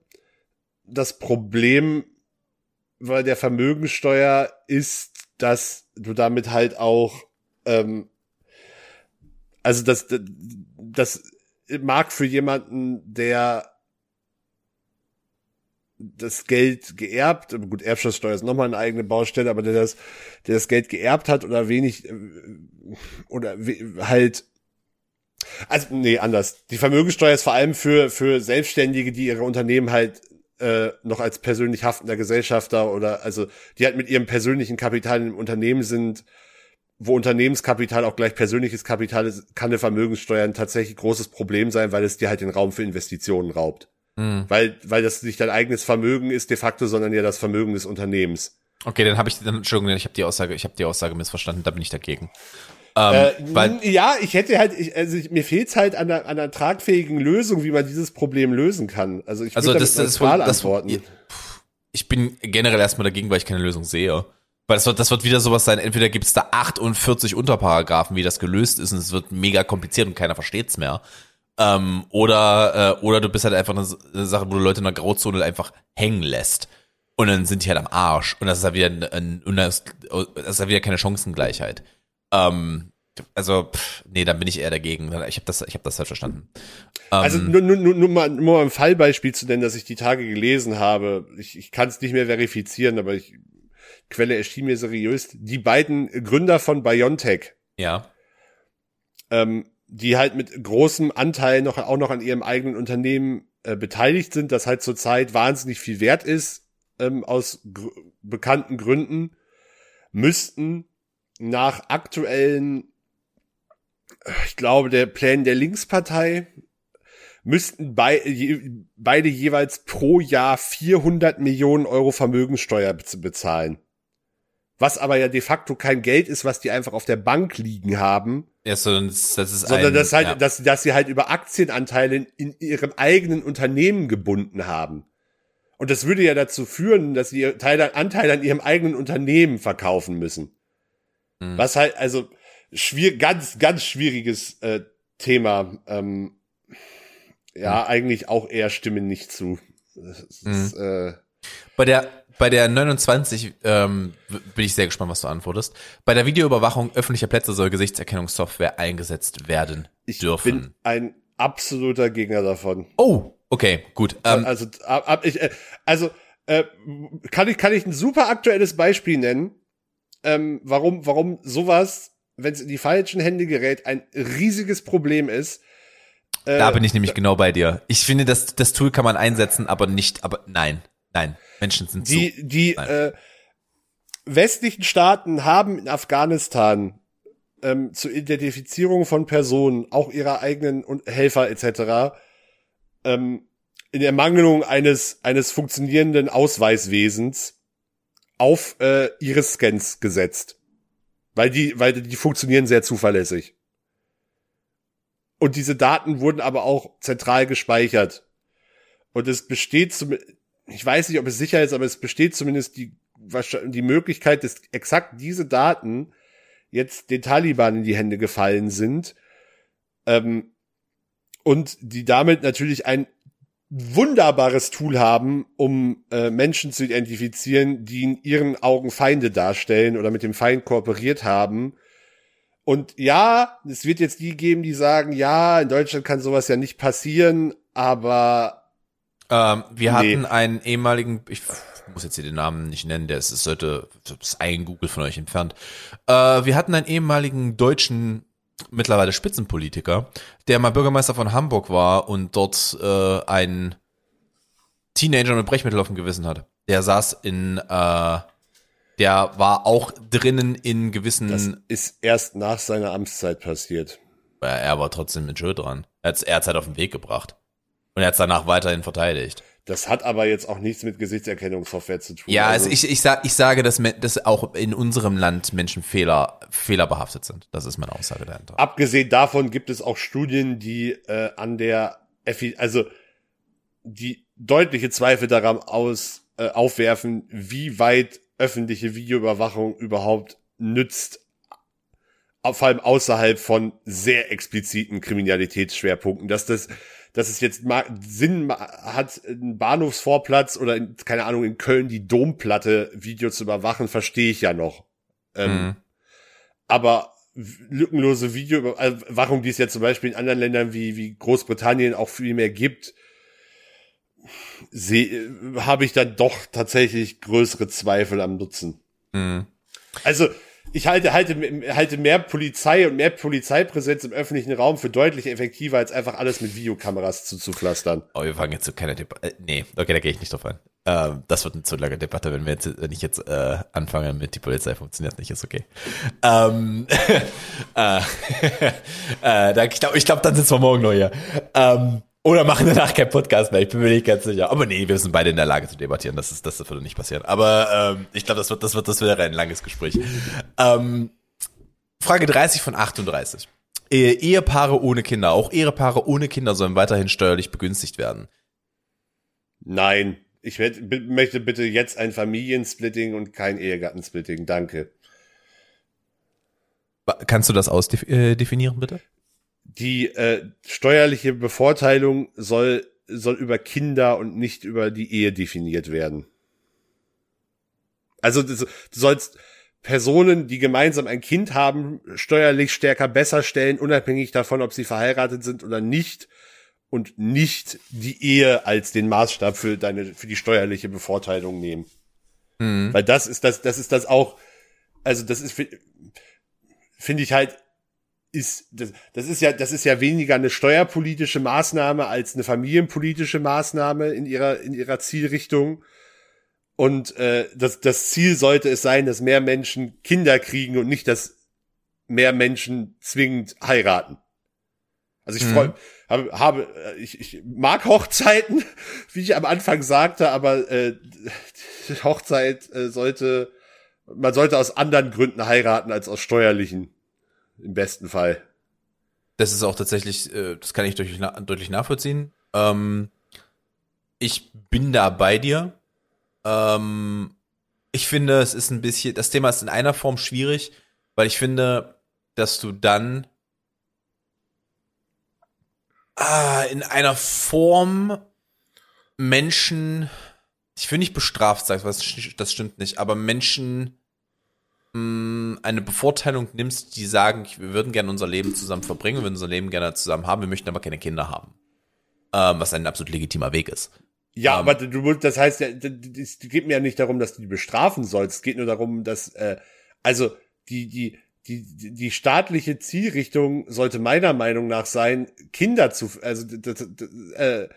S3: Das Problem bei der Vermögenssteuer ist, dass du damit halt auch, ähm, also das, das mag für jemanden, der das Geld geerbt, gut, Erbschaftssteuer ist nochmal eine eigene Baustelle, aber der das, der das Geld geerbt hat oder wenig, äh, oder halt, also, nee, anders. Die Vermögenssteuer ist vor allem für, für Selbstständige, die ihre Unternehmen halt äh, noch als persönlich haftender Gesellschafter oder also die halt mit ihrem persönlichen Kapital im Unternehmen sind, wo Unternehmenskapital auch gleich persönliches Kapital ist, kann eine Vermögenssteuer ein tatsächlich großes Problem sein, weil es dir halt den Raum für Investitionen raubt.
S2: Hm.
S3: Weil, weil das nicht dein eigenes Vermögen ist de facto, sondern ja das Vermögen des Unternehmens.
S2: Okay, dann habe ich, dann, Entschuldigung, ich habe die Aussage, ich habe die Aussage missverstanden, da bin ich dagegen. Ähm,
S3: Äh, ja, ich hätte halt, ich, also ich, mir fehlt's halt an einer, an einer tragfähigen Lösung, wie man dieses Problem lösen kann. Also ich
S2: Also
S3: würde
S2: das-
S3: damit
S2: das wohl- das-
S3: antworten.
S2: ich bin generell erstmal dagegen, weil ich keine Lösung sehe. Weil das wird, das wird wieder sowas sein, entweder gibt es da 48 Unterparagraphen, wie das gelöst ist, und es wird mega kompliziert und keiner versteht's mehr. Ähm, oder, äh, oder du bist halt einfach eine, eine Sache, wo du Leute in der Grauzone einfach hängen lässt. Und dann sind die halt am Arsch. Und das ist halt wieder ein, ein das, das ist halt wieder keine Chancengleichheit. Ähm, also, pff, nee, dann bin ich eher dagegen. Ich habe das, ich habe das halt verstanden. Ähm,
S3: Also nur, nur, nur, nur, mal, nur mal ein Fallbeispiel zu nennen, das ich die Tage gelesen habe. Ich, ich kann es nicht mehr verifizieren, aber ich, Quelle erschien mir seriös. Die beiden Gründer von BioNTech,
S2: ja.
S3: ähm, die halt mit großem Anteil noch auch noch an ihrem eigenen Unternehmen äh, beteiligt sind, das halt zurzeit wahnsinnig viel wert ist, ähm, aus gr bekannten Gründen, müssten nach aktuellen, ich glaube, der Plänen der Linkspartei, müssten je, beide jeweils pro Jahr 400 Millionen Euro Vermögensteuer bez- bezahlen. Was aber ja de facto kein Geld ist, was die einfach auf der Bank liegen haben,
S2: Ja, so, das ist
S3: sondern
S2: ein,
S3: dass halt,
S2: ja.
S3: dass, dass sie halt über Aktienanteile in, in ihrem eigenen Unternehmen gebunden haben. Und das würde ja dazu führen, dass sie Anteile an ihrem eigenen Unternehmen verkaufen müssen.
S2: Hm.
S3: Was halt, also, schwier ganz, ganz schwieriges äh, Thema. Ähm, ja,
S2: Hm.
S3: eigentlich auch eher stimmen nicht zu. Ist, äh,
S2: Bei der, bei der 29 ähm, bin ich sehr gespannt, was du antwortest. Bei der Videoüberwachung öffentlicher Plätze soll Gesichtserkennungssoftware eingesetzt werden
S3: ich
S2: dürfen.
S3: bin ein absoluter Gegner davon.
S2: oh, okay, gut. Ähm,
S3: also, ab, ab, ich, äh, also äh, kann ich kann ich ein super aktuelles Beispiel nennen, ähm, warum warum sowas, wenn es in die falschen Hände gerät, ein riesiges Problem ist. Äh,
S2: da bin ich nämlich genau bei dir. Ich finde, das, das Tool kann man einsetzen, aber nicht, aber nein, nein. Menschen sind
S3: die
S2: so.
S3: die
S2: Nein.
S3: äh, westlichen Staaten haben in Afghanistan ähm, zur Identifizierung von Personen, auch ihrer eigenen und Helfer etc. Ähm, in Ermangelung eines eines funktionierenden Ausweiswesens auf äh, Iris-Scans gesetzt, weil die weil die funktionieren sehr zuverlässig. Und diese Daten wurden aber auch zentral gespeichert. Und es besteht zum, ich weiß nicht, ob es sicher ist, aber es besteht zumindest die, die Möglichkeit, dass exakt diese Daten jetzt den Taliban in die Hände gefallen sind. Ähm, und die damit natürlich ein wunderbares Tool haben, um äh, Menschen zu identifizieren, die in ihren Augen Feinde darstellen oder mit dem Feind kooperiert haben. Und ja, es wird jetzt die geben, die sagen, ja, in Deutschland kann sowas ja nicht passieren, aber
S2: Ähm, wir
S3: Nee.
S2: hatten einen ehemaligen, ich muss jetzt hier den Namen nicht nennen, der ist, es sollte, das ist ein Google von euch entfernt. Äh, wir hatten einen ehemaligen deutschen, mittlerweile Spitzenpolitiker, der mal Bürgermeister von Hamburg war und dort äh, einen Teenager mit Brechmittel auf dem Gewissen hat. Der saß in, äh, der war auch drinnen in
S3: das
S2: gewissen,
S3: ist erst nach seiner Amtszeit passiert.
S2: er war trotzdem mit Schuld dran. Er hat er hat's halt auf den Weg gebracht. Und er hat danach weiterhin verteidigt.
S3: Das hat aber jetzt auch nichts mit Gesichtserkennungssoftware zu tun.
S2: Ja,
S3: Also,
S2: also ich, ich, sag, ich sage, dass, dass auch in unserem Land Menschen Fehler, fehlerbehaftet sind. Das ist meine Aussage dahinter.
S3: abgesehen davon gibt es auch Studien, die äh, an der Effi also die deutliche Zweifel daran aus äh, aufwerfen, wie weit öffentliche Videoüberwachung überhaupt nützt, vor allem außerhalb von sehr expliziten Kriminalitätsschwerpunkten, dass das dass es jetzt Sinn hat, einen Bahnhofsvorplatz oder in, keine Ahnung in Köln die Domplatte Video zu überwachen, verstehe ich ja noch. Ähm,
S2: Mhm.
S3: aber lückenlose Videoüberwachung, die es ja zum Beispiel in anderen Ländern wie, wie Großbritannien auch viel mehr gibt, sehe, habe ich dann doch tatsächlich größere Zweifel am Nutzen.
S2: Mhm.
S3: Also, ich halte, halte, halte mehr Polizei und mehr Polizeipräsenz im öffentlichen Raum für deutlich effektiver, als einfach alles mit Videokameras zuzupflastern.
S2: Oh, wir fangen jetzt zu keiner Debatte. Äh, nee, okay, da gehe ich nicht drauf ein. Ähm, das wird eine zu lange Debatte, wenn wir jetzt, wenn ich jetzt äh, anfange mit die Polizei funktioniert nicht, ist okay. Ähm, [laughs] äh, [laughs] äh, ich glaube, ich glaub, dann sitzen wir morgen noch hier. Ähm, oder machen danach keinen Podcast mehr, ich bin mir nicht ganz sicher. Aber nee, wir sind beide in der Lage zu debattieren, das, ist, das würde nicht passieren. Aber ähm, ich glaube, das wird, das wird, das wäre ein langes Gespräch. Ähm, Frage 30 von 38. Ehe- Ehepaare ohne Kinder, auch Ehepaare ohne Kinder sollen weiterhin steuerlich begünstigt werden.
S3: Nein. Ich möchte bitte jetzt ein Familiensplitting und kein Ehegattensplitting. Danke.
S2: Kannst du das ausdefinieren, bitte?
S3: Die äh, steuerliche Bevorteilung soll, soll über Kinder und nicht über die Ehe definiert werden. Also du sollst Personen, die gemeinsam ein Kind haben, steuerlich stärker besser stellen, unabhängig davon, ob sie verheiratet sind oder nicht. Und nicht die Ehe als den Maßstab für deine, für die steuerliche Bevorteilung nehmen.
S2: Mhm.
S3: Weil das ist das, das ist das auch, also das ist, fi- finde ich halt, ist, das, das ist ja, das ist ja weniger eine steuerpolitische Maßnahme als eine familienpolitische Maßnahme in ihrer, in ihrer Zielrichtung. Und äh, das, das Ziel sollte es sein, dass mehr Menschen Kinder kriegen und nicht, dass mehr Menschen zwingend heiraten. Also ich
S2: Mhm.
S3: freue, habe, habe äh, ich, ich mag Hochzeiten, [laughs] wie ich am Anfang sagte, aber äh, Hochzeit äh, sollte, man sollte aus anderen Gründen heiraten als aus steuerlichen, im besten Fall.
S2: Das ist auch tatsächlich, äh, das kann ich deutlich, deutlich nachvollziehen. Ähm, ich bin da bei dir. Ähm, ich finde, es ist ein bisschen, das Thema ist in einer Form schwierig, weil ich finde, dass du dann ah, in einer Form Menschen, ich will nicht bestraft sagen, das stimmt nicht, aber Menschen eine Bevorteilung nimmst, die sagen, wir würden gerne unser Leben zusammen verbringen, wir würden unser Leben gerne zusammen haben, wir möchten aber keine Kinder haben. Ähm, was ein absolut legitimer Weg ist.
S3: Ja, ähm, aber du, das heißt es geht mir ja nicht darum, dass du die bestrafen sollst. Es geht nur darum, dass, äh, also die, die, die, die staatliche Zielrichtung sollte meiner Meinung nach sein, Kinder zu, also äh,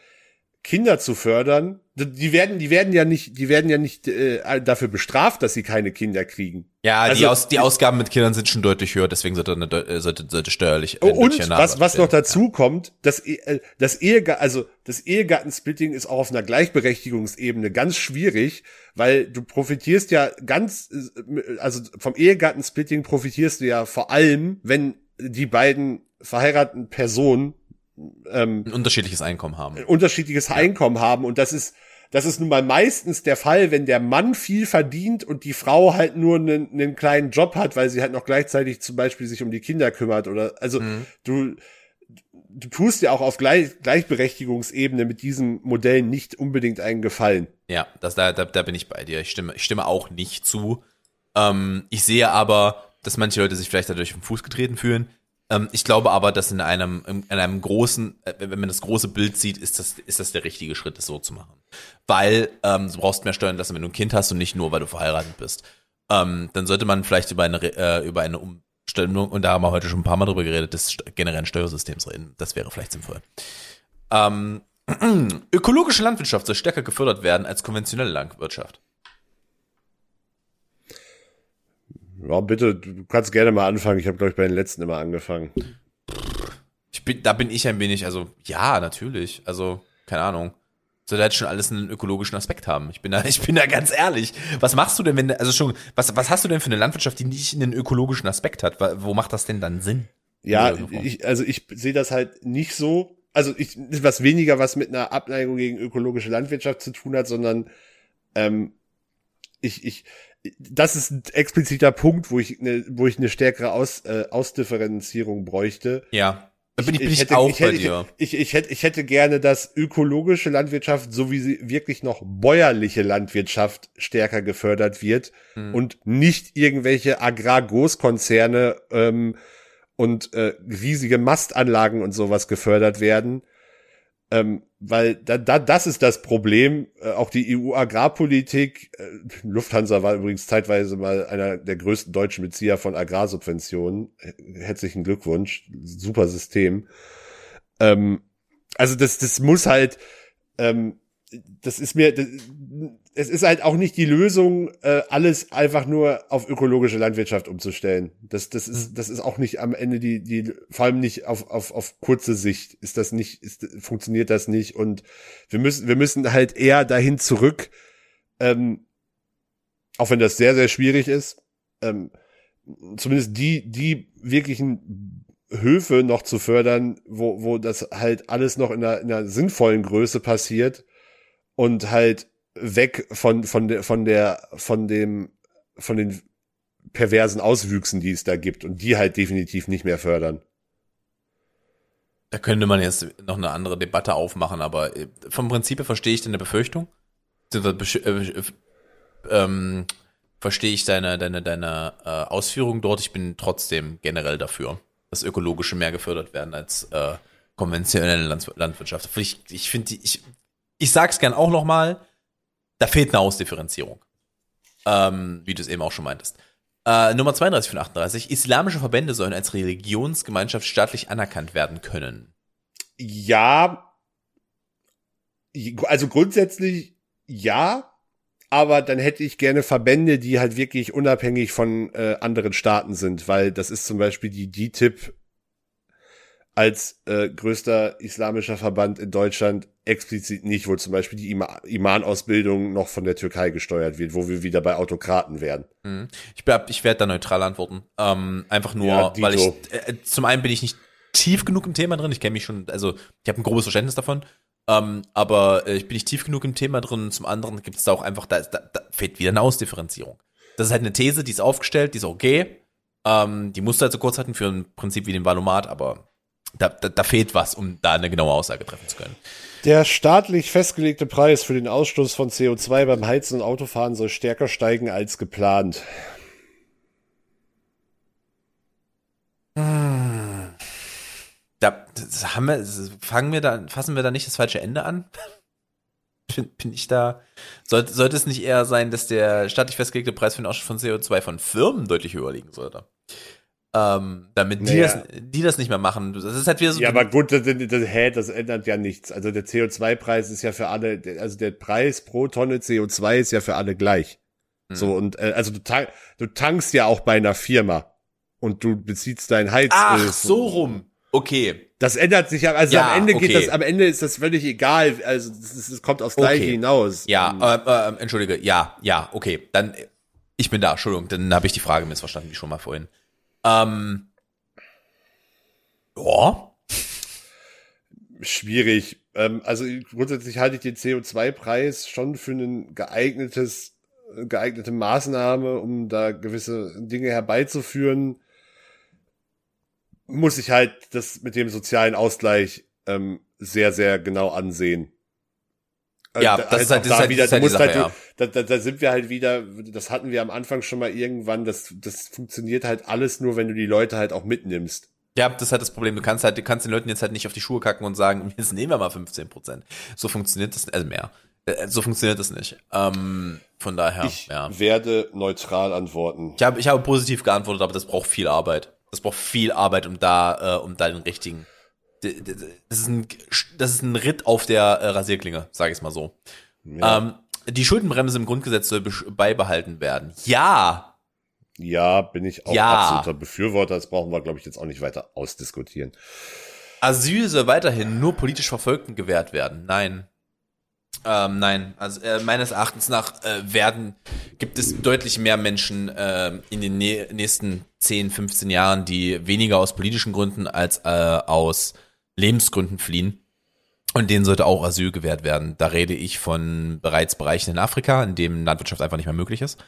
S3: Kinder zu fördern. Die werden, die werden ja nicht, die werden ja nicht äh, dafür bestraft, dass sie keine Kinder kriegen.
S2: Ja, also, die, Aus, die Ausgaben mit Kindern sind schon deutlich höher, deswegen sollte, eine, äh, sollte, sollte steuerlich.
S3: Äh, und was, was noch dazu ja. kommt, das, äh, das Ehegatten, also das Ehegattensplitting ist auch auf einer Gleichberechtigungsebene ganz schwierig, weil du profitierst ja ganz, äh, also vom Ehegattensplitting profitierst du ja vor allem, wenn die beiden verheirateten Personen
S2: ähm, ein unterschiedliches Einkommen haben.
S3: Unterschiedliches ja. Einkommen haben und das ist das ist nun mal meistens der Fall, wenn der Mann viel verdient und die Frau halt nur einen, einen kleinen Job hat, weil sie halt noch gleichzeitig zum Beispiel sich um die Kinder kümmert oder also mhm. du du tust ja auch auf Gleich, Gleichberechtigungsebene mit diesem Modell nicht unbedingt einen Gefallen.
S2: Ja, das, da, da, da bin ich bei dir. Ich stimme, ich stimme auch nicht zu. Ähm, ich sehe aber, dass manche Leute sich vielleicht dadurch im Fuß getreten fühlen. Ähm, ich glaube aber, dass in einem, in einem großen, äh, wenn man das große Bild sieht, ist das, ist das der richtige Schritt, das so zu machen. Weil ähm, du brauchst mehr Steuern lassen, wenn du ein Kind hast und nicht nur, weil du verheiratet bist. Ähm, dann sollte man vielleicht über eine, äh, über eine Umstellung, und da haben wir heute schon ein paar Mal drüber geredet, des generellen Steuersystems reden. Das wäre vielleicht sinnvoll. Ähm, [clears throat] ökologische Landwirtschaft soll stärker gefördert werden als konventionelle Landwirtschaft.
S3: Ja, bitte, du kannst gerne mal anfangen. Ich habe, glaube ich, bei den letzten immer angefangen.
S2: Ich bin, da bin ich ein wenig, also ja, natürlich. Also, keine Ahnung. Soll halt schon alles einen ökologischen Aspekt haben. Ich bin da, [laughs] ich bin da ganz ehrlich. Was machst du denn, wenn, also schon, was, was hast du denn für eine Landwirtschaft, die nicht einen ökologischen Aspekt hat? Wo macht das denn dann Sinn?
S3: Ja, ich, also ich sehe das halt nicht so. Also ich, was weniger was mit einer Abneigung gegen ökologische Landwirtschaft zu tun hat, sondern ähm, ich, ich, das ist ein expliziter Punkt, wo ich eine, wo ich eine stärkere Aus, äh, Ausdifferenzierung bräuchte.
S2: Ja.
S3: Da bin ich, bin ich, hätte, auch ich hätte, bei dir. Ich, ich, ich, hätte, ich hätte gerne, dass ökologische Landwirtschaft, so wie sie wirklich noch bäuerliche Landwirtschaft stärker gefördert wird hm. und nicht irgendwelche Agrargroßkonzerne ähm, und äh, riesige Mastanlagen und sowas gefördert werden. Ähm, weil da, da, das ist das Problem. Äh, auch die EU-Agrarpolitik, äh, Lufthansa war übrigens zeitweise mal einer der größten deutschen Bezieher von Agrarsubventionen. Herzlichen Glückwunsch, super System. Ähm, also das, das muss halt, ähm, das ist mir, das, es ist halt auch nicht die Lösung, äh, alles einfach nur auf ökologische Landwirtschaft umzustellen. Das, das ist, mhm. das ist auch nicht am Ende die, die, vor allem nicht auf, auf, auf kurze Sicht ist das nicht, ist, funktioniert das nicht. Und wir müssen, wir müssen halt eher dahin zurück, ähm, auch wenn das sehr, sehr schwierig ist, ähm, zumindest die, die wirklichen Höfe noch zu fördern, wo, wo das halt alles noch in einer, in einer sinnvollen Größe passiert und halt weg von, von der, von der, von dem, von den perversen Auswüchsen, die es da gibt und die halt definitiv nicht mehr fördern.
S2: Da könnte man jetzt noch eine andere Debatte aufmachen, aber äh, vom Prinzip her verstehe ich deine Befürchtung. Äh, ähm, verstehe ich deine, deine, deine äh, Ausführung dort. Ich bin trotzdem generell dafür, dass ökologische mehr gefördert werden als äh, konventionelle Landwirtschaft. Ich, ich finde, ich, ich sag's gern auch noch mal, da fehlt eine Ausdifferenzierung. Ähm, wie du es eben auch schon meintest. Äh, Nummer 32 von 38. Islamische Verbände sollen als Religionsgemeinschaft staatlich anerkannt werden können.
S3: Ja. Also grundsätzlich ja. Aber dann hätte ich gerne Verbände, die halt wirklich unabhängig von äh, anderen Staaten sind, weil das ist zum Beispiel die DTIP als äh, größter islamischer Verband in Deutschland explizit nicht, wo zum Beispiel die Ima Imanausbildung noch von der Türkei gesteuert wird, wo wir wieder bei Autokraten werden.
S2: Mhm. Ich, ich werde da neutral antworten. Ähm, einfach nur, ja, weil ich, äh, zum einen bin ich nicht tief genug im Thema drin. Ich kenne mich schon, also ich habe ein grobes Verständnis davon. Ähm, aber äh, ich bin nicht tief genug im Thema drin. Zum anderen gibt es da auch einfach, da, da, da fehlt wieder eine Ausdifferenzierung. Das ist halt eine These, die ist aufgestellt, die ist okay. Ähm, die musst du halt so kurz halten für ein Prinzip wie den Valomat, aber da, da, da fehlt was, um da eine genaue Aussage treffen zu können.
S3: Der staatlich festgelegte Preis für den Ausstoß von CO2 beim Heizen und Autofahren soll stärker steigen als geplant.
S2: Da das haben wir, fangen wir da, fassen wir da nicht das falsche Ende an? [laughs] Bin, bin ich da, sollte, sollte es nicht eher sein, dass der staatlich festgelegte Preis für den Ausstoß von CO2 von Firmen deutlich höher liegen sollte? Ähm, damit die,
S3: Naja.
S2: das, die das nicht mehr machen. Das ist halt wieder so.
S3: Ja, aber gut, das, das, das, hä, das ändert ja nichts. Also der CO2-Preis ist ja für alle, also der Preis pro Tonne CO2 ist ja für alle gleich. So und äh, also du, tank, du tankst ja auch bei einer Firma und du beziehst dein Heizöl.
S2: Ach, so rum. Okay.
S3: Das ändert sich ja, also
S2: Ja,
S3: am Ende geht
S2: okay.
S3: das, am Ende ist das völlig egal. Also es es kommt aufs Gleiche
S2: Okay.
S3: hinaus.
S2: Ja,
S3: Ähm,
S2: äh, äh, entschuldige, ja, ja, okay. Dann, äh, ich bin da, Entschuldigung, dann habe ich die Frage missverstanden, wie schon mal vorhin. Ähm, ja,
S3: schwierig. Ähm, also grundsätzlich halte ich den CO2-Preis schon für ein geeignetes, geeignete Maßnahme, um da gewisse Dinge herbeizuführen. Muss ich halt das mit dem sozialen Ausgleich ähm, sehr, sehr genau ansehen. Äh,
S2: Ja,
S3: da-
S2: das ist halt-
S3: auch
S2: das
S3: da
S2: ist halt-
S3: wieder,
S2: das ist halt die
S3: halt,
S2: Sache,
S3: du- da, da, da sind wir halt wieder, das hatten wir am Anfang schon mal irgendwann, das, das funktioniert halt alles nur, wenn du die Leute halt auch mitnimmst.
S2: ja, das ist halt das Problem. Du kannst halt, du kannst den Leuten jetzt halt nicht auf die Schuhe kacken und sagen, [laughs] jetzt nehmen wir mal 15 Prozent. So funktioniert das, also mehr. Äh, So funktioniert das nicht. Ähm, von daher,
S3: Ich
S2: ja.
S3: werde neutral antworten.
S2: Ich habe, ich habe positiv geantwortet, aber das braucht viel Arbeit. Das braucht viel Arbeit, um da, äh, um da den richtigen. Das ist ein, das ist ein Ritt auf der äh, Rasierklinge, sage ich mal so.
S3: Ja.
S2: Ähm, die Schuldenbremse im Grundgesetz soll beibehalten werden. Ja,
S3: Ja, bin ich auch
S2: Ja.
S3: absoluter Befürworter. Das brauchen wir, glaube ich, jetzt auch nicht weiter ausdiskutieren.
S2: Asyl soll weiterhin nur politisch Verfolgten gewährt werden. Nein. Ähm, nein, also äh, meines Erachtens nach äh, werden, gibt es deutlich mehr Menschen äh, in den nä nächsten 10, 15 Jahren, die weniger aus politischen Gründen als äh, aus Lebensgründen fliehen. Und denen sollte auch Asyl gewährt werden. Da rede ich von bereits Bereichen in Afrika, in dem Landwirtschaft einfach nicht mehr möglich ist.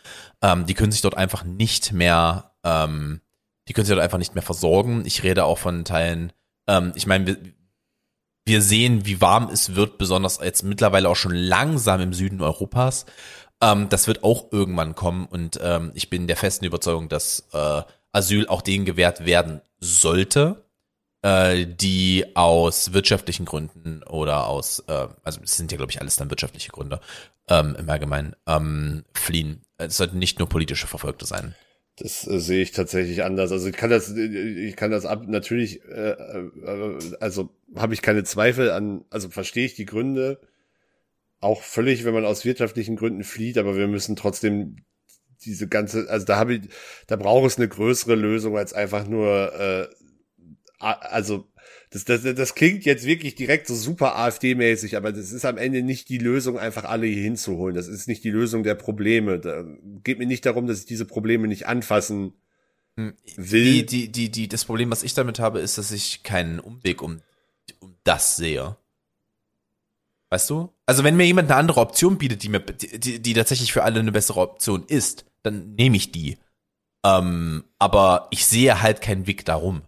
S2: Ähm, die können sich dort einfach nicht mehr, ähm, die können sich dort einfach nicht mehr versorgen. Ich rede auch von Teilen, ähm, ich meine, wir, wir sehen, wie warm es wird, besonders jetzt mittlerweile auch schon langsam im Süden Europas. Ähm, das wird auch irgendwann kommen und ähm, ich bin der festen Überzeugung, dass äh, Asyl auch denen gewährt werden sollte, äh, die aus wirtschaftlichen Gründen oder aus, äh, also es sind ja glaube ich alles dann wirtschaftliche Gründe ähm, im Allgemeinen, ähm, fliehen. Es sollten nicht nur politische Verfolgte sein.
S3: Das äh, sehe ich tatsächlich anders. Also ich kann das, äh, ich kann das ab, natürlich, äh, äh, also habe ich keine Zweifel an, also verstehe ich die Gründe auch völlig, wenn man aus wirtschaftlichen Gründen flieht, aber wir müssen trotzdem diese ganze, also da habe ich, da braucht es eine größere Lösung als einfach nur, äh, also das, das, das klingt jetzt wirklich direkt so super AfD-mäßig, aber das ist am Ende nicht die Lösung, einfach alle hier hinzuholen. Das ist nicht die Lösung der Probleme. Da geht mir nicht darum, dass ich diese Probleme nicht anfassen will.
S2: Die, die, die, die, das Problem, was ich damit habe, ist, dass ich keinen Umweg um, um das sehe. Weißt du? Also wenn mir jemand eine andere Option bietet, die mir, die, die, die tatsächlich für alle eine bessere Option ist, dann nehme ich die. Ähm, aber ich sehe halt keinen Weg darum.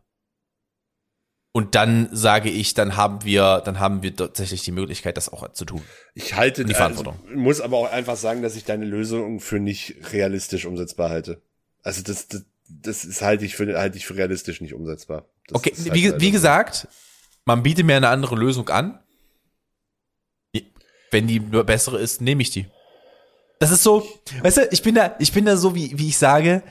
S2: Und dann sage ich, dann haben wir, dann haben wir tatsächlich die Möglichkeit, das auch zu tun.
S3: Ich halte
S2: die
S3: also,
S2: Verantwortung.
S3: muss aber auch einfach sagen, dass ich deine Lösung für nicht realistisch umsetzbar halte. Also das, das, das ist halte ich für halte ich für realistisch nicht umsetzbar. Das
S2: Okay,
S3: halt
S2: wie, wie gesagt, man bietet mir eine andere Lösung an. Wenn die nur bessere ist, nehme ich die. Das ist so, weißt du, ich bin da, ich bin da so, wie, wie ich sage,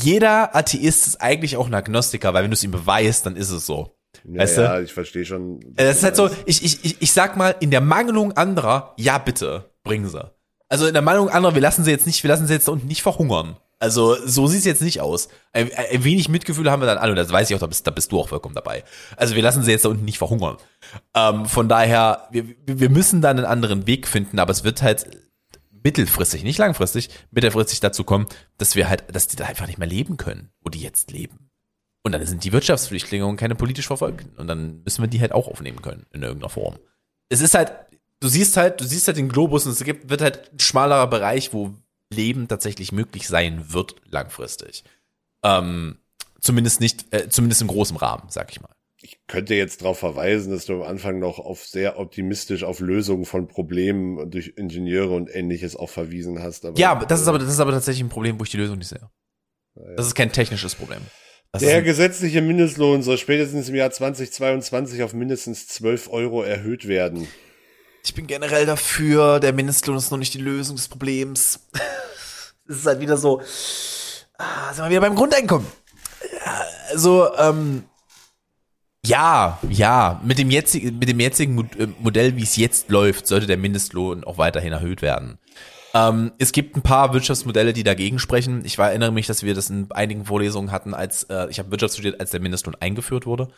S2: jeder Atheist ist eigentlich auch ein Agnostiker, weil wenn du es ihm beweist, dann ist es so.
S3: Ja,
S2: weißt du?
S3: ja, ich verstehe schon.
S2: Äh, Das ist halt so, ich, ich, ich, ich sag mal, in der Mangelung anderer, ja bitte, bringen sie. Also in der Mangelung anderer, wir lassen sie jetzt nicht, wir lassen sie jetzt da unten nicht verhungern. Also so sieht's jetzt nicht aus. Ein, ein wenig Mitgefühl haben wir dann alle, und das weiß ich auch, da bist, da bist du auch vollkommen dabei. Also wir lassen sie jetzt da unten nicht verhungern. Ähm, von daher, wir, wir müssen da einen anderen Weg finden, aber es wird halt mittelfristig, nicht langfristig, mittelfristig dazu kommen, dass wir halt, dass die da einfach nicht mehr leben können, wo die jetzt leben. Und dann sind die Wirtschaftsflüchtlinge und keine politisch Verfolgten. Und dann müssen wir die halt auch aufnehmen können in irgendeiner Form. Es ist halt, du siehst halt, du siehst halt den Globus und es gibt, wird halt ein schmalerer Bereich, wo Leben tatsächlich möglich sein wird langfristig. Ähm, zumindest nicht, äh, zumindest im großen Rahmen, sag ich mal.
S3: Ich könnte jetzt darauf verweisen, dass du am Anfang noch auf sehr optimistisch auf Lösungen von Problemen durch Ingenieure und ähnliches auch verwiesen hast.
S2: Aber ja, das ist aber, das ist aber tatsächlich ein Problem, wo ich die Lösung nicht sehe. Das ist kein technisches Problem. Das
S3: der gesetzliche Mindestlohn soll spätestens im Jahr 2022 auf mindestens 12 Euro erhöht werden.
S2: Ich bin generell dafür, der Mindestlohn ist noch nicht die Lösung des Problems. [laughs] Es ist halt wieder so, ah, sind wir wieder beim Grundeinkommen. Also, ähm, ja, ja, mit dem jetzigen, mit dem jetzigen äh, Modell, wie es jetzt läuft, sollte der Mindestlohn auch weiterhin erhöht werden. Ähm, es gibt ein paar Wirtschaftsmodelle, die dagegen sprechen. Ich war, erinnere mich, dass wir das in einigen Vorlesungen hatten, als äh, ich habe Wirtschaft studiert, als der Mindestlohn eingeführt wurde,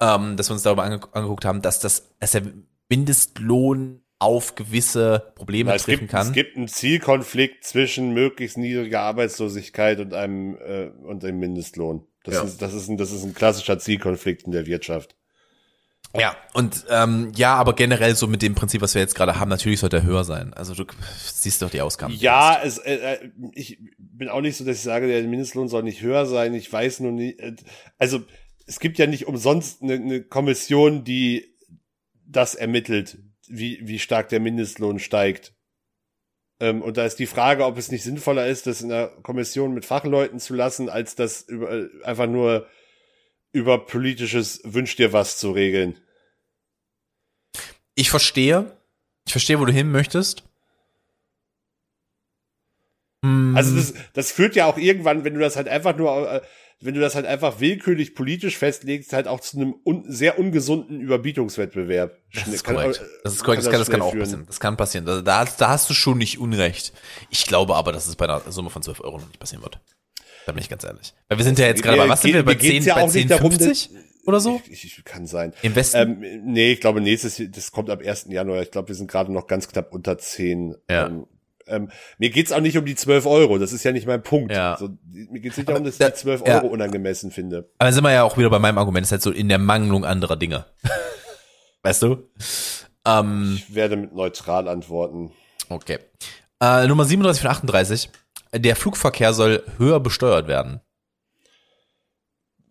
S2: ähm, dass wir uns darüber ange angeguckt haben, dass das, dass der Mindestlohn auf gewisse Probleme
S3: Na,
S2: treffen
S3: gibt,
S2: kann.
S3: Es gibt einen Zielkonflikt zwischen möglichst niedriger Arbeitslosigkeit und einem äh, und dem Mindestlohn. Das,
S2: Ja.
S3: ist, das, ist ein, das ist ein klassischer Zielkonflikt in der Wirtschaft.
S2: Ja, und ähm, ja, aber generell so mit dem Prinzip, was wir jetzt gerade haben, natürlich sollte er höher sein. Also du siehst doch die Ausgaben.
S3: Ja, es, äh, äh, ich bin auch nicht so, dass ich sage, der Mindestlohn soll nicht höher sein. Ich weiß nur nicht. Äh, also es gibt ja nicht umsonst eine, eine Kommission, die das ermittelt, wie, wie stark der Mindestlohn steigt. Ähm, und da ist die Frage, ob es nicht sinnvoller ist, das in einer Kommission mit Fachleuten zu lassen, als das über, äh, einfach nur über politisches Wünsch dir was zu regeln.
S2: Ich verstehe. Ich verstehe, wo du hin möchtest. Hm,
S3: Also das, das führt ja auch irgendwann, wenn du das halt einfach nur, äh, wenn du das halt einfach willkürlich politisch festlegst, halt auch zu einem un sehr ungesunden Überbietungswettbewerb.
S2: das ist
S3: Kann-
S2: korrekt. Das ist korrekt. Das kann, das kann auch passieren. Das kann passieren. Da, da, da hast du schon nicht unrecht. Ich glaube aber, dass es bei einer Summe von 12 Euro noch nicht passieren wird. Da bin ich ganz ehrlich. Weil wir sind ja jetzt gerade bei, was sind wir, bei
S3: mir geht's
S2: 10,
S3: ja
S2: bei
S3: auch nicht
S2: 10,
S3: darum,
S2: 50 oder so?
S3: Ich, ich, kann sein.
S2: Im Westen?
S3: Ähm, nee, ich glaube nächstes, das kommt ab 1. Januar. Ich glaube, wir sind gerade noch ganz knapp unter 10.
S2: Ja.
S3: Ähm, ähm, mir geht's auch nicht um die 12 Euro. Das ist ja nicht mein Punkt.
S2: Ja.
S3: So, mir geht's nicht darum, dass ich die 12
S2: ja.
S3: Euro unangemessen finde.
S2: Aber dann sind wir ja auch wieder bei meinem Argument, das ist halt so in der Mangelung anderer Dinge. [laughs] weißt du? Ähm,
S3: Ich werde mit neutral antworten.
S2: okay. Äh, Nummer 37 von 38. Der Flugverkehr soll höher besteuert werden.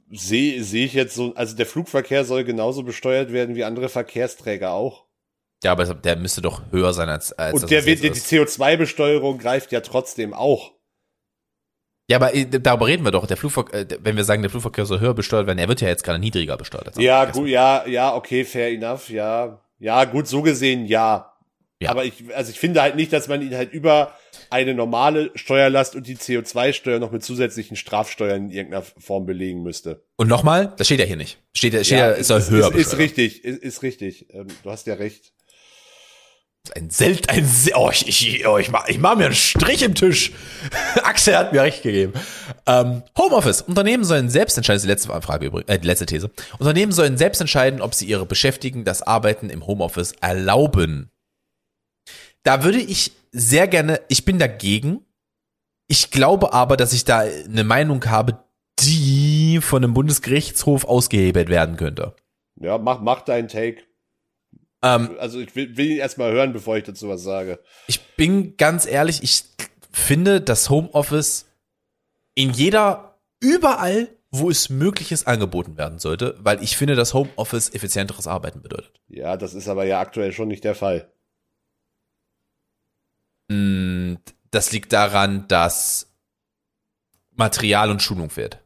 S3: Sehe sehe ich jetzt so, also der Flugverkehr soll genauso besteuert werden wie andere Verkehrsträger auch.
S2: Ja, aber der müsste doch höher sein als, als
S3: Und der wird, die
S2: jetzt ist.
S3: CO2-Besteuerung greift ja trotzdem auch.
S2: Ja, aber äh, darüber reden wir doch. Der Flugverkehr, äh, wenn wir sagen, der Flugverkehr soll höher besteuert werden, er wird ja jetzt gerade niedriger besteuert.
S3: Ja, gut, ja, ja, okay, fair enough, ja. Ja, gut, so gesehen, ja.
S2: Ja.
S3: Aber ich, also ich finde halt nicht, dass man ihn halt über eine normale Steuerlast und die CO2-Steuer noch mit zusätzlichen Strafsteuern in irgendeiner Form belegen müsste.
S2: Und nochmal, das steht ja hier nicht. Steht, steht ja, es soll
S3: ist,
S2: höher
S3: ist, ist richtig, ist, ist richtig. Ähm, du hast ja recht.
S2: Ein Sel ein oh, ich, ich, oh, ich mach, ich mach mir einen Strich im Tisch. [laughs] Axel hat mir recht gegeben. Ähm, Homeoffice. Unternehmen sollen selbst entscheiden, das ist die letzte Frage übrigens, äh, die letzte These. Unternehmen sollen selbst entscheiden, ob sie ihre Beschäftigten das Arbeiten im Homeoffice erlauben. Da würde ich sehr gerne, ich bin dagegen. Ich glaube aber, dass ich da eine Meinung habe, die von einem Bundesgerichtshof ausgehebelt werden könnte.
S3: Ja, mach, mach deinen Take.
S2: Ähm,
S3: Also ich will, will ihn erstmal hören, bevor ich dazu was sage.
S2: Ich bin ganz ehrlich, ich finde, dass Homeoffice in jeder, überall, wo es möglich ist, angeboten werden sollte, weil ich finde, dass Homeoffice effizienteres Arbeiten bedeutet.
S3: Ja, das ist aber ja aktuell schon nicht der Fall.
S2: Und das liegt daran, dass Material und Schulung fehlt.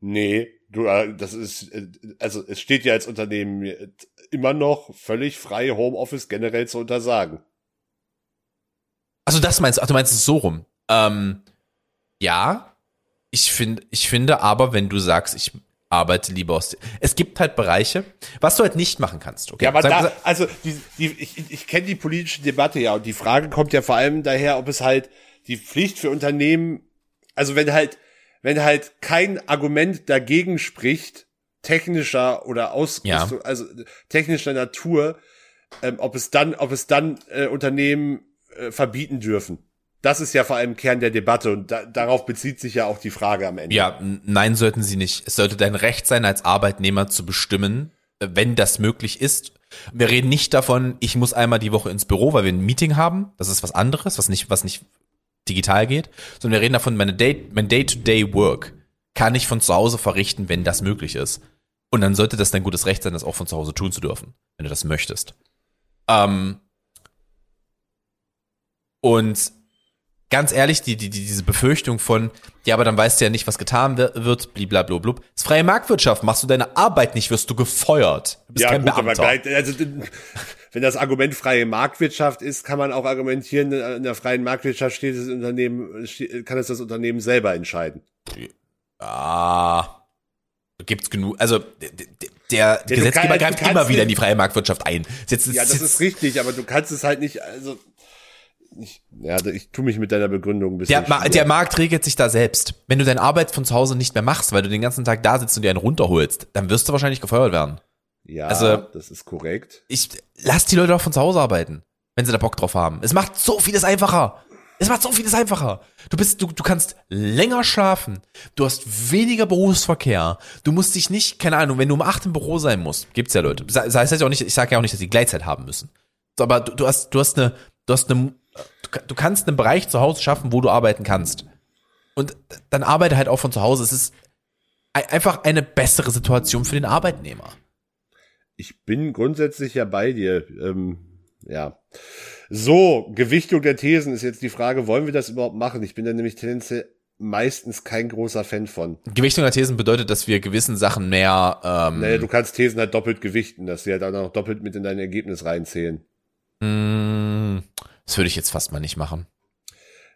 S3: Nee, du, äh, das ist, äh, also es steht ja als Unternehmen äh, immer noch völlig frei, Homeoffice generell zu untersagen.
S2: Also das meinst du, ach, du meinst es so rum. Ähm, ja, ich finde, ich finde aber, wenn du sagst, ich arbeite lieber aus, es gibt halt Bereiche, was du halt nicht machen kannst. Okay?
S3: Ja, aber da, also die, die, ich, ich- ich kenne die politische Debatte ja und die Frage kommt ja vor allem daher, ob es halt die Pflicht für Unternehmen, also wenn halt, wenn halt kein Argument dagegen spricht, technischer oder Ausrüstung, also technischer Natur, ähm, ob es dann, ob es dann äh, Unternehmen äh, verbieten dürfen. das ist ja vor allem Kern der Debatte und da, darauf bezieht sich ja auch die Frage am Ende.
S2: Ja, nein, sollten sie nicht. Es sollte dein Recht sein, als Arbeitnehmer zu bestimmen, äh, wenn das möglich ist. Wir reden nicht davon, ich muss einmal die Woche ins Büro, weil wir ein Meeting haben. Das ist was anderes, was nicht, was nicht digital geht. Sondern wir reden davon, meine Day, mein Day-to-Day-Work kann ich von zu Hause verrichten, wenn das möglich ist. Und dann sollte das dein gutes Recht sein, das auch von zu Hause tun zu dürfen, wenn du das möchtest. Ähm, und ganz ehrlich, die, die, die, diese Befürchtung von, ja, aber dann weißt du ja nicht, was getan wi- wird, bliblablub. Das ist freie Marktwirtschaft. Machst du deine Arbeit nicht, wirst du gefeuert. Du bist
S3: ja,
S2: kein
S3: gut, aber
S2: Beamter.
S3: gleich, also, wenn das Argument freie Marktwirtschaft ist, kann man auch argumentieren, in der freien Marktwirtschaft steht das Unternehmen, kann es das Unternehmen selber entscheiden.
S2: Ah, gibt's genug. Also der
S3: du
S2: Gesetzgeber
S3: kann-
S2: greift immer wieder in die freie Marktwirtschaft ein. Jetzt,
S3: Ja, das ist richtig, aber du kannst es halt nicht, also, ich, ja, ich tue mich mit deiner Begründung ein bisschen.
S2: der, der Markt regelt sich da selbst. Wenn du deine Arbeit von zu Hause nicht mehr machst, weil du den ganzen Tag da sitzt und dir einen runterholst, dann wirst du wahrscheinlich gefeuert werden.
S3: ja,
S2: also-
S3: das ist korrekt.
S2: Ich lass die Leute doch von zu Hause arbeiten, wenn sie da Bock drauf haben. Es macht so vieles einfacher. Es macht so vieles einfacher. Du bist, du, du kannst länger schlafen. Du hast weniger Berufsverkehr. Du musst dich nicht, keine Ahnung, wenn du um acht im Büro sein musst, gibt's ja Leute. Das heißt ja auch nicht, ich sage ja auch nicht, dass sie Gleitzeit haben müssen. Aber du, du hast, du hast eine, du hast eine, du ka- du kannst einen Bereich zu Hause schaffen, wo du arbeiten kannst. Und dann arbeite halt auch von zu Hause. Es ist ei- einfach eine bessere Situation für den Arbeitnehmer.
S3: Ich bin grundsätzlich ja bei dir. Ähm, ja. So, Gewichtung der Thesen ist jetzt die Frage, wollen wir das überhaupt machen? Ich bin da nämlich tendenziell meistens kein großer Fan von.
S2: Gewichtung der Thesen bedeutet, dass wir gewissen Sachen mehr ähm,
S3: Naja, du kannst Thesen halt doppelt gewichten, dass sie halt auch noch doppelt mit in dein Ergebnis reinzählen.
S2: Mm, Das würde ich jetzt fast mal nicht machen.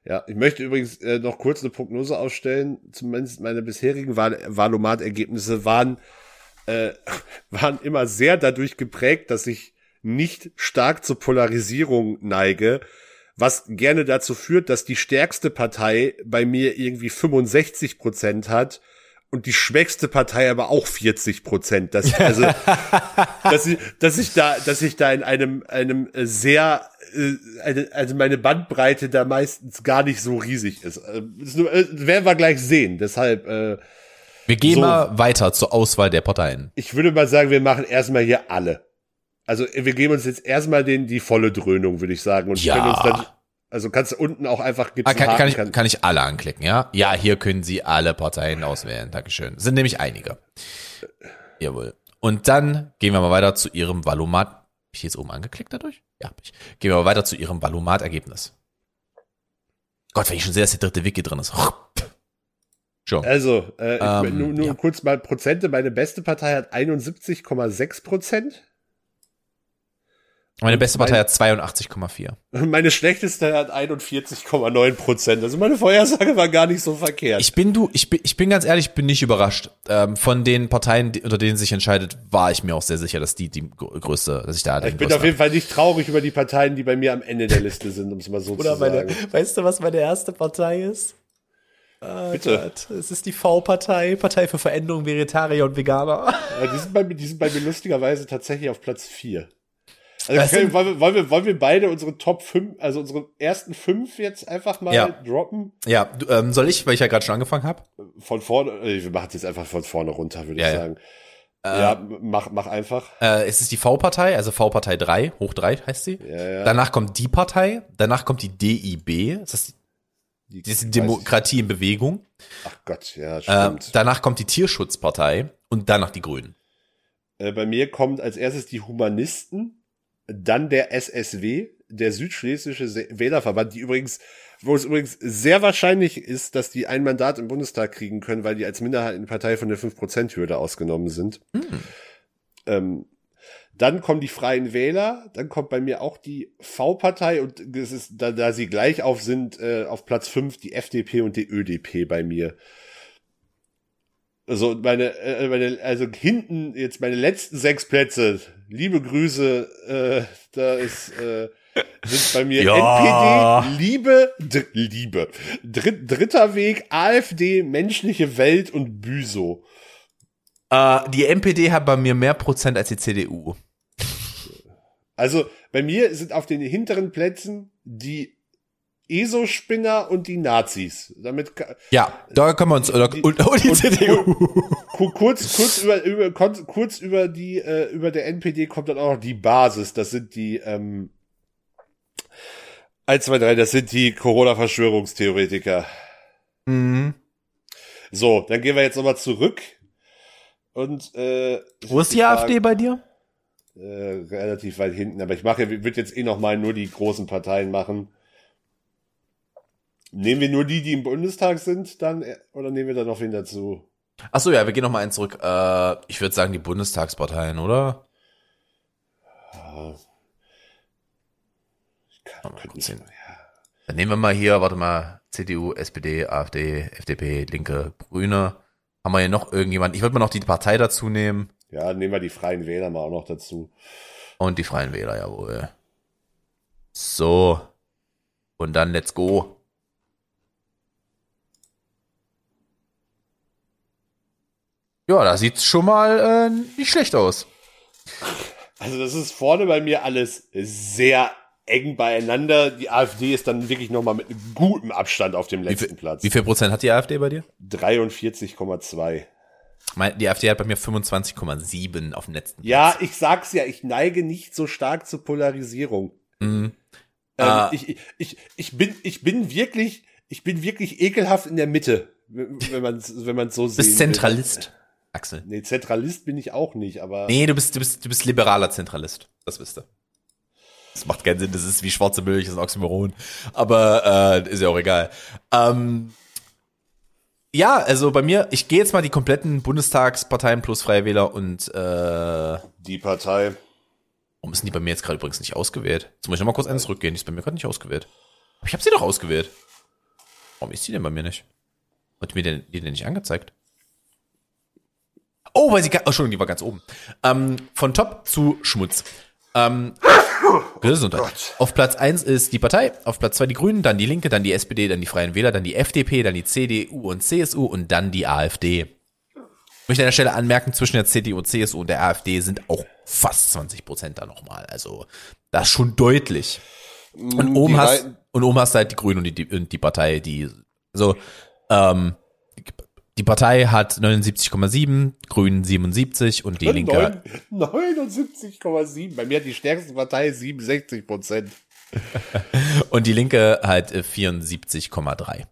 S3: Ja, ich möchte übrigens äh, noch kurz eine Prognose aufstellen. Zumindest meine bisherigen Wahl Wahlomat-Ergebnisse waren, äh, [laughs] waren immer sehr dadurch geprägt, dass ich nicht stark zur Polarisierung neige, was gerne dazu führt, dass die stärkste Partei bei mir irgendwie 65 Prozent hat und die schwächste Partei aber auch 40 Prozent. Das, also, [laughs] dass ich, dass ich da, dass ich da in einem, einem äh, sehr, äh, also meine Bandbreite da meistens gar nicht so riesig ist. Äh, ist nur, äh, werden wir gleich sehen. Deshalb, äh,
S2: Wir gehen
S3: So.
S2: mal weiter zur Auswahl der Parteien.
S3: ich würde mal sagen, wir machen erstmal hier alle. Also wir geben uns jetzt erstmal den die volle Dröhnung, würde ich sagen. Und
S2: Ja.
S3: können uns dann, also kannst du unten auch einfach gibt's
S2: Ah, kann, kann, ich, kann ich alle anklicken, ja? Ja, hier können Sie alle Parteien auswählen. Dankeschön. Es sind nämlich einige. Jawohl. Und dann gehen wir mal weiter zu Ihrem Valomat. Hab ich jetzt oben angeklickt dadurch? Ja, hab ich. Gehen wir mal weiter zu Ihrem Valomat-Ergebnis. Gott, wenn ich schon sehe, dass der dritte Wiki drin ist. [laughs] Schon.
S3: Also, äh,
S2: Ähm,
S3: nur, nur
S2: ja.
S3: kurz mal Prozente. Meine beste Partei hat 71,6 Prozent.
S2: Meine beste Partei
S3: mein-
S2: hat 82,4. [laughs]
S3: Meine schlechteste hat 41,9 Prozent. Also meine Vorhersage war gar nicht so verkehrt.
S2: Ich bin du, ich bin, ich bin ganz ehrlich, ich bin nicht überrascht. Ähm, von den Parteien, die, unter denen sich entscheidet, war ich mir auch sehr sicher, dass die die gr- größte, dass ich da
S3: Ich bin auf jeden Fall nicht traurig über die Parteien, die bei mir am Ende der Liste sind, um es mal so zu sagen.
S2: weißt du, was meine erste Partei ist? Oh
S3: Bitte.
S2: Gott, es ist die V-Partei, Partei für Veränderung Vegetarier und Veganer.
S3: Ja, die, sind bei, mir- die sind bei mir lustigerweise tatsächlich auf Platz 4. Also okay,
S2: sind-
S3: wollen, wir, wollen, wir, wollen wir beide unsere Top 5, also unsere ersten 5 jetzt einfach mal
S2: Ja.
S3: droppen?
S2: Ja, du, ähm, soll ich, weil ich ja gerade schon angefangen habe?
S3: Von vorne, äh, wir machen es jetzt einfach von vorne runter, würde
S2: Ja,
S3: ich
S2: ja.
S3: sagen. ja, mach, mach einfach.
S2: Äh, es ist die V-Partei, also V-Partei 3, hoch 3 heißt sie.
S3: Ja, ja.
S2: Danach kommt die Partei, danach kommt die DIB, das ist die, ist die Demokratie in Bewegung.
S3: Ach Gott, ja,
S2: Äh,
S3: stimmt.
S2: danach kommt die Tierschutzpartei und danach die Grünen.
S3: Äh, bei mir kommt als erstes die Humanisten, dann der SSW, der Südschlesische Wählerverband, die übrigens, wo es übrigens sehr wahrscheinlich ist, dass die ein Mandat im Bundestag kriegen können, weil die als Minderheitenpartei von der 5%-Hürde ausgenommen sind. Ähm, dann kommen die Freien Wähler, dann kommt bei mir auch die V-Partei und es ist, da, da sie gleich auf sind, äh, auf Platz 5 die FDP und die ÖDP bei mir. Also meine, äh, meine, also hinten jetzt meine letzten sechs Plätze. Liebe Grüße, äh, da ist äh, sind bei mir
S2: Ja.
S3: NPD, Liebe, Dr Liebe, Dritt, dritter Weg, AfD, menschliche Welt und Büso.
S2: Äh, die NPD hat bei mir mehr Prozent als die CDU.
S3: Also bei mir sind auf den hinteren Plätzen die ESO-Spinner und die Nazis. Damit
S2: Ja, da können wir uns, oder, und, und die CDU.
S3: ku- kurz, kurz über, über kurz über die, äh, über der NPD kommt dann auch noch die Basis. Das sind die, ähm, 1, 2, 3, das sind die Corona-Verschwörungstheoretiker.
S2: Mhm.
S3: So, dann gehen wir jetzt nochmal zurück. Und, äh,
S2: Wo ist die
S3: Frage-
S2: AfD bei dir?
S3: Äh, relativ weit hinten, aber ich mache, würde jetzt eh noch mal nur die großen Parteien machen. Nehmen wir nur die, die im Bundestag sind, dann, äh, oder nehmen wir da noch wen dazu?
S2: Ach so, ja, wir gehen noch mal einen zurück. Äh, ich würde sagen die Bundestagsparteien, oder?
S3: Ja. Ich kann,
S2: Mal kurz sehen.
S3: nicht-
S2: Dann nehmen wir mal hier, warte mal, CDU, SPD, AfD, FDP, Linke, Grüne. Haben wir hier noch irgendjemand? Ich würde mal noch die Partei dazu nehmen
S3: Ja, nehmen wir die Freien Wähler mal auch noch dazu.
S2: und die Freien Wähler, jawohl. So. Und dann let's go. Ja, da sieht's schon mal äh, nicht schlecht aus.
S3: Also das ist vorne bei mir alles sehr eng beieinander. Die AfD ist dann wirklich noch mal mit einem guten Abstand auf dem
S2: Wie
S3: letzten
S2: viel,
S3: Platz.
S2: wie viel Prozent hat die AfD bei dir?
S3: 43,2.
S2: Mein, die AfD hat bei mir 25,7 auf dem letzten
S3: Ja, ich sag's ja, ich neige nicht so stark zur Polarisierung.
S2: Mhm.
S3: Ähm,
S2: Ah.
S3: ich, ich, ich bin, ich bin wirklich, ich bin wirklich ekelhaft in der Mitte, wenn man, wenn man so sehen
S2: bist. Zentralist, Axel.
S3: Nee, Zentralist bin ich auch nicht, aber
S2: Nee, du bist, du bist, du bist liberaler Zentralist. Das wisst ihr. Das macht keinen Sinn, das ist wie schwarze Milch, das ist ein Oxymoron. Aber äh, ist ja auch egal. Ähm, ja, also bei mir, ich gehe jetzt mal die kompletten Bundestagsparteien plus Freie Wähler und äh,
S3: die Partei.
S2: warum ist denn die bei mir jetzt gerade übrigens nicht ausgewählt? Jetzt muss ich noch mal kurz eins zurückgehen, die ist bei mir gerade nicht ausgewählt. Aber ich habe sie doch ausgewählt. Warum ist die denn bei mir nicht? Hat mir denn, die denn nicht angezeigt? Oh, weil sie, oh, Entschuldigung, die war ganz oben. Ähm, von Top zu Schmutz. Ähm, Gesundheit. Auf Platz eins ist die Partei, auf Platz zwei die Grünen, dann die Linke, dann die SPD, dann die Freien Wähler, dann die FDP, dann die CDU und CSU und dann die AfD. Ich möchte an der Stelle anmerken, zwischen der CDU, CSU und der AfD sind auch fast 20 Prozent da nochmal. Also, das ist schon deutlich. Und oben
S3: die
S2: hast, und oben hast du halt die Grünen und die, die, und die Partei, die, so, ähm, die Partei hat 79,7, Grünen 77 und die Linke hat,
S3: 79,7. Bei mir hat die stärkste Partei 67 Prozent. [laughs]
S2: und die Linke hat äh, 74,3.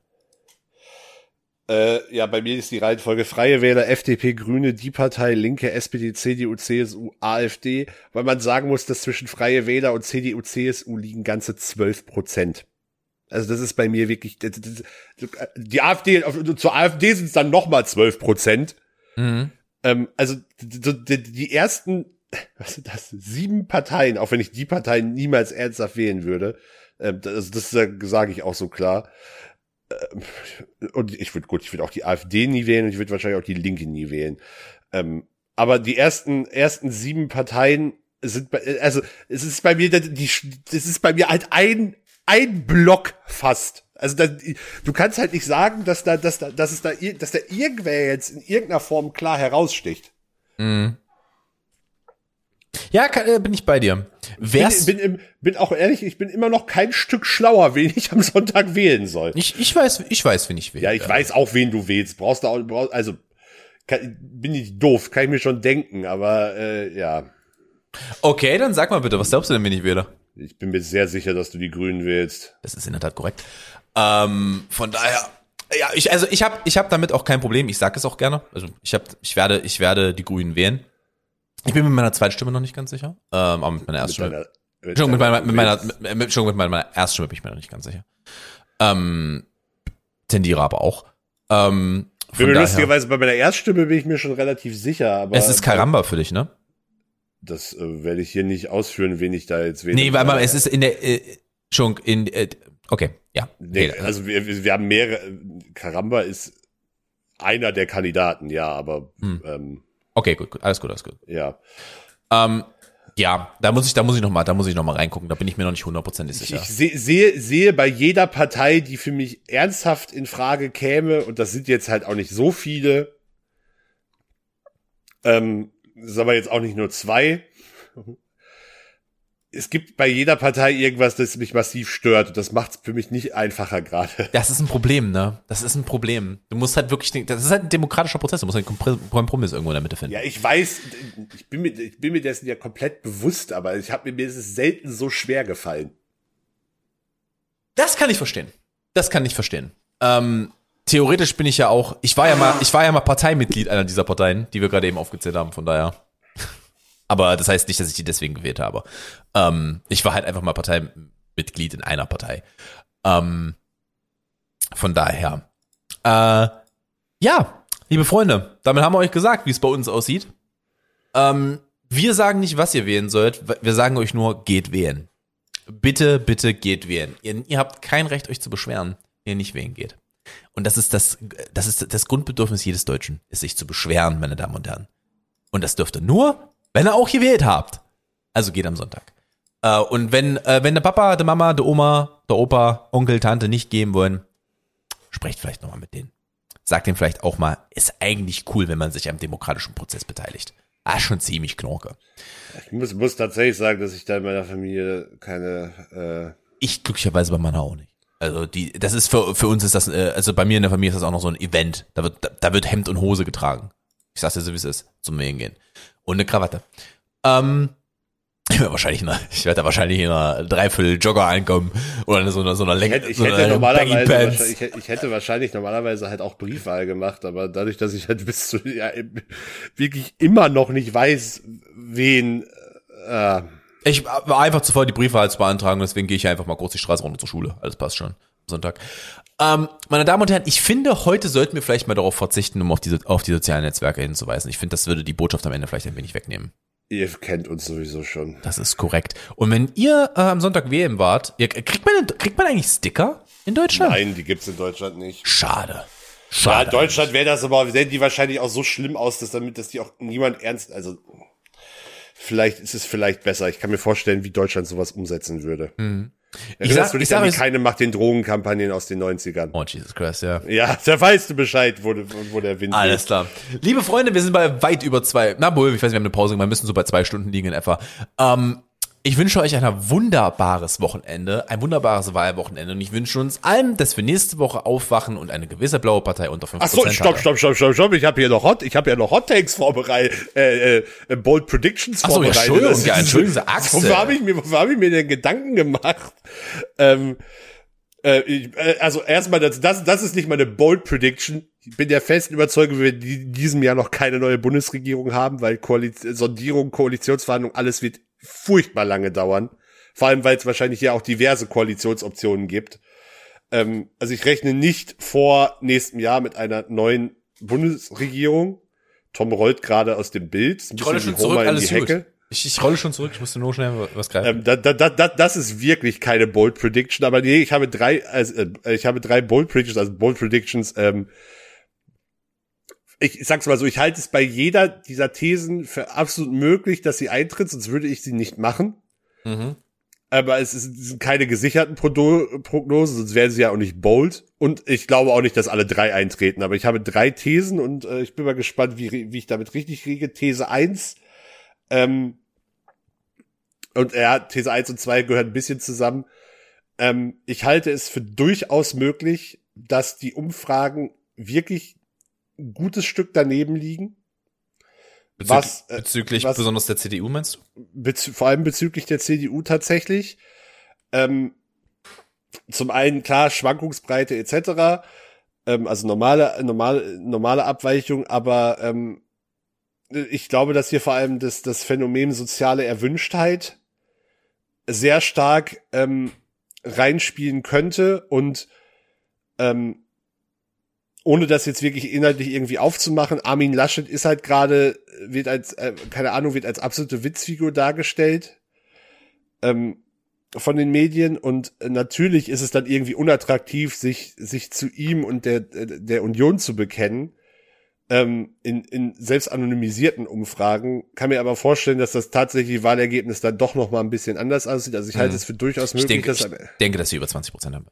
S3: Äh, ja, bei mir ist die Reihenfolge Freie Wähler, FDP, Grüne, die Partei, Linke, SPD, CDU, CSU, AfD, weil man sagen muss, dass zwischen Freie Wähler und CDU, CSU liegen ganze 12 Prozent. Also das ist bei mir wirklich, das- die AfD, zur AfD sind es dann nochmal 12 Prozent.
S2: Mhm.
S3: Ähm, also die, die, ersten, was sind das, sieben Parteien, auch wenn ich die Parteien niemals ernsthaft wählen würde, ähm, das, das sage ich auch so klar. Ähm, und ich würde gut, ich würde auch die AfD nie wählen und ich würde wahrscheinlich auch die Linke nie wählen. Ähm, aber die ersten ersten sieben Parteien sind, bei, also es ist bei mir, die, das ist bei mir halt ein ein Block fast. Also da, du kannst halt nicht sagen, dass da, dass da, dass es da, dass da irgendwer jetzt in irgendeiner Form klar heraussticht.
S2: Mhm. Ja, kann, äh, bin ich bei dir. Wär's,
S3: Bin, bin, im- bin auch ehrlich, ich bin immer noch kein Stück schlauer, [laughs] wen ich am Sonntag wählen soll.
S2: ich, ich weiß, ich weiß, wen ich will.
S3: Ja, ich weiß auch, wen du wählst. Brauchst du auch, brauchst, also kann, bin ich doof, kann ich mir schon denken, aber äh, ja,
S2: Okay, dann sag mal bitte, was glaubst du denn, wen ich wähle?
S3: Ich bin mir sehr sicher, dass du die Grünen wählst.
S2: Das ist in der Tat korrekt. Ähm, von daher, ja, ich, also ich habe ich hab damit auch kein Problem. Ich sage es auch gerne. Also ich habe, ich werde, ich werde die Grünen wählen. Ich bin mit meiner Zweitstimme noch nicht ganz sicher. Ähm, aber mit meiner Erststimme.
S3: deiner- mit
S2: Entschuldigung, mit meiner, mit meiner, mit, mit, mit meiner Erststimme bin ich mir noch nicht ganz sicher. Ähm, tendiere aber auch. Ähm,
S3: Bin
S2: daher,
S3: lustigerweise bei meiner Erststimme bin ich mir schon relativ sicher, aber
S2: es ist Karamba für dich, ne?
S3: Das äh, werde ich hier nicht ausführen, wen ich da jetzt wähle.
S2: Nee, weil man, es ist in der, äh, schon in, äh, okay, ja.
S3: Nee, also wir, wir haben mehrere. Karamba ist einer der Kandidaten, ja, aber
S2: Hm.
S3: ähm,
S2: okay, gut, gut, alles gut, alles gut.
S3: ja.
S2: Ähm, ja, da muss ich, da muss ich noch mal, da muss ich noch mal reingucken. Da bin ich mir noch nicht hundertprozentig
S3: Ich,
S2: sicher.
S3: ich seh, sehe, sehe bei jeder Partei, die für mich ernsthaft in Frage käme, und das sind jetzt halt auch nicht so viele, ähm, das ist aber jetzt auch nicht nur zwei, es gibt bei jeder Partei irgendwas, das mich massiv stört. Und das macht es für mich nicht einfacher gerade.
S2: Das ist ein Problem, ne? Das ist ein Problem. Du musst halt wirklich, das ist halt ein demokratischer Prozess. Du musst einen Kompromiss irgendwo in der Mitte finden.
S3: Ja, ich weiß, ich bin mir, ich bin mir dessen ja komplett bewusst, aber ich habe mir, mir ist es selten so schwer gefallen.
S2: Das kann ich verstehen. Das kann ich verstehen. Ähm, theoretisch bin ich ja auch, ich war ja mal, ich war ja mal Parteimitglied einer dieser Parteien, die wir gerade eben aufgezählt haben, von daher. [laughs] Aber das heißt nicht, dass ich die deswegen gewählt habe. Ähm, ich war halt einfach mal Parteimitglied in einer Partei. Ähm, von daher. Äh, ja, liebe Freunde, damit haben wir euch gesagt, wie es bei uns aussieht. Ähm, wir sagen nicht, was ihr wählen sollt. Wir sagen euch nur, geht wählen. Bitte, bitte geht wählen. Ihr, ihr habt kein Recht, euch zu beschweren, wenn ihr nicht wählen geht. Und das ist das, das ist das Grundbedürfnis jedes Deutschen, ist sich zu beschweren, meine Damen und Herren. Und das dürfte nur, wenn ihr auch gewählt habt. Also geht am Sonntag. Äh, und wenn, äh, wenn der Papa, der Mama, der Oma, der Opa, Onkel, Tante nicht gehen wollen, sprecht vielleicht nochmal mit denen. Sagt denen vielleicht auch mal, ist eigentlich cool, wenn man sich am demokratischen Prozess beteiligt. Ah, schon ziemlich knorke.
S3: Ich muss, muss tatsächlich sagen, dass ich da in meiner Familie keine. Äh
S2: ich glücklicherweise bei meiner auch nicht. Also die, das ist für, für uns ist das, äh, also bei mir in der Familie ist das auch noch so ein Event. Da wird, da, da wird Hemd und Hose getragen. Ich sag's dir so, wie es ist, zum Mähen gehen. Und eine Krawatte. Ähm, [laughs] ich werde wahrscheinlich, in einer, ich werde da wahrscheinlich in einer Dreiviertel Jogger einkommen oder in so einer, so einer Länge.
S3: Ich hätte, ich, so hätte normalerweise, ich, ich, hätte wahrscheinlich normalerweise halt auch Briefwahl gemacht, aber dadurch, dass ich halt bis zu, ja, wirklich immer noch nicht weiß, wen, äh,
S2: ich war einfach zu voll, die Briefwahl zu beantragen, deswegen gehe ich einfach mal kurz die Straße runter zur Schule. Alles passt schon. Sonntag. Ähm, meine Damen und Herren, ich finde, heute sollten wir vielleicht mal darauf verzichten, um auf die, auf die sozialen Netzwerke hinzuweisen. Ich finde, das würde die Botschaft am Ende vielleicht ein wenig wegnehmen.
S3: Ihr kennt uns sowieso schon.
S2: Das ist korrekt. Und wenn ihr äh, am Sonntag wählen wart, ihr, kriegt, man, kriegt man eigentlich Sticker in Deutschland?
S3: Nein, die gibt's in Deutschland nicht.
S2: Schade.
S3: Schade. Ja, in Deutschland wäre das aber, sehen die wahrscheinlich auch so schlimm aus, dass damit, dass die auch niemand ernst, also vielleicht ist es vielleicht besser. Ich kann mir vorstellen, wie Deutschland sowas umsetzen würde. Mhm. Ich sag, du dich ich sag, an die keine macht den Drogenkampagnen aus den 90ern.
S2: Oh, Jesus Christ, ja.
S3: Ja, da weißt du Bescheid, wo, wo der Wind
S2: Alles ist. klar. Liebe Freunde, wir sind bei weit über zwei, na wohl, ich weiß nicht, wir haben eine Pause, wir müssen so bei zwei Stunden liegen in etwa. Ähm, ich wünsche euch ein wunderbares Wochenende, ein wunderbares Wahlwochenende und ich wünsche uns allen, dass wir nächste Woche aufwachen und eine gewisse blaue Partei unter 5% Ach so,
S3: stopp, stopp, stopp, stopp, stopp, ich habe hier noch Hot, ich habe ja noch Hot Takes vorbereitet, äh, äh, Bold Predictions
S2: Ach so,
S3: vorbereitet.
S2: Entschuldigung, ja, Entschuldigung, Sie Axel.
S3: Wofür habe ich mir, wofür habe ich mir denn Gedanken gemacht? Ähm, äh, äh, also erstmal, das, das, das ist nicht meine Bold Prediction. Ich bin der festen Überzeugung, wir in diesem Jahr noch keine neue Bundesregierung haben, weil Koaliz Sondierung, Koalitionsverhandlung, alles wird furchtbar lange dauern. Vor allem, weil es wahrscheinlich ja auch diverse Koalitionsoptionen gibt. Ähm, also ich rechne nicht vor nächstem Jahr mit einer neuen Bundesregierung. Tom rollt gerade aus dem Bild.
S2: Ich rolle schon zurück, alles gut. Ich, ich rolle schon zurück, ich musste nur schnell was greifen.
S3: Ähm, da, da, da, das ist wirklich keine Bold Prediction, aber nee, ich habe drei, also, äh, ich habe drei Bold Predictions, also Bold Predictions, ähm, ich sag's mal so, ich halte es bei jeder dieser Thesen für absolut möglich, dass sie eintritt, sonst würde ich sie nicht machen. Mhm. Aber es, ist, es sind keine gesicherten Prognosen, sonst wären sie ja auch nicht bold. Und ich glaube auch nicht, dass alle drei eintreten. Aber ich habe drei Thesen und äh, ich bin mal gespannt, wie, wie ich damit richtig kriege. These eins ähm, und ja, These eins und zwei gehören ein bisschen zusammen. Ähm, ich halte es für durchaus möglich, dass die Umfragen wirklich gutes Stück daneben liegen.
S2: Bezü was, äh, bezüglich was, besonders der CDU meinst
S3: du? Vor allem bezüglich der CDU tatsächlich. Ähm, zum einen klar Schwankungsbreite etc. Ähm, also normale normale normale Abweichung, aber ähm, ich glaube, dass hier vor allem das das Phänomen soziale Erwünschtheit sehr stark ähm, reinspielen könnte und ähm, ohne das jetzt wirklich inhaltlich irgendwie aufzumachen, Armin Laschet ist halt gerade, wird als, äh, keine Ahnung, wird als absolute Witzfigur dargestellt ähm, von den Medien und natürlich ist es dann irgendwie unattraktiv, sich, sich zu ihm und der, der Union zu bekennen. Ähm, in, in selbst anonymisierten Umfragen kann mir aber vorstellen, dass das tatsächliche Wahlergebnis dann doch noch mal ein bisschen anders aussieht. Also ich halte hm. es für durchaus möglich,
S2: ich denke,
S3: dass
S2: ich denke, dass sie über 20 Prozent haben.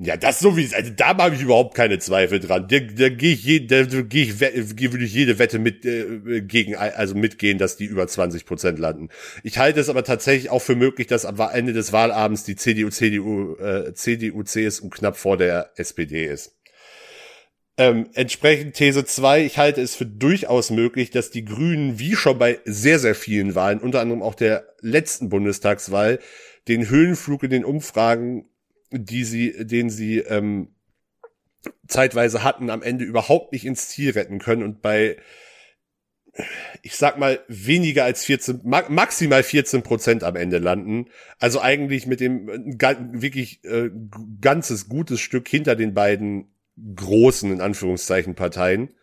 S3: Ja, das sowieso, also da habe ich überhaupt keine Zweifel dran. Da, da gehe ich, je, da gehe ich, würde ich jede Wette mit äh, gegen, also mitgehen, dass die über 20 Prozent landen. Ich halte es aber tatsächlich auch für möglich, dass am Ende des Wahlabends die CDU, CDU, äh, CDU, CSU knapp vor der SPD ist. Ähm, entsprechend These 2, ich halte es für durchaus möglich, dass die Grünen, wie schon bei sehr, sehr vielen Wahlen, unter anderem auch der letzten Bundestagswahl, den Höhenflug in den Umfragen die sie, den sie ähm, zeitweise hatten, am Ende überhaupt nicht ins Ziel retten können und bei ich sag mal, weniger als 14, maximal 14 Prozent am Ende landen. Also eigentlich mit dem wirklich äh, ganzes gutes Stück hinter den beiden großen, in Anführungszeichen, Parteien.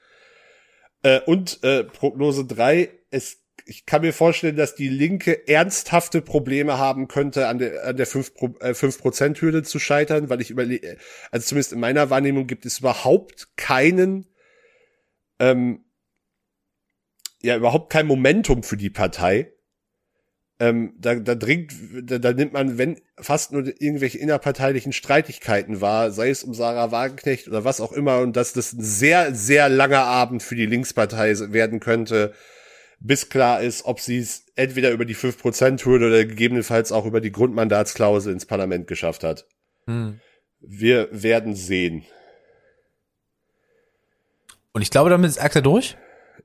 S3: Äh, und äh, Prognose drei es ich kann mir vorstellen, dass die Linke ernsthafte Probleme haben könnte, an der, an der 5%-Hürde äh, zu scheitern, weil ich überlege, also zumindest in meiner Wahrnehmung gibt es überhaupt keinen, ähm, ja, überhaupt kein Momentum für die Partei. Ähm, da, da dringt, da, da nimmt man, wenn fast nur irgendwelche innerparteilichen Streitigkeiten war, sei es um Sarah Wagenknecht oder was auch immer, und dass das ein sehr, sehr langer Abend für die Linkspartei werden könnte, bis klar ist, ob sie es entweder über die 5%-Hürde oder gegebenenfalls auch über die Grundmandatsklausel ins Parlament geschafft hat. Hm. Wir werden sehen.
S2: Und ich glaube, damit ist Axel durch?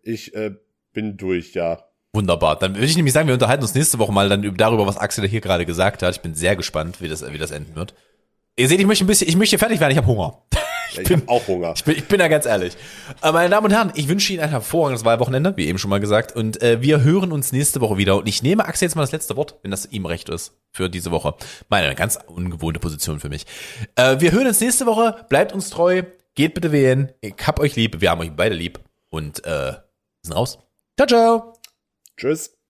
S3: Ich äh, bin durch, ja.
S2: Wunderbar. Dann würde ich nämlich sagen, wir unterhalten uns nächste Woche mal dann darüber, was Axel hier gerade gesagt hat. Ich bin sehr gespannt, wie das, wie das enden wird. Ihr seht, ich möchte ein bisschen, ich möchte fertig werden, ich habe Hunger. [laughs]
S3: Ich, bin, auch Hunger.
S2: Ich bin, ich bin da ganz ehrlich. Aber meine Damen und Herren, ich wünsche Ihnen ein hervorragendes Wahlwochenende, wie eben schon mal gesagt. Und äh, wir hören uns nächste Woche wieder. Und ich nehme Axel jetzt mal das letzte Wort, wenn das ihm recht ist, für diese Woche. Meine ganz ungewohnte Position für mich. Äh, wir hören uns nächste Woche. Bleibt uns treu. Geht bitte wählen. Ich hab euch lieb. Wir haben euch beide lieb. Und äh, sind raus. Ciao, ciao.
S3: Tschüss.